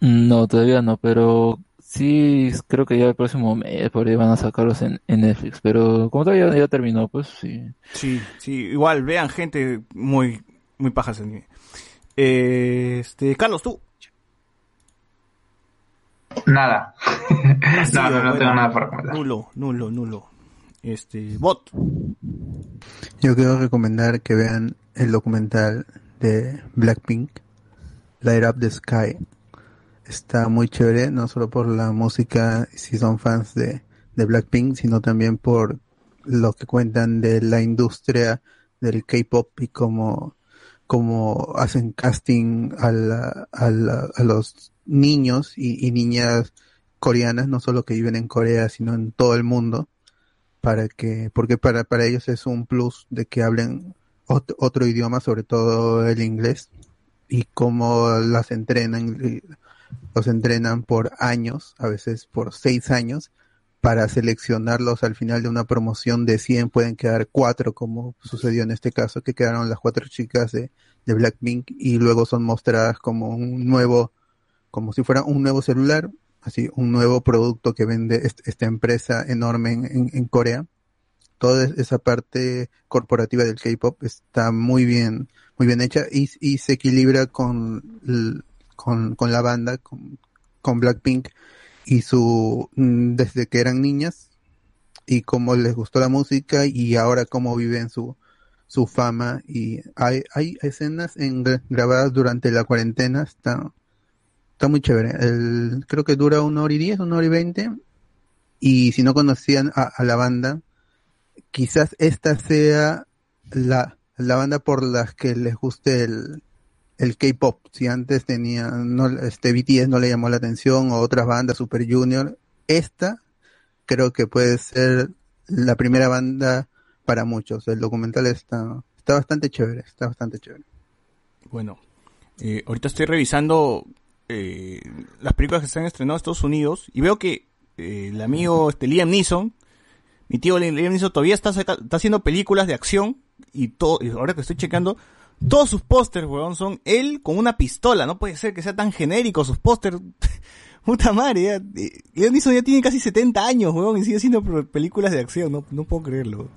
No, todavía no, pero sí creo que ya el próximo mes por ahí van a sacarlos en, en Netflix. Pero como todavía ya terminó, pues sí. Sí, sí, igual, vean gente muy, muy paja ese anime. Eh, este, Carlos, tú. Nada. Vacío, no, no, no bueno, tengo nada para recomendar. Nulo, nulo, nulo. Este, bot. Yo quiero recomendar que vean el documental de Blackpink, Light Up the Sky. Está muy chévere, no solo por la música, si son fans de, de Blackpink, sino también por lo que cuentan de la industria del K-pop y cómo, cómo hacen casting a, la- a, la- a los niños y, niñas coreanas, no solo que viven en Corea, sino en todo el mundo para que, porque para, ellos es un plus de que hablen ot- otro idioma, sobre todo el inglés, y cómo las entrenan, los entrenan por años, a veces por seis años, para seleccionarlos al final de una promoción de 100 pueden quedar cuatro, como sucedió en este caso, que quedaron las cuatro chicas de, Blackpink y luego son mostradas como un nuevo, como si fuera un nuevo celular, así un nuevo producto que vende est- esta empresa enorme en, Corea. Toda es- esa parte corporativa del K-pop está muy bien, muy bien hecha y, se equilibra con, con, la banda, con Blackpink y su, mm, desde que eran niñas y cómo les gustó la música y ahora cómo viven su, su fama y hay, hay escenas en, grabadas durante la cuarentena, está, Está muy chévere. El, creo que dura una hora y diez, una hora y veinte. Y si no conocían a, a la banda, quizás esta sea la, la banda por las que les guste el, el K-pop. Si antes tenía, no, este BTS no le llamó la atención o otras bandas, Super Junior, esta creo que puede ser la primera banda para muchos. El documental está, está bastante chévere, está bastante chévere. Bueno, eh, ahorita estoy revisando eh, las películas que se han estrenado en Estados Unidos y veo que eh, el amigo este, Liam Neeson, mi tío Liam Neeson todavía está, saca- está haciendo películas de acción y todo, y ahora que estoy checando, todos sus pósters, weón, son él con una pistola. No puede ser que sea tan genérico sus pósters. Puta madre, ya, eh, Neeson ya tiene casi 70 años, weón, y sigue haciendo películas de acción. No, no puedo creerlo.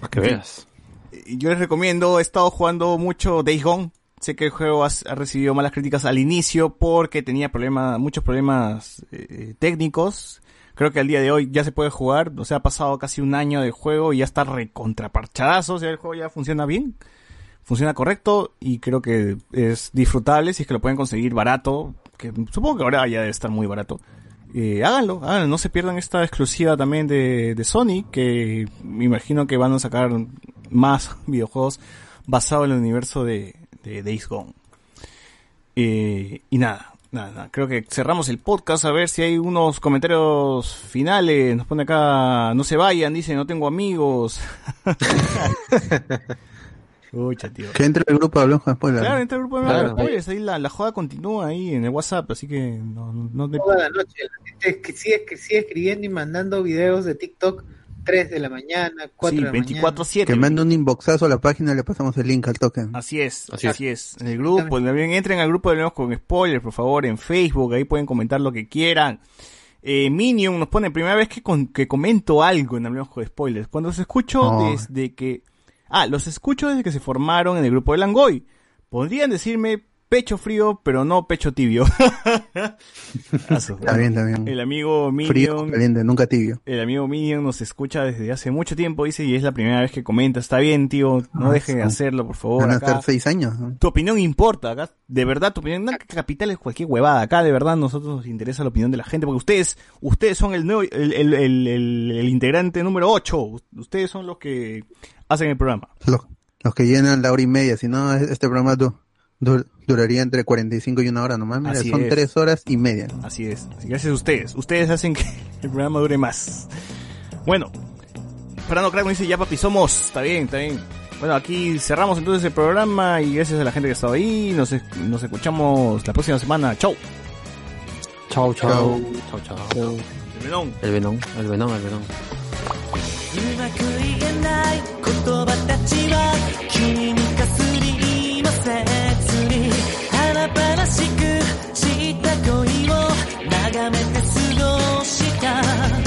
Para que veas. Yo les recomiendo, he estado jugando mucho Days Gone. Sé que el juego ha, recibido malas críticas al inicio porque tenía problemas, muchos problemas eh, técnicos. Creo que al día de hoy ya se puede jugar. O sea, ha pasado casi un año del juego y ya está recontraparchadazo. O sea, el juego ya funciona bien. Funciona correcto y creo que es disfrutable si es que lo pueden conseguir barato. Que supongo que ahora ya debe estar muy barato. Eh, háganlo, háganlo, no se pierdan esta exclusiva también de, de Sony, que me imagino que van a sacar más videojuegos basados en el universo de, de Days Gone. Eh, y nada, nada, nada, creo que cerramos el podcast a ver si hay unos comentarios finales. Nos pone acá, no se vayan, dice, no tengo amigos. Ucha, tío. Que entre el grupo de Hablemos con Spoiler. Claro, entra el grupo de Claro. spoilers, ahí la, la joda continúa ahí en el WhatsApp, así que no, no, no te- Toda la noche la gente es que sigue, que sigue escribiendo y mandando videos de TikTok 3 de la mañana, 4 Sí, de la mañana. 24-7. Que mande un inboxazo a la página y le pasamos el link al token. Así es, Así así, es. es. En el grupo, también entren al grupo de Leemos con Spoilers, por favor, en Facebook, ahí pueden comentar lo que quieran. Eh, Minion nos pone, primera vez que, con- que comento algo en Hablemos con Spoilers. Cuando los escucho desde que... Ah, los escucho desde que se formaron en el grupo de Langoy. Podrían decirme pecho frío, pero no pecho tibio. Está bien, está bien. El amigo Frío, Minion... caliente, nunca tibio. El amigo Minion nos escucha desde hace mucho tiempo, dice, y es la primera vez que comenta. Está bien, tío, no Ah, deje de hacerlo, por favor. Van a acá. estar seis años. ¿no? Tu opinión importa, acá, de verdad, tu opinión, no, capital es cualquier huevada, acá de verdad nosotros nos interesa la opinión de la gente, porque ustedes, ustedes son el nuevo, el, el, el, el- el integrante número 8, ustedes son los que hacen el programa. Los, los que llenan la hora y media, si no, este programa du- du- duraría entre 45 y una hora nomás. Mira, Así son es. tres horas y media. Así es, así que gracias a ustedes, ustedes hacen que el programa dure más. Bueno, Fernando Crack me dice, ya papi, somos, está bien, está bien. Bueno, aquí cerramos entonces el programa y gracias a la gente que ha estado ahí, nos, es- nos escuchamos la próxima semana, chau. Chao, chao. Chao, chao. El venón. El venón, el venón, el venón. うまく言えない言葉たちは君にかすりもせずに華 々しくした恋を眺めて過ごした。